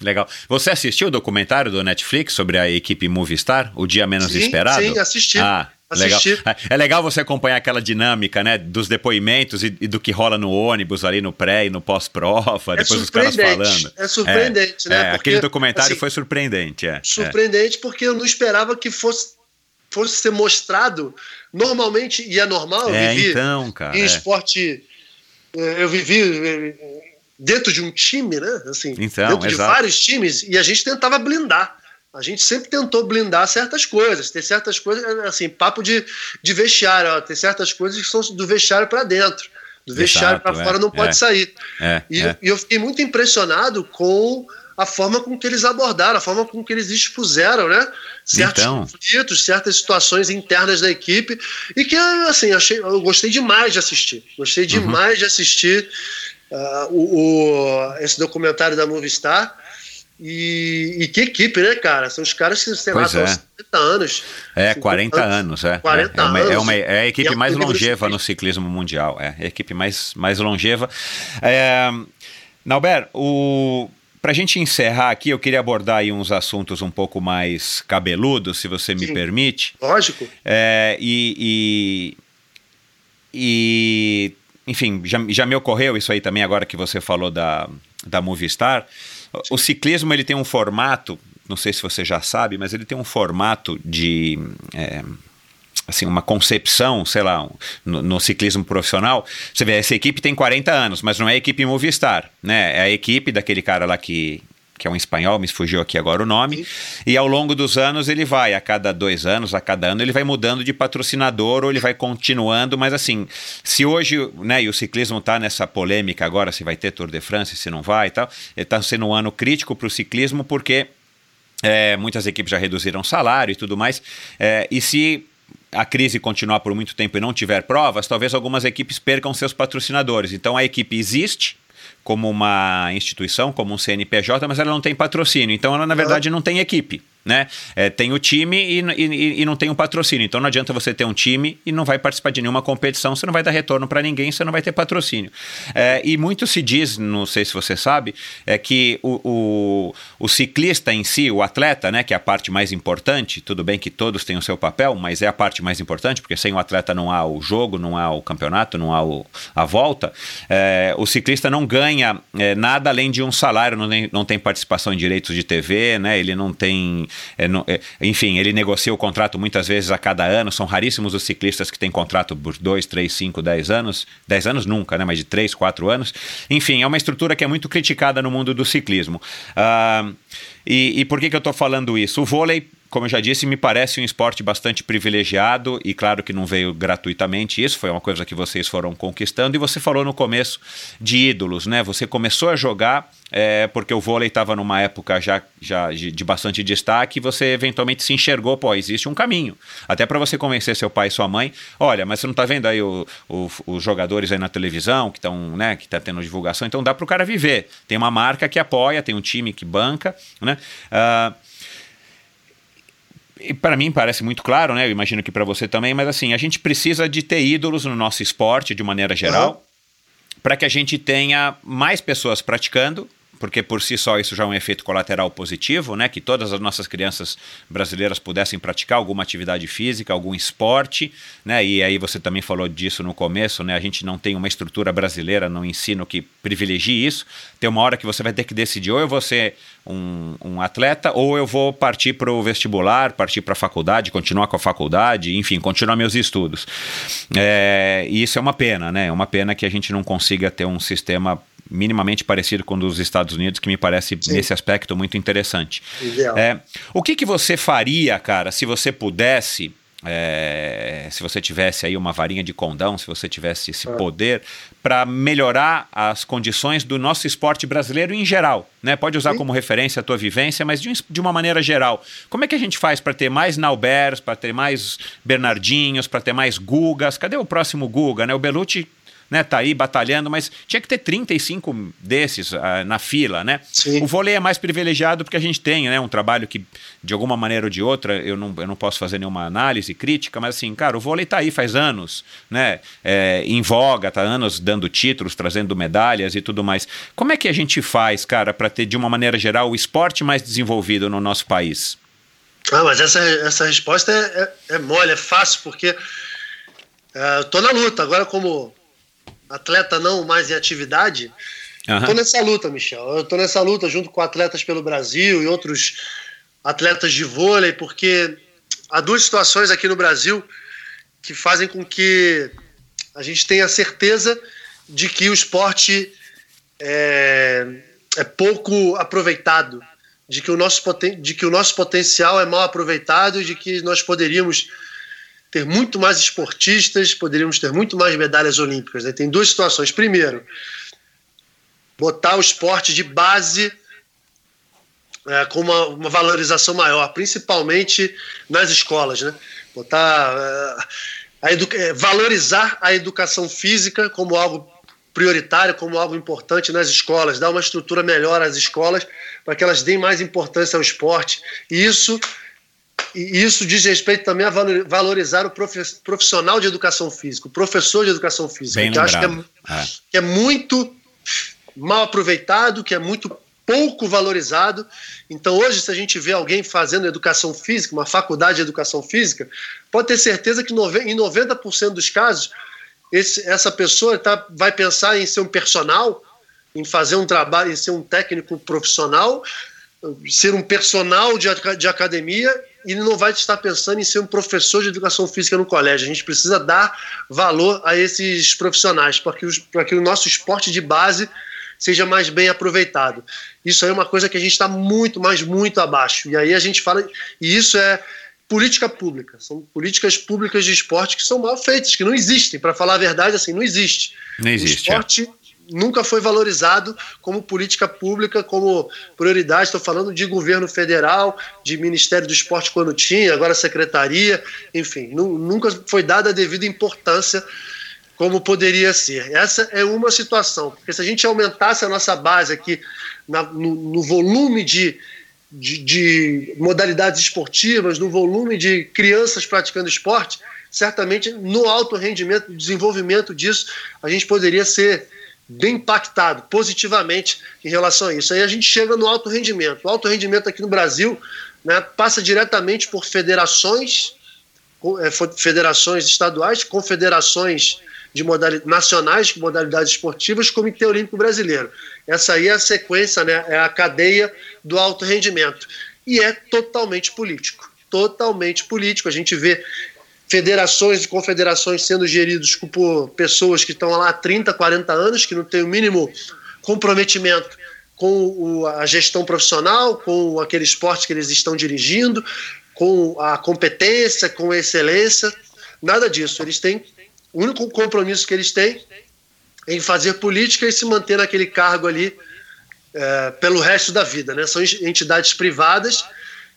Legal. Você assistiu o documentário do Netflix sobre a equipe Movistar, O Dia Menos Sim, Esperado? sim, assisti. Ah, legal. Assisti. É legal você acompanhar aquela dinâmica, né, dos depoimentos e, e do que rola no ônibus ali no pré e no pós-prova, depois os caras falando. é surpreendente, né? É, Porque, aquele documentário assim, foi surpreendente, é. é. surpreendente porque eu não esperava que fosse, fosse ser mostrado normalmente, e é normal, eu É, vivi então, cara. em é. esporte, eh, eu vivi eh, dentro de um time, né? Assim, Então, dentro de exato. vários times, e a gente tentava blindar. A gente sempre tentou blindar certas coisas. Tem certas coisas, assim, papo de, de vestiário. Ó, tem certas coisas que são do vestiário para dentro. Do vestiário para é, fora não pode é. sair. É, E, é. e eu fiquei muito impressionado com a forma com que eles abordaram, a forma com que eles expuseram, né? Certos Então. conflitos, certas situações internas da equipe e que assim achei, eu gostei demais de assistir, gostei Uhum. demais de assistir ah, o, o- esse documentário da Movistar. E, e que equipe, né, cara? São os caras que, sei lá, Pois é. estão 50 anos. É, 50 40 anos, é. 40 é, é, uma, é, anos. uma- é a equipe é mais longeva no ciclismo mundial. É, é a equipe mais, mais longeva. É, Nauber, o. Pra gente encerrar aqui, eu queria abordar aí uns assuntos um pouco mais cabeludos, se você me Sim. permite. Lógico. É, e, e, e, enfim, já, já me ocorreu isso aí também agora que você falou da, da Movistar. O ciclismo ele tem um formato, não sei se você já sabe, mas ele tem um formato de é, assim uma concepção, sei lá, no, no ciclismo profissional. Você vê, essa equipe tem 40 anos, mas não é a equipe Movistar, né? É a equipe daquele cara lá que que é um espanhol, me fugiu aqui agora o nome, e ao longo dos anos ele vai, a cada dois anos, a cada ano, ele vai mudando de patrocinador ou ele vai continuando, mas assim, se hoje, né, e o ciclismo está nessa polêmica agora, se vai ter Tour de France, se não vai e tal, está sendo um ano crítico para o ciclismo porque é, muitas equipes já reduziram salário e tudo mais. É, e se a crise continuar por muito tempo e não tiver provas, talvez algumas equipes percam seus patrocinadores. Então a equipe existe como uma instituição, como um CNPJ, mas ela não tem patrocínio. Então ela, na verdade, não tem equipe. Né? É, tem o time e, e, e, não tem um patrocínio. Então não adianta você ter um time e não vai participar de nenhuma competição, você não vai dar retorno para ninguém, você não vai ter patrocínio. É, e muito se diz, não sei se você sabe, é que o, o, o, ciclista em si, o atleta, né, que é a parte mais importante, tudo bem que todos têm o seu papel, mas é a parte mais importante, porque sem o atleta não há o jogo, não há o campeonato, não há o, a volta. É, o ciclista não ganha é, nada além de um salário, não tem, não tem participação em direitos de TV, né, ele não tem é, não, é, enfim, ele negocia o contrato muitas vezes a cada ano. São raríssimos os ciclistas que têm contrato por 2, 3, 5, 10 anos. 10 anos nunca, né? Mas de 3, 4 anos. Enfim, é uma estrutura que é muito criticada no mundo do ciclismo. Uh, e, e por que, que eu estou falando isso? O vôlei como eu já disse, me parece um esporte bastante privilegiado e claro que não veio gratuitamente. Isso foi uma coisa que vocês foram conquistando. E você falou no começo de ídolos, né? Você começou a jogar é, porque o vôlei estava numa época já, já de, bastante destaque e você eventualmente se enxergou, pô, existe um caminho. Até para você convencer seu pai e sua mãe, olha, mas você não está vendo aí o, o, os jogadores aí na televisão que estão, né, que tá tendo divulgação, então dá para o cara viver. Tem uma marca que apoia, tem um time que banca, né? Uh, para mim parece muito claro, né? Eu imagino que para você também, mas assim, a gente precisa de ter ídolos no nosso esporte de maneira geral, uhum. para que a gente tenha mais pessoas praticando porque por si só isso já é um efeito colateral positivo, né? Que todas as nossas crianças brasileiras pudessem praticar alguma atividade física, algum esporte, né? E aí você também falou disso no começo, né? A gente não tem uma estrutura brasileira no ensino que privilegie isso. Tem uma hora que você vai ter que decidir ou eu vou ser um, um atleta ou eu vou partir para o vestibular, partir para a faculdade, continuar com a faculdade, enfim, continuar meus estudos. É, e isso é uma pena, né? É uma pena que a gente não consiga ter um sistema minimamente parecido com o dos Estados Unidos, que me parece Sim. nesse aspecto muito interessante. É, o que, que você faria, cara, se você pudesse é, se você tivesse aí uma varinha de condão, se você tivesse esse ah. poder para melhorar as condições do nosso esporte brasileiro em geral, né? Pode usar Sim. como referência a tua vivência, mas de, de uma maneira geral. Como é que a gente faz para ter mais Naubers, para ter mais Bernardinhos, para ter mais Gugas? Cadê o próximo Guga, né? O Belucci né, tá aí batalhando, mas tinha que ter 35 desses uh, na fila, né? Sim. O vôlei é mais privilegiado porque a gente tem, né, um trabalho que de alguma maneira ou de outra, eu não, eu não posso fazer nenhuma análise crítica, mas assim, cara, o vôlei tá aí faz anos, né, é, em voga, tá anos dando títulos, trazendo medalhas e tudo mais. Como é que a gente faz, cara, para ter de uma maneira geral o esporte mais desenvolvido no nosso país? Ah, mas essa, essa resposta é, é, é mole, é fácil, porque é, eu tô na luta. Agora, como atleta não mais em atividade, uhum. tô nessa luta, Michel. Eu tô nessa luta junto com atletas pelo Brasil e outros atletas de vôlei, porque há duas situações aqui no Brasil que fazem com que a gente tenha certeza de que o esporte é, é pouco aproveitado, de que, o nosso de que o nosso potencial é mal aproveitado e de que nós poderíamos ter muito mais esportistas, poderíamos ter muito mais medalhas olímpicas. Né? Tem duas situações. Primeiro, botar o esporte de base é, com uma, uma, valorização maior, principalmente nas escolas. Né? Botar, é, a é, valorizar a educação física como algo prioritário, como algo importante nas escolas, dar uma estrutura melhor às escolas para que elas deem mais importância ao esporte. E isso e isso diz respeito também a valorizar o profissional de educação física, o professor de educação física, Bem que eu acho que é, é. que é muito mal aproveitado, que é muito pouco valorizado. Então, hoje, se a gente vê alguém fazendo educação física, uma faculdade de educação física, pode ter certeza que em 90% dos casos, esse, essa pessoa tá, vai pensar em ser um personal, em fazer um trabalho, em ser um técnico profissional, ser um personal de, de academia ele não vai estar pensando em ser um professor de educação física no colégio. A gente precisa dar valor a esses profissionais para que, para que o nosso esporte de base seja mais bem aproveitado. Isso aí é uma coisa que a gente está muito, mas muito abaixo. E aí a gente fala, e isso é política pública. São políticas públicas de esporte que são mal feitas, que não existem. Para falar a verdade, assim, não existe. Não existe. O esporte é nunca foi valorizado como política pública, como prioridade. Estou falando de governo federal, de Ministério do Esporte quando tinha, agora secretaria, enfim, nunca foi dada a devida importância como poderia ser. Essa é uma situação, porque se a gente aumentasse a nossa base aqui na, no, no volume de de, de modalidades esportivas, no volume de crianças praticando esporte, certamente no alto rendimento, desenvolvimento disso, a gente poderia ser bem impactado positivamente em relação a isso. Aí a gente chega no alto rendimento. O alto rendimento aqui no Brasil né, passa diretamente por federações, é, federações estaduais, confederações de modalidades nacionais de modalidades esportivas, Comitê Olímpico Brasileiro. Essa aí é a sequência, né, é a cadeia do alto rendimento. E é totalmente político. Totalmente político. A gente vê federações e confederações sendo geridos por pessoas que estão lá há 30, 40 anos, que não têm o mínimo comprometimento com a gestão profissional, com aquele esporte que eles estão dirigindo, com a competência, com a excelência, nada disso. Eles têm o único compromisso que eles têm é em fazer política e se manter naquele cargo ali é, pelo resto da vida. Né? São entidades privadas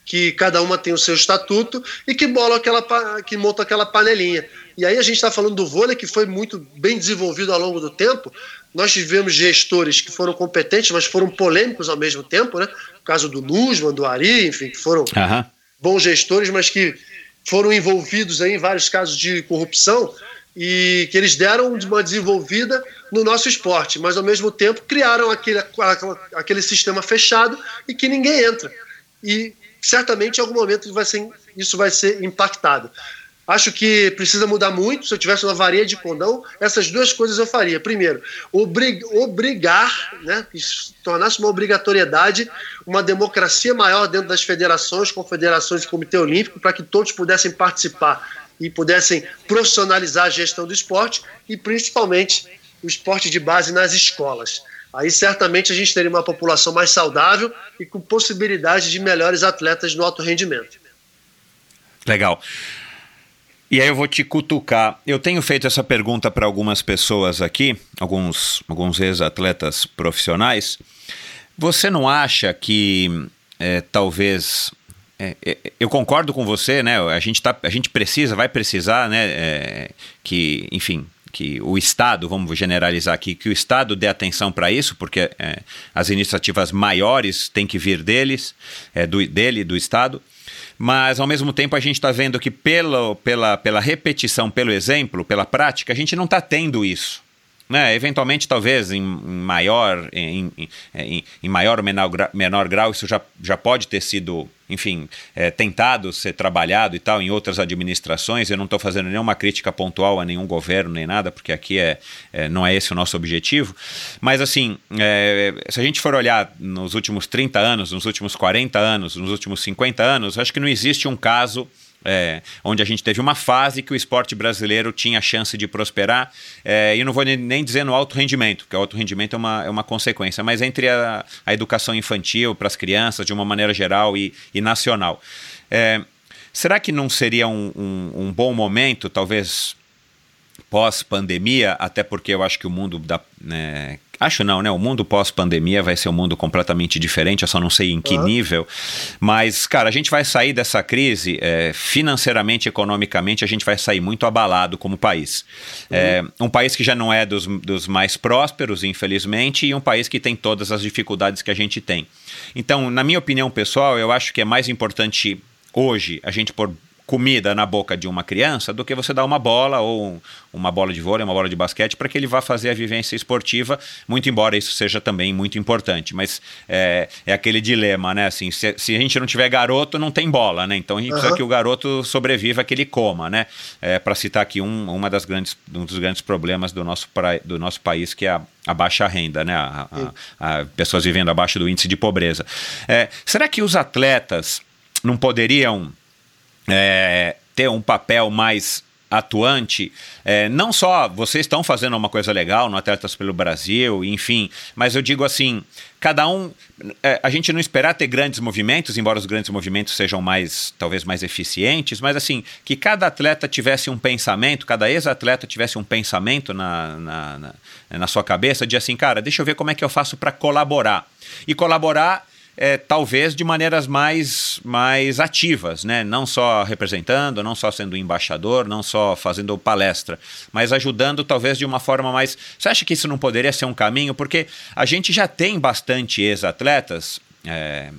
que cada uma tem o seu estatuto e que bolam aquela que montam aquela panelinha. E aí a gente está falando do vôlei que foi muito bem desenvolvido ao longo do tempo, nós tivemos gestores que foram competentes, mas foram polêmicos ao mesmo tempo, né? O caso do Nusman, do Ari, enfim, que foram uhum. bons gestores, mas que foram envolvidos em vários casos de corrupção e que eles deram uma desenvolvida no nosso esporte, mas ao mesmo tempo criaram aquele, aquele sistema fechado e que ninguém entra. E certamente em algum momento vai ser, isso vai ser impactado. Acho que precisa mudar muito. Se eu tivesse uma varia de condão, essas duas coisas eu faria. Primeiro, obrig, obrigar, né, que tornasse uma obrigatoriedade, uma democracia maior dentro das federações, confederações e Comitê Olímpico, para que todos pudessem participar e pudessem profissionalizar a gestão do esporte e principalmente o esporte de base nas escolas. Aí certamente a gente teria uma população mais saudável e com possibilidade de melhores atletas no alto rendimento. Legal. E aí eu vou te cutucar. Eu tenho feito essa pergunta para algumas pessoas aqui, alguns, alguns ex-atletas profissionais. Você não acha que é, talvez é, é, eu concordo com você, né? A gente, tá, a gente precisa, vai precisar, né? É, que, enfim, que o Estado, vamos generalizar aqui, que o Estado dê atenção para isso, porque é, as iniciativas maiores têm que vir deles, é, do, dele, do Estado. Mas, ao mesmo tempo, a gente está vendo que, pelo, pela, pela repetição, pelo exemplo, pela prática, a gente não está tendo isso. Né, eventualmente, talvez em maior, em, em, em maior ou menor, menor grau, isso já, já pode ter sido, enfim, é, tentado ser trabalhado e tal em outras administrações. Eu não estou fazendo nenhuma crítica pontual a nenhum governo nem nada, porque aqui é, é não é esse o nosso objetivo. Mas, assim, é, se a gente for olhar nos últimos 30 anos, nos últimos 40 anos, nos últimos 50 anos, acho que não existe um caso é, onde a gente teve uma fase que o esporte brasileiro tinha chance de prosperar, é, e não vou nem dizer no alto rendimento, porque o alto rendimento é uma, é uma consequência, mas entre a, a educação infantil para as crianças, de uma maneira geral e, e nacional. É, será que não seria um, um, um bom momento, talvez pós-pandemia, até porque eu acho que o mundo da, né, Acho não, né? O mundo pós-pandemia vai ser um mundo completamente diferente, eu só não sei em que uhum. nível. Mas, cara, a gente vai sair dessa crise é, financeiramente, economicamente, a gente vai sair muito abalado como país. Uhum. É, um país que já não é dos, dos mais prósperos, infelizmente, e um país que tem todas as dificuldades que a gente tem. Então, na minha opinião pessoal, eu acho que é mais importante hoje a gente pôr comida na boca de uma criança do que você dar uma bola ou uma bola de vôlei, uma bola de basquete para que ele vá fazer a vivência esportiva, muito embora isso seja também muito importante. Mas é, é aquele dilema, né? Assim, se, se, a gente não tiver garoto, não tem bola, né? Então a gente uhum. precisa que o garoto sobreviva, que ele coma, né? É, para citar aqui um, uma das grandes, um dos grandes problemas do nosso, pra, do nosso país, que é a, a baixa renda, né? A, a, a, pessoas vivendo abaixo do índice de pobreza. É, será que os atletas não poderiam é, ter um papel mais atuante, é, não só vocês estão fazendo uma coisa legal no Atletas pelo Brasil, enfim, mas eu digo assim, cada um, é, a gente não esperar ter grandes movimentos, embora os grandes movimentos sejam mais, talvez mais eficientes, mas assim, que cada atleta tivesse um pensamento, cada ex-atleta tivesse um pensamento na, na, na, na sua cabeça de assim, cara, deixa eu ver como é que eu faço para colaborar. E colaborar é, talvez de maneiras mais, mais ativas, né? não só representando, não só sendo embaixador, não só fazendo palestra, mas ajudando talvez de uma forma mais. Você acha que isso não poderia ser um caminho? Porque a gente já tem bastante ex-atletas. É,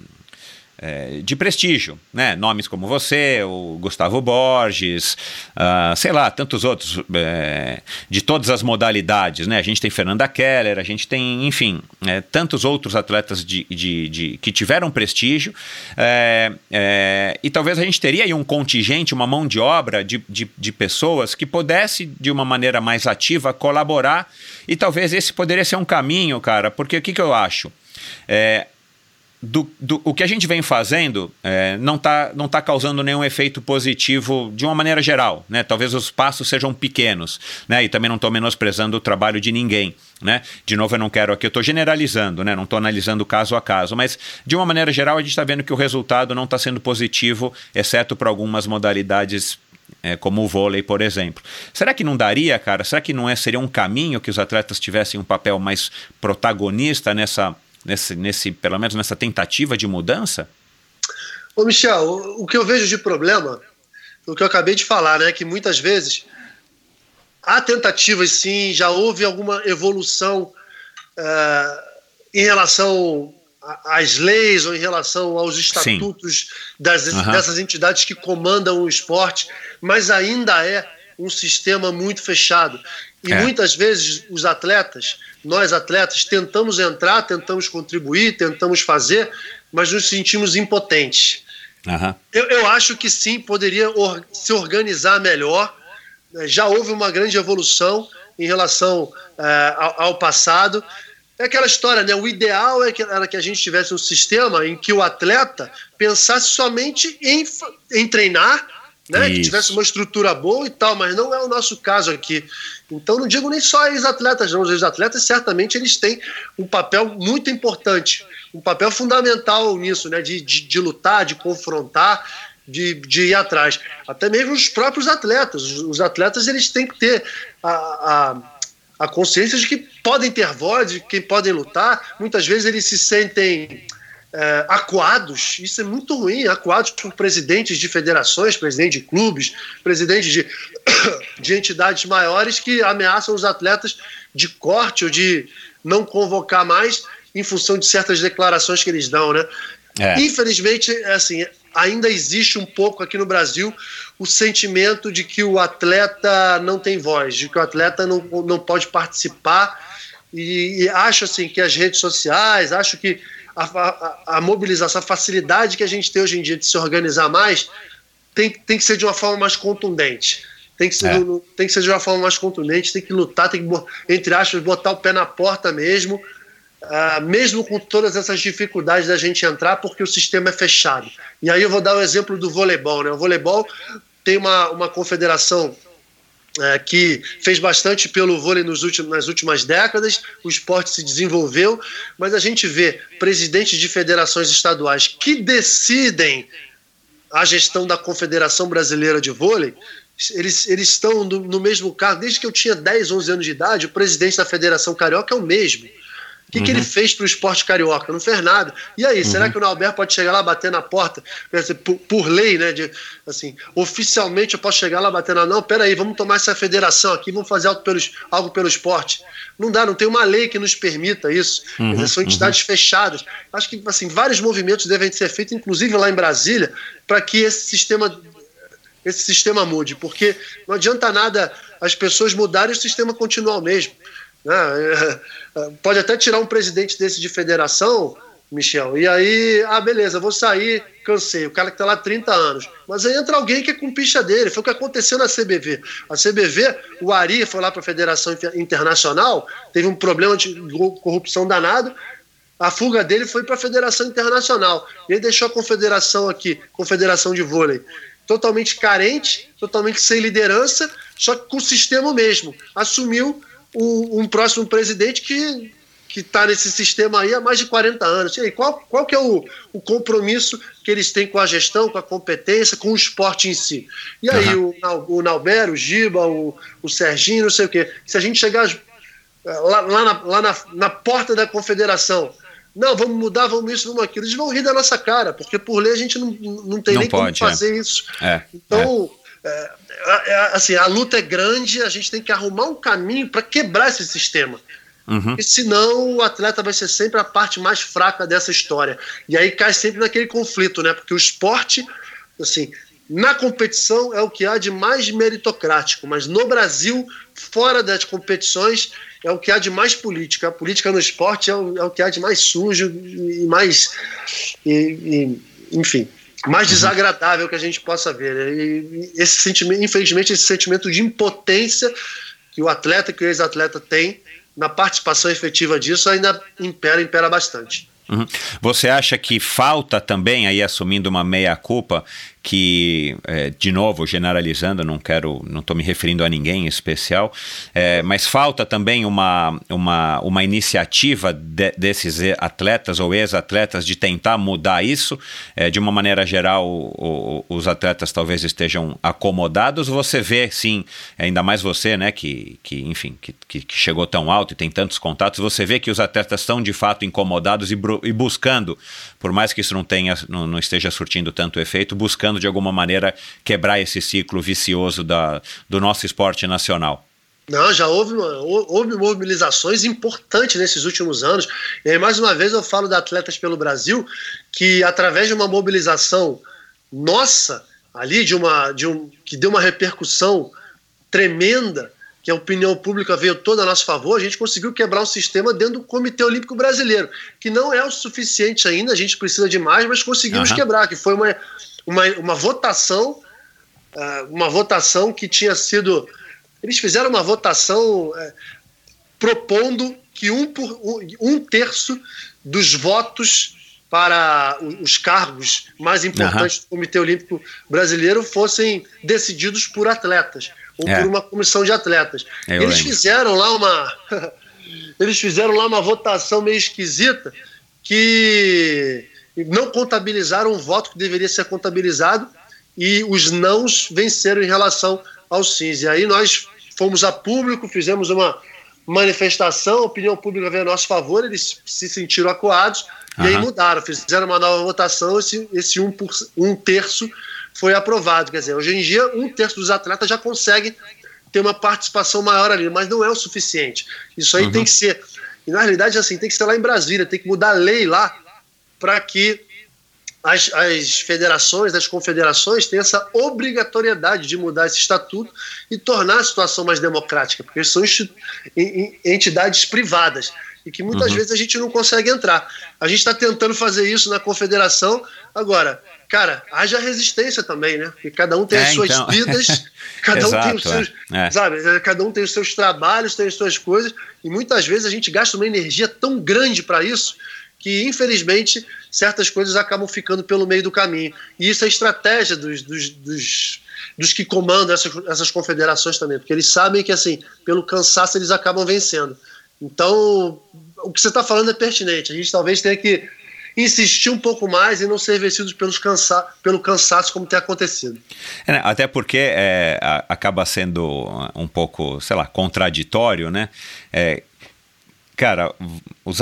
é, de prestígio, né? Nomes como você, o Gustavo Borges, uh, sei lá, tantos outros é, de todas as modalidades, né? A gente tem Fernanda Keller, a gente tem, enfim, é, tantos outros atletas de, de, de, que tiveram prestígio é, é, e talvez a gente teria aí um contingente, uma mão de obra de, de, de pessoas que pudesse de uma maneira mais ativa colaborar e talvez esse poderia ser um caminho, cara, porque o que, que eu acho? É, do, do, o que a gente vem fazendo é, não está não tá causando nenhum efeito positivo de uma maneira geral. Né? Talvez os passos sejam pequenos. Né? E também não estou menosprezando o trabalho de ninguém. Né? De novo, eu não quero aqui, eu estou generalizando, né? não estou analisando caso a caso, mas de uma maneira geral a gente está vendo que o resultado não está sendo positivo, exceto para algumas modalidades é, como o vôlei, por exemplo. Será que não daria, cara? Será que não é, seria um caminho que os atletas tivessem um papel mais protagonista nessa nesse, nesse, pelo menos nessa tentativa de mudança? Ô Michel, o, o que eu vejo de problema, o que eu acabei de falar, né, que muitas vezes há tentativas sim, já houve alguma evolução uh, em relação às leis ou em relação aos estatutos das, uhum. dessas entidades que comandam o esporte, mas ainda é um sistema muito fechado. E é. muitas vezes os atletas, nós atletas, tentamos entrar, tentamos contribuir, tentamos fazer, mas nos sentimos impotentes. Uhum. Eu, eu, acho que sim, poderia or, se organizar melhor. Já houve uma grande evolução em relação é, ao, ao, passado. É aquela história, né? O ideal é que, era que a gente tivesse um sistema em que o atleta pensasse somente em, em treinar né? Que tivesse uma estrutura boa e tal, mas não é o nosso caso aqui. Então não digo nem só ex-atletas, não. Os ex-atletas certamente eles têm um papel muito importante, um papel fundamental nisso, né? De, de, de lutar, de confrontar, de, de ir atrás. Até mesmo os próprios atletas. Os atletas eles têm que ter a, a, a consciência de que podem ter voz, de que podem lutar. Muitas vezes eles se sentem é, acuados, isso é muito ruim, acuados por presidentes de federações, presidentes de clubes, presidentes de, de entidades maiores que ameaçam os atletas de corte ou de não convocar mais em função de certas declarações que eles dão, né? É. Infelizmente, é assim, ainda existe um pouco aqui no Brasil o sentimento de que o atleta não tem voz, de que o atleta não, não pode participar e, e acho assim que as redes sociais, acho que a, a, a, mobilização, a facilidade que a gente tem hoje em dia de se organizar mais, tem, tem que ser de uma forma mais contundente. Tem que, ser, é. tem que ser de uma forma mais contundente, tem que lutar, tem que, entre aspas, botar o pé na porta mesmo, uh, mesmo com todas essas dificuldades da gente entrar, porque o sistema é fechado. E aí eu vou dar o exemplo do voleibol. Né? O voleibol tem uma, uma confederação é, que fez bastante pelo vôlei últimos, nas últimas décadas, o esporte se desenvolveu, mas a gente vê presidentes de federações estaduais que decidem a gestão da Confederação Brasileira de Vôlei, eles, eles estão no, no mesmo cargo, desde que eu tinha 10, 11 anos de idade, o presidente da Federação Carioca é o mesmo. O que, uhum. que ele uhum. fez para o esporte carioca? Não fez nada. E aí, uhum. será que o Nauber pode chegar lá, bater na porta, por, por, lei, né? De, assim, oficialmente eu posso chegar lá, bater na. Não, peraí, vamos tomar essa federação aqui, vamos fazer algo pelo, algo pelo esporte. Não dá, não tem uma lei que nos permita isso. Uhum. São entidades uhum. fechadas. Acho que assim, vários movimentos devem ser feitos, inclusive lá em Brasília, para que esse sistema esse sistema mude, porque não adianta nada as pessoas mudarem e o sistema continuar o mesmo. Né? Pode até tirar um presidente desse de federação, Michel, e aí, ah, beleza, vou sair, cansei. O cara que está lá há 30 anos. Mas aí entra alguém que é com picha dele. Foi o que aconteceu na CBV. A CBV, o Ari foi lá para a Federação Internacional, teve um problema de corrupção danado. A fuga dele foi para a Federação Internacional. Ele deixou a confederação aqui, Confederação de Vôlei, totalmente carente, totalmente sem liderança, só que com o sistema mesmo. Assumiu um, um próximo presidente que que está nesse sistema aí há mais de 40 anos. E aí, qual, qual que é o, o compromisso que eles têm com a gestão, com a competência, com o esporte em si? E aí uhum. o, o Nauber, o Giba, o, o Serginho, não sei o quê. Se a gente chegar lá, lá, na, lá na, na porta da confederação, não, vamos mudar, vamos isso, vamos aquilo, eles vão rir da nossa cara, porque por lei a gente não, não tem não nem pode, como fazer é. isso. É, então... É. É, assim, a luta é grande, a gente tem que arrumar um caminho para quebrar esse sistema. Uhum. E senão o atleta vai ser sempre a parte mais fraca dessa história. E aí cai sempre naquele conflito, né? Porque o esporte, assim, na competição é o que há de mais meritocrático, mas no Brasil, fora das competições, é o que há de mais política. A política no esporte é o, é o que há de mais sujo e mais. E, e, enfim, mais desagradável que a gente possa ver. né? E, e esse sentimento, infelizmente, esse sentimento de impotência que o atleta, que o ex-atleta tem na participação efetiva disso ainda impera, impera bastante. Uhum. Você acha que falta também, aí assumindo uma meia-culpa, que, é, de novo, generalizando, não quero, não estou me referindo a ninguém em especial, é, mas falta também uma, uma, uma iniciativa de, desses atletas ou ex-atletas de tentar mudar isso. É, de uma maneira geral, o, o, os atletas talvez estejam acomodados. Você vê, sim, ainda mais você, né, que, que enfim, que, que chegou tão alto e tem tantos contatos, você vê que os atletas estão de fato incomodados e, e buscando, por mais que isso não tenha, não, não esteja surtindo tanto efeito, buscando de alguma maneira quebrar esse ciclo vicioso da, do nosso esporte nacional. Não, já houve, houve mobilizações importantes nesses últimos anos. E aí, mais uma vez, eu falo de atletas pelo Brasil que, através de uma mobilização nossa, ali, de uma, de um, que deu uma repercussão tremenda, que a opinião pública veio toda a nosso favor, a gente conseguiu quebrar um sistema dentro do Comitê Olímpico Brasileiro, que não é o suficiente ainda, a gente precisa de mais, mas conseguimos uhum. quebrar, que foi uma, uma, uma votação, uh, uma votação que tinha sido. Eles fizeram uma votação uh, propondo que um, por, um, um, terço dos votos para os cargos mais importantes uhum. do Comitê Olímpico Brasileiro fossem decididos por atletas ou é. por uma comissão de atletas. Eu eles lembro. fizeram lá uma eles fizeram lá uma votação meio esquisita que não contabilizaram o voto que deveria ser contabilizado e os nãos venceram em relação aos sims. E aí nós fomos a público, fizemos uma manifestação, a opinião pública veio a nosso favor, eles se sentiram acuados uhum. e aí mudaram, fizeram uma nova votação, esse, esse um, por, um terço foi aprovado. Quer dizer, hoje em dia, um terço dos atletas já consegue ter uma participação maior ali, mas não é o suficiente. Isso aí uhum. tem que ser. E na realidade, assim, tem que ser lá em Brasília, tem que mudar a lei lá para que as, as federações, as confederações tenham essa obrigatoriedade de mudar esse estatuto e tornar a situação mais democrática, porque são entidades privadas e que muitas uhum. vezes a gente não consegue entrar. A gente está tentando fazer isso na confederação. Agora, cara, haja resistência também, né? Porque cada um tem as é, suas então. vidas, cada um tem os seus, é. sabe? Cada um tem os seus trabalhos, tem as suas coisas, e muitas vezes a gente gasta uma energia tão grande para isso que infelizmente certas coisas acabam ficando pelo meio do caminho. E isso é estratégia dos, dos, dos, dos que comandam essas, essas confederações também, porque eles sabem que assim, pelo cansaço eles acabam vencendo. Então, o que você está falando é pertinente. A gente talvez tenha que insistir um pouco mais e não ser vencidos pelos cansa pelo cansaço como tem acontecido. É, né, até porque é, acaba sendo um pouco, sei lá, contraditório, né? É, cara, os,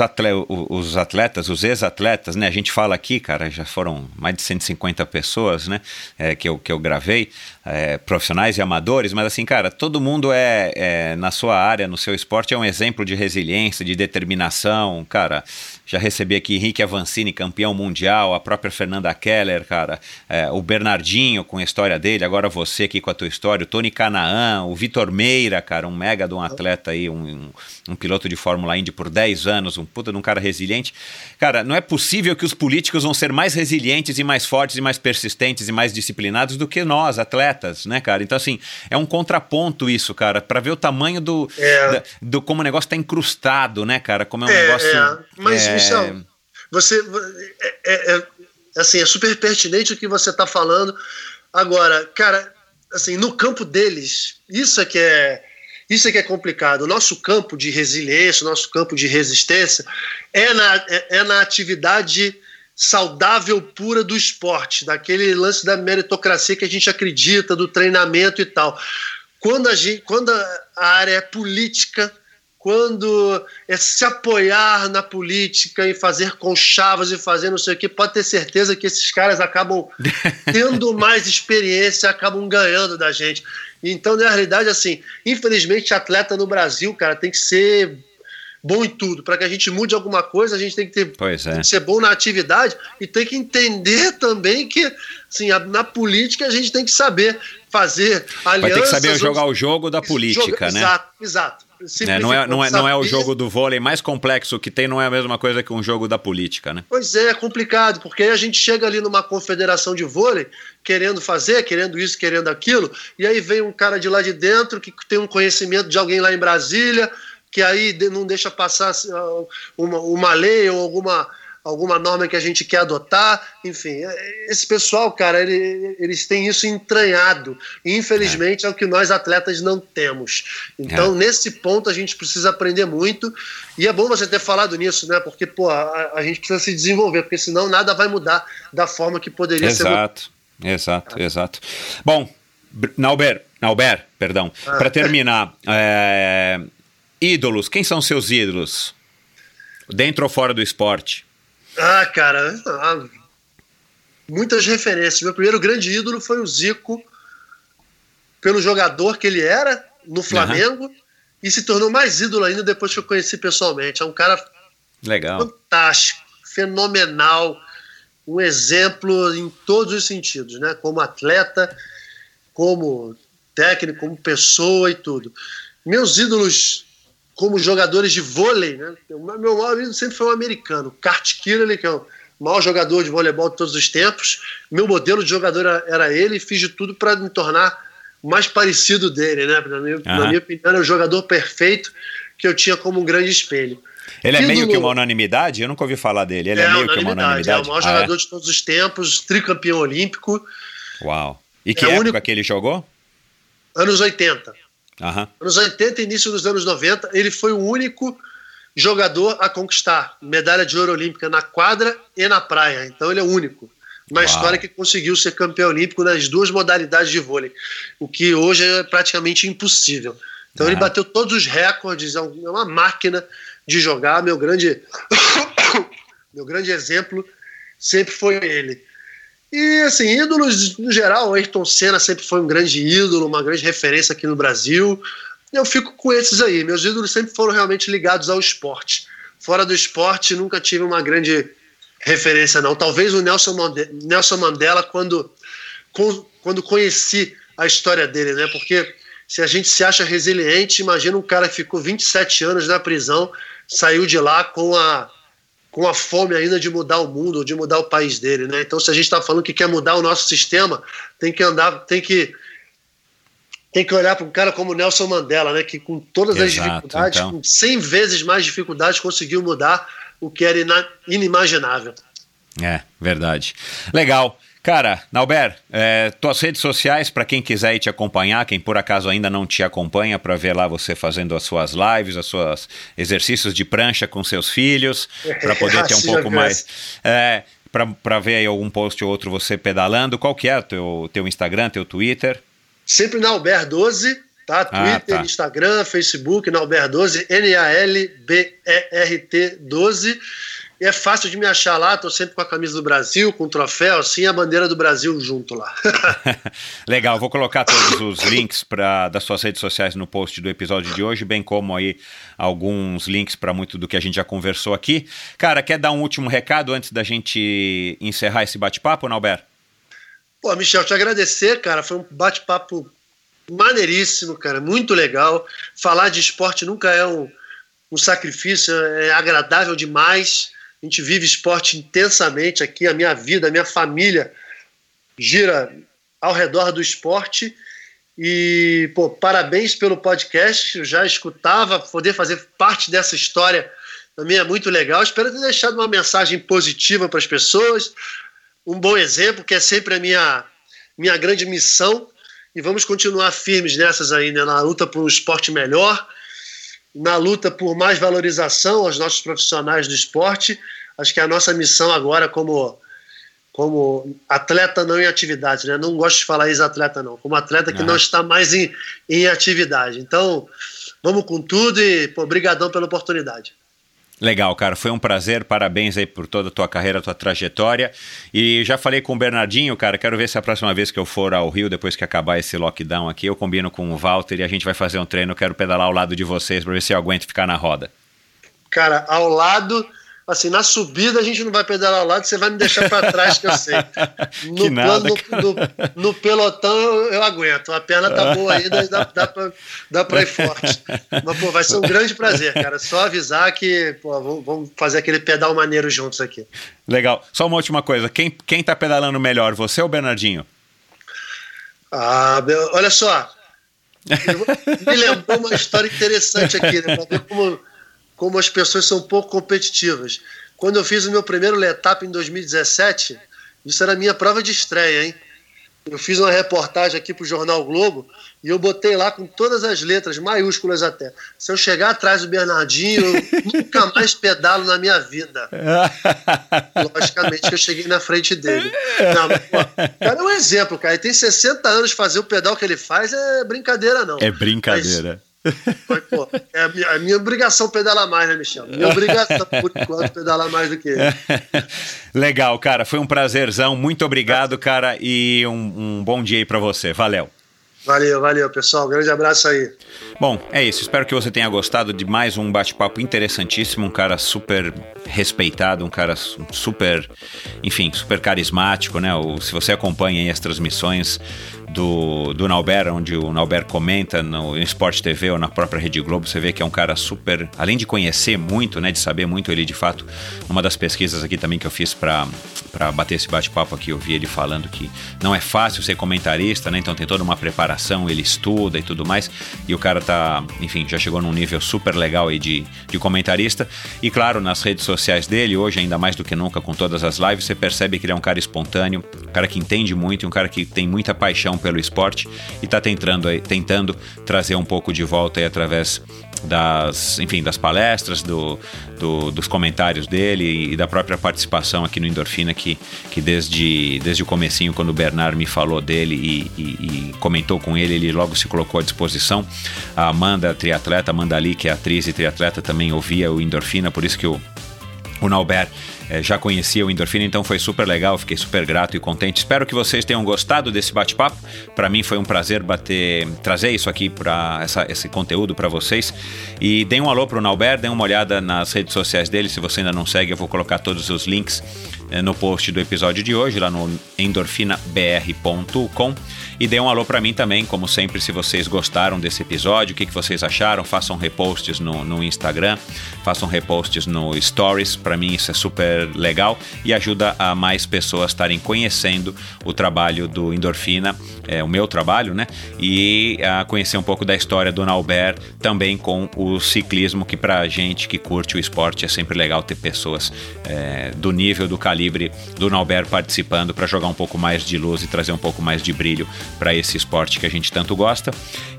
os atletas, os ex-atletas, né? A gente fala aqui, cara, já foram mais de 150 pessoas, né? É, que, eu, que eu gravei, é, profissionais e amadores, mas assim, cara, todo mundo é, é, na sua área, no seu esporte, é um exemplo de resiliência, de determinação, cara. Já recebi aqui Henrique Avancini, campeão mundial, a própria Fernanda Keller, cara, é, o Bernardinho com a história dele, agora você aqui com a tua história, o Tony Canaan, o Vitor Meira, cara, um mega de um atleta aí, um, um, um piloto de Fórmula Indy por 10 anos, um puta de um cara resiliente. Cara, não é possível que os políticos vão ser mais resilientes e mais fortes e mais persistentes e mais disciplinados do que nós, atletas, né, cara? Então, assim, é um contraponto isso, cara, para ver o tamanho do, é. da, do como o negócio tá incrustado, né, cara? Como é um é, negócio. É. Mas, é... Michel, você. É, é, é, assim, é super pertinente o que você tá falando. Agora, cara, assim, no campo deles, isso é que é isso é que é complicado. O nosso campo de resiliência, o nosso campo de resistência é na, é, é na atividade saudável pura do esporte, daquele lance da meritocracia que a gente acredita, do treinamento e tal. Quando a, gente, quando a área é política, quando é se apoiar na política e fazer conchavas e fazer não sei o que, pode ter certeza que esses caras acabam tendo mais experiência, acabam ganhando da gente. Então, na realidade, assim, infelizmente, atleta no Brasil, cara, tem que ser bom em tudo. Para que a gente mude alguma coisa, a gente tem que, ter, é. tem que ser bom na atividade e tem que entender também que assim, a- na política a gente tem que saber fazer alianças. Vai ter que saber jogar o jogo da política, Joga- né? Exato, exato. É, não, é, não, é, não é o jogo do vôlei mais complexo que tem, não é a mesma coisa que um jogo da política, né? Pois é, é complicado, porque aí a gente chega ali numa confederação de vôlei, querendo fazer, querendo isso, querendo aquilo, e aí vem um cara de lá de dentro que tem um conhecimento de alguém lá em Brasília, que aí não deixa passar ah, uma, uma lei ou alguma, alguma norma que a gente quer adotar. Enfim, é- esse pessoal, cara, ele- eles têm isso entranhado. E infelizmente é. o que nós atletas não temos. Então, nesse ponto, a gente precisa aprender muito. E é bom você ter falado nisso, né? Porque, pô, a, a gente precisa se desenvolver, porque senão nada vai mudar da forma que poderia ser. Exato, exato, exato. Bom, Nauber, Nauber, perdão. Ah. Para terminar, é, ídolos, quem são seus ídolos? Dentro ou fora do esporte? Ah, cara, ah, muitas referências. Meu primeiro grande ídolo foi o Zico, pelo jogador que ele era no Flamengo, e se tornou mais ídolo ainda depois que eu conheci pessoalmente. É um cara Legal. fantástico, fenomenal, um exemplo em todos os sentidos, né? Como atleta, como técnico, como pessoa e tudo. Meus ídolos como jogadores de vôlei, né? O meu maior ídolo sempre foi um americano, Kurt Kirley, que é o maior jogador de voleibol de todos os tempos. Meu modelo de jogador era- ele e fiz de tudo para me tornar mais parecido dele, né? Na minha, na Aham. minha opinião, era o jogador perfeito que eu tinha como um grande espelho. Ele é Ídolo- meio que uma unanimidade? Eu nunca ouvi falar dele. Ele é, meio que uma unanimidade. É o maior Ah, jogador de todos os tempos, tricampeão olímpico, Uau. E que É época único- que ele jogou? anos 80. Aham. Anos 80 e início dos anos 90, ele foi o único jogador a conquistar medalha de ouro olímpica na quadra e na praia. Então ele é o único na Uau. história que conseguiu ser campeão olímpico nas duas modalidades de vôlei, o que hoje é praticamente impossível. Então ele Ah. bateu todos os recordes, é é uma máquina de jogar. Meu grande, meu grande exemplo sempre foi ele. E assim, ídolos no geral, Ayrton Senna sempre foi um grande ídolo, uma grande referência aqui no Brasil. Eu fico com esses aí. Meus ídolos sempre foram realmente ligados ao esporte. Fora do esporte, nunca tive uma grande referência, não. Talvez o Nelson Mandela, Nelson Mandela quando, quando conheci a história dele, né? Porque se a gente se acha resiliente, imagina um cara que ficou 27 anos na prisão, saiu de lá com a com a fome ainda de mudar o mundo, de mudar o país dele, né? Então, se a gente está falando que quer mudar o nosso sistema, tem que andar, tem que tem que olhar para um cara como Nelson Mandela, né? Que com todas as Exato, dificuldades, então. com 100 vezes mais dificuldades, conseguiu mudar o que era inimaginável. É, verdade. Legal. Cara, Nauber, é, tuas redes sociais, para quem quiser te acompanhar, quem por acaso ainda não te acompanha, para ver lá você fazendo as suas lives, os seus exercícios de prancha com seus filhos, para poder ter um Assim pouco mais. É, para ver aí algum post ou outro você pedalando. Qual que é o teu, teu Instagram, teu Twitter? Sempre na Alber 12, tá? Ah, Twitter, tá. Instagram, Facebook, na Alber 12, N-A-L-B-E-R-T 12. E é fácil de me achar lá, tô sempre com a camisa do Brasil, com o troféu, assim, a bandeira do Brasil junto lá. Legal, vou colocar todos os links pra, das suas redes sociais no post do episódio de hoje, bem como aí alguns links para muito do que a gente já conversou aqui. Cara, quer dar um último recado antes da gente encerrar esse bate-papo, Nauber? Pô, Michel, te agradecer, cara. Foi um bate-papo maneiríssimo, cara. Muito legal. Falar de esporte nunca é um, um sacrifício, é agradável demais. A gente vive esporte intensamente aqui. A minha vida, a minha família gira ao redor do esporte. E, pô, parabéns pelo podcast. Eu já escutava, poder fazer parte dessa história também é muito legal. Espero ter deixado uma mensagem positiva para as pessoas um bom exemplo, que é sempre a minha, minha grande missão. E vamos continuar firmes nessas aí, né? na luta por um esporte melhor, na luta por mais valorização aos nossos profissionais do esporte. Acho que é a nossa missão agora como, como atleta não em atividade, né? Não gosto de falar ex-atleta, não. Como atleta que não está mais em, em atividade. Então, vamos com tudo e, pô, brigadão pela oportunidade. Legal, cara, foi um prazer, parabéns aí por toda a tua carreira, tua trajetória. E já falei com o Bernardinho, cara, quero ver se a próxima vez que eu for ao Rio, depois que acabar esse lockdown aqui, eu combino com o Walter e a gente vai fazer um treino, quero pedalar ao lado de vocês para ver se eu aguento ficar na roda. Cara, ao lado, assim, na subida a gente não vai pedalar ao lado, você vai me deixar para trás, que eu sei. No, Que nada, plano, no, no pelotão eu, eu aguento. A perna tá boa ainda, dá, dá, pra, dá pra ir forte. Mas, pô, vai ser um grande prazer, cara. Só avisar que, pô, vamos, vamos fazer aquele pedal maneiro juntos aqui. Legal. Só uma última coisa. Quem, quem tá pedalando melhor, você ou o Bernardinho? Ah, olha só. Me lembrou uma história interessante aqui, né? Pra ver como, como as pessoas são um pouco competitivas. Quando eu fiz o meu primeiro Letap em 2017, isso era a minha prova de estreia, hein? Eu fiz uma reportagem aqui pro Jornal Globo e eu botei lá com todas as letras, maiúsculas até. Se eu chegar atrás do Bernardinho, eu nunca mais pedalo na minha vida. Logicamente que eu cheguei na frente dele. Não, mas, pô, o cara é um exemplo, cara. Ele tem 60 anos fazer o pedal que ele faz é brincadeira, não. É brincadeira. Mas, pô, é a minha, a minha obrigação pedalar mais, né, Michel? Minha obrigação, por enquanto, pedalar mais do que ele. Legal, cara. Foi um prazerzão. Muito obrigado, cara. E um, um bom dia aí pra você. Valeu. Valeu, valeu, pessoal. Grande abraço aí. Bom, é isso. Espero que você tenha gostado de mais um bate-papo interessantíssimo. Um cara super respeitado, um cara su- super, enfim, super carismático, né? O- se você acompanha aí as transmissões do, do Nauber, onde o Nauber comenta no Sport TV ou na própria Rede Globo, você vê que é um cara super. Além de conhecer muito, né? De saber muito, ele de fato, uma das pesquisas aqui também que eu fiz para para bater esse bate-papo aqui, eu vi ele falando que não é fácil ser comentarista, né? Então tem toda uma preparação, ele estuda e tudo mais. E o cara tá, enfim, já chegou num nível super legal aí de, de comentarista. E claro, nas redes sociais dele, hoje ainda mais do que nunca, com todas as lives, você percebe que ele é um cara espontâneo, um cara que entende muito, e um cara que tem muita paixão pelo esporte e tá tentando, tentando trazer um pouco de volta aí através das, enfim, das palestras, do, do- dos comentários dele e da própria participação aqui no Endorfina, que, que desde, desde o comecinho, quando o Bernard me falou dele e, e- e comentou com ele, ele logo se colocou à disposição. A Amanda, triatleta, Amanda Ali, que é atriz e triatleta, também ouvia o Endorfina, por isso que o o Nauber eh, já conhecia o Endorfina, então foi super legal, fiquei super grato e contente. Espero que vocês tenham gostado desse bate-papo. Para mim foi um prazer bater, trazer isso aqui para esse conteúdo para vocês. E deem um alô pro Nauber, deem uma olhada nas redes sociais dele. Se você ainda não segue, eu vou colocar todos os links eh, no post do episódio de hoje, lá no endorfinabr.com. E deem um alô para mim também, como sempre, se vocês gostaram desse episódio, o que, que vocês acharam, façam reposts no, no Instagram, façam reposts no Stories, para mim isso é super legal e ajuda a mais pessoas estarem conhecendo o trabalho do Endorfina, é, o meu trabalho, né? E a conhecer um pouco da história do Nauber, também com o ciclismo, que pra gente que curte o esporte é sempre legal ter pessoas é, do nível, do calibre do Nauber participando para jogar um pouco mais de luz e trazer um pouco mais de brilho para esse esporte que a gente tanto gosta.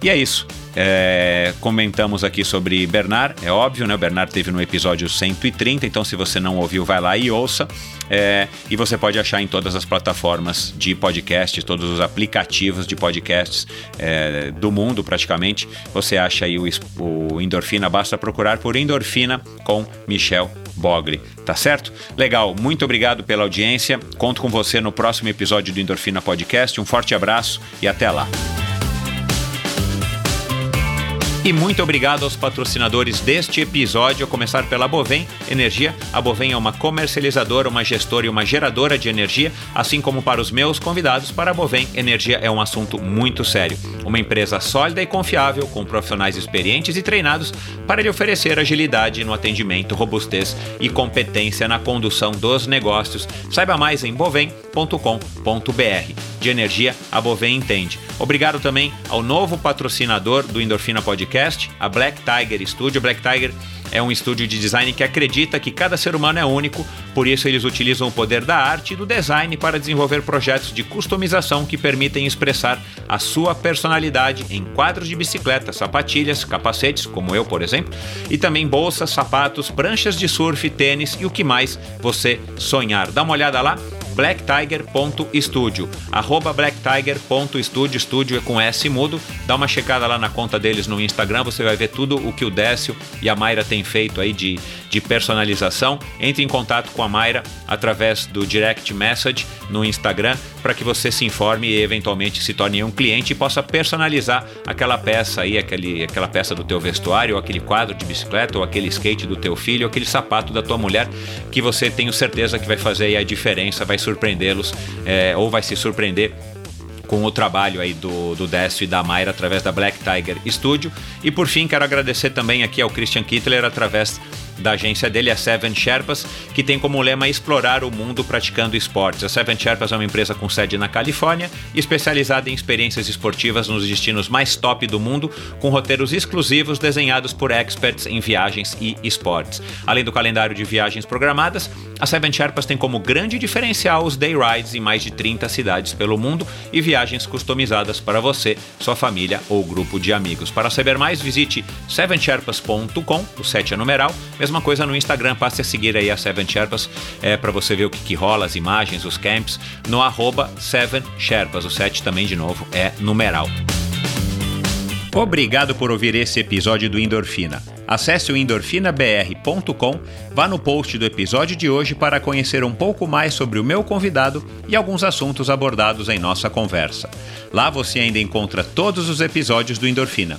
E é isso. É, comentamos aqui sobre Bernard, é óbvio, né? O Bernard teve no episódio 130, então se você não ouviu, vai lá e ouça. É, e você pode achar em todas as plataformas de podcast, todos os aplicativos de podcasts é, do mundo praticamente. Você acha aí o, o Endorfina, basta procurar por Endorfina com Michel Bogli, tá certo? Legal, muito obrigado pela audiência. Conto com você no próximo episódio do Endorfina Podcast. Um forte abraço e até lá. E muito obrigado aos patrocinadores deste episódio, a começar pela Bovem Energia. A Bovem é uma comercializadora, uma gestora e uma geradora de energia, assim como para os meus convidados, para a Bovem, energia é um assunto muito sério. Uma empresa sólida e confiável, com profissionais experientes e treinados para lhe oferecer agilidade no atendimento, robustez e competência na condução dos negócios. Saiba mais em bovem.com.br. De energia, a Bovem entende. Obrigado também ao novo patrocinador do Endorfina Podcast, a Black Tiger Studio. Black Tiger é um estúdio de design que acredita que cada ser humano é único, por isso eles utilizam o poder da arte e do design para desenvolver projetos de customização que permitem expressar a sua personalidade em quadros de bicicleta, sapatilhas, capacetes, como eu, por exemplo, e também bolsas, sapatos, pranchas de surf, tênis e o que mais você sonhar. Dá uma olhada lá blacktiger.studio. Arroba blacktiger.studio, estúdio é com S mudo. Dá uma checada lá na conta deles no Instagram, você vai ver tudo o que o Décio e a Mayra têm feito aí de, de personalização. Entre em contato com a Mayra através do direct message no Instagram para que você se informe e eventualmente se torne um cliente e possa personalizar aquela peça aí, aquele, aquela peça do teu vestuário, ou aquele quadro de bicicleta, ou aquele skate do teu filho, ou aquele sapato da tua mulher, que você tenho certeza que vai fazer a diferença, vai surpreendê-los é, ou vai se surpreender com o trabalho aí do, do Décio e da Mayra através da Black Tiger Studio. E por fim, quero agradecer também aqui ao Christian Kittler através da agência dele, a Seven Sherpas, que tem como lema explorar o mundo praticando esportes. A Seven Sherpas é uma empresa com sede na Califórnia, especializada em experiências esportivas nos destinos mais top do mundo, com roteiros exclusivos desenhados por experts em viagens e esportes. Além do calendário de viagens programadas, a Seven Sherpas tem como grande diferencial os day rides em mais de 30 cidades pelo mundo e viagens customizadas para você, sua família ou grupo de amigos. Para saber mais, visite sevensherpas.com, o 7 é numeral, Mesma coisa no Instagram, passe a seguir aí a Seven Sherpas é, para você ver o que, que, rola, as imagens, os camps, no arroba Seven Sherpas. O 7 também, de novo, é numeral. Obrigado por ouvir esse episódio do Endorfina. Acesse o endorfinabr.com, vá no post do episódio de hoje para conhecer um pouco mais sobre o meu convidado e alguns assuntos abordados em nossa conversa. Lá você ainda encontra todos os episódios do Endorfina.